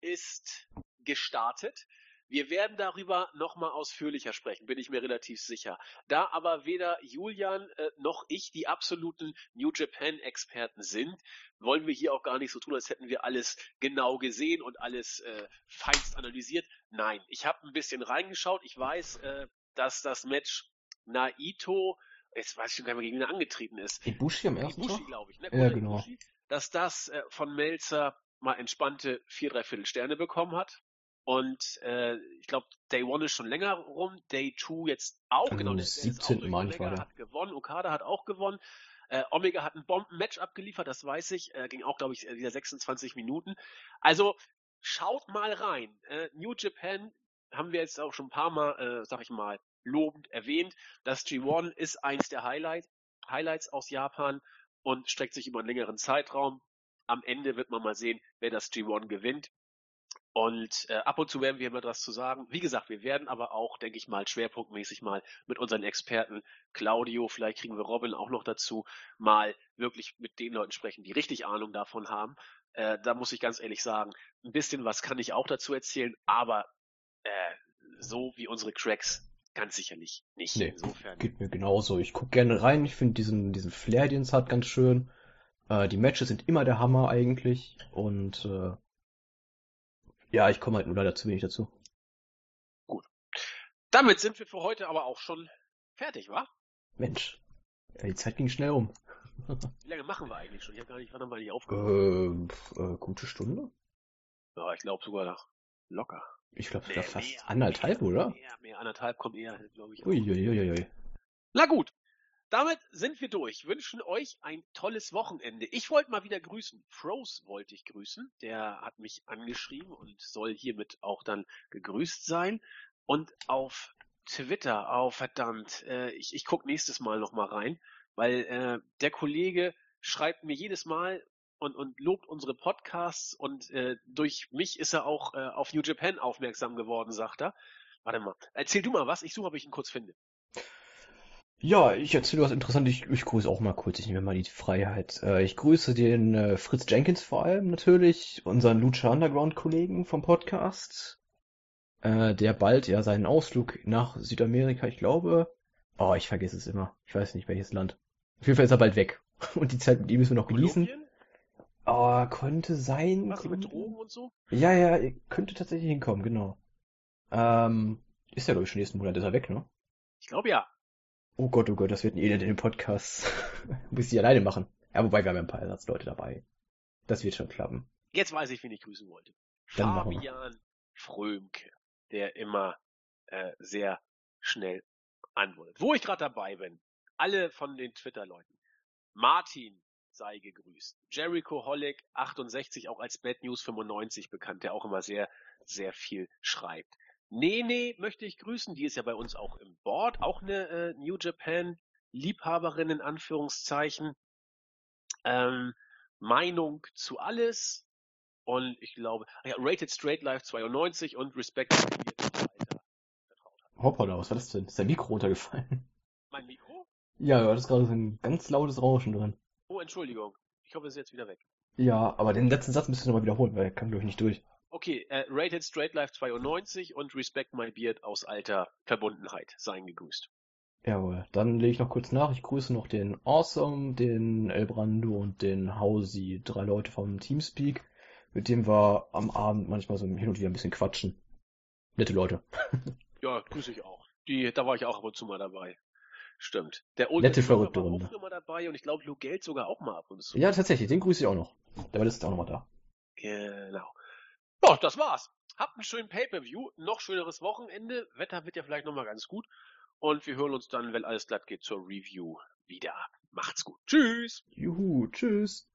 ist gestartet. Wir werden darüber nochmal ausführlicher sprechen, bin ich mir relativ sicher. Da aber weder Julian äh, noch ich die absoluten New Japan-Experten sind, wollen wir hier auch gar nicht so tun, als hätten wir alles genau gesehen und alles äh, feinst analysiert. Nein, ich habe ein bisschen reingeschaut. Ich weiß, äh, dass das Match Naito, jetzt weiß ich schon gar nicht mehr, gegen wen er angetreten ist, Ibushi am ersten Ibushi, glaube ich, ne? Ja, genau. Ibushi, dass das äh, von Melzer mal entspannte vier, dreiviertel Sterne bekommen hat. Und äh, ich glaube, Day One ist schon länger rum, Day Two jetzt auch, Am genau. der- der ist auch 17. durch meine ich, war Omega der. hat gewonnen, Okada hat auch gewonnen. Äh, Omega hat ein Bomben-Match abgeliefert, das weiß ich. Äh, ging auch, glaube ich, äh, wieder 26 Minuten. Also schaut mal rein. Äh, New Japan haben wir jetzt auch schon ein paar Mal, äh, sag ich mal, lobend erwähnt. Das G1 ist eins der Highlight, Highlights aus Japan und streckt sich über einen längeren Zeitraum. Am Ende wird man mal sehen, wer das G1 gewinnt. Und äh, ab und zu werden wir immer was zu sagen. Wie gesagt, wir werden aber auch, denke ich mal, schwerpunktmäßig mal mit unseren Experten, Claudio, vielleicht kriegen wir Robin auch noch dazu, mal wirklich mit den Leuten sprechen, die richtig Ahnung davon haben. Äh, da muss ich ganz ehrlich sagen, ein bisschen was kann ich auch dazu erzählen, aber äh, so wie unsere Cracks ganz sicherlich nicht. Nee, Insofern. Geht mir genauso. Ich guck gerne rein. Ich finde diesen, diesen Flair, den es hat, ganz schön. Äh, die Matches sind immer der Hammer eigentlich. Und äh, ja, ich komme halt nur leider zu wenig dazu. Damit sind wir für heute aber auch schon fertig, wa? Mensch, ja, die Zeit ging schnell um. [laughs] Wie lange machen wir eigentlich schon? Ich habe gar nicht, wann haben wir nicht aufgehört? Ähm, pf, äh, gute Stunde? Ja, ich glaube sogar noch locker. Ich glaube sogar fast mehr, anderthalb, mehr, oder? Mehr, mehr, anderthalb kommt eher, glaube ich. Uiuiuiui. Na gut, damit sind wir durch. Wünschen euch ein tolles Wochenende. Ich wollte mal wieder grüßen. Froze wollte ich grüßen. Der hat mich angeschrieben und soll hiermit auch dann gegrüßt sein. Und auf Twitter, oh verdammt, äh, ich, ich guck nächstes Mal noch mal rein, weil äh, der Kollege schreibt mir jedes Mal und, und lobt unsere Podcasts und äh, durch mich ist er auch äh, auf New Japan aufmerksam geworden, sagt er. Warte mal, erzähl du mal was, ich suche, ob ich ihn kurz finde. Ja, ich erzähle was Interessantes. Ich, ich grüße auch mal kurz. Ich nehme mal die Freiheit. Äh, ich grüße den äh, Fritz Jenkins vor allem natürlich, unseren Lucha Underground Kollegen vom Podcast, äh, der bald ja seinen Ausflug nach Südamerika, ich glaube. Oh, ich vergesse es immer. Ich weiß nicht welches Land. Auf jeden Fall ist er bald weg. [laughs] Und die Zeit mit ihm müssen wir noch genießen. Oh, könnte sein. Was mit Drogen und so? Ja, ja, könnte tatsächlich hinkommen, genau. Ähm, ist ja glaube ich schon nächsten Monat ist er weg, ne? Ich glaube ja. Oh Gott, oh Gott, das wird ein Elend in den Podcast. [laughs] Muss ich alleine machen. Ja, wobei wir haben ja ein paar Ersatzleute dabei. Das wird schon klappen. Jetzt weiß ich, wen ich grüßen wollte. Dann. Fabian Frömke, der immer äh, sehr schnell antwortet. Wo ich gerade dabei bin, alle von den Twitter-Leuten. Martin sei gegrüßt. Jericho Hollick 68, auch als Bad News 95 bekannt, der auch immer sehr, sehr viel schreibt. Nene möchte ich grüßen, die ist ja bei uns auch im Board, auch eine äh, New Japan Liebhaberin in Anführungszeichen. Ähm, Meinung zu alles und ich glaube, ja, Rated Straight Life 92 und Respect. Hoppala, was war das denn? Ist dein Mikro runtergefallen? Mein Mikro? Ja, du hattest gerade so ein ganz lautes Rauschen drin. Oh, Entschuldigung. Ich hoffe, es ist jetzt wieder weg. Ja, aber den letzten Satz müsstest du nochmal wiederholen, weil er kam, glaube ich, nicht durch. Okay, äh, Rated Straight Life 92 und Respect My Beard aus alter Verbundenheit. Seien gegrüßt. Jawohl, dann lege ich noch kurz nach. Ich grüße noch den Awesome, den El Brando und den Hausi, drei Leute vom Teamspeak, mit dem wir am Abend manchmal so hin und wieder ein bisschen quatschen. Nette Leute. [laughs] Ja, grüße ich auch. Die, da war ich auch ab und zu mal dabei. Stimmt. Der Old Nette, verrückte war Runde. auch immer dabei und ich glaube, Lou Geld sogar auch mal ab und zu. Ja, tatsächlich, den grüße ich auch noch. Der war Jahr auch nochmal da. Genau. Ja, das war's. Habt einen schönen Pay-Per-View, noch schöneres Wochenende. Wetter wird ja vielleicht nochmal ganz gut. Und wir hören uns dann, wenn alles glatt geht, zur Review wieder. Macht's gut. Tschüss. Juhu, tschüss.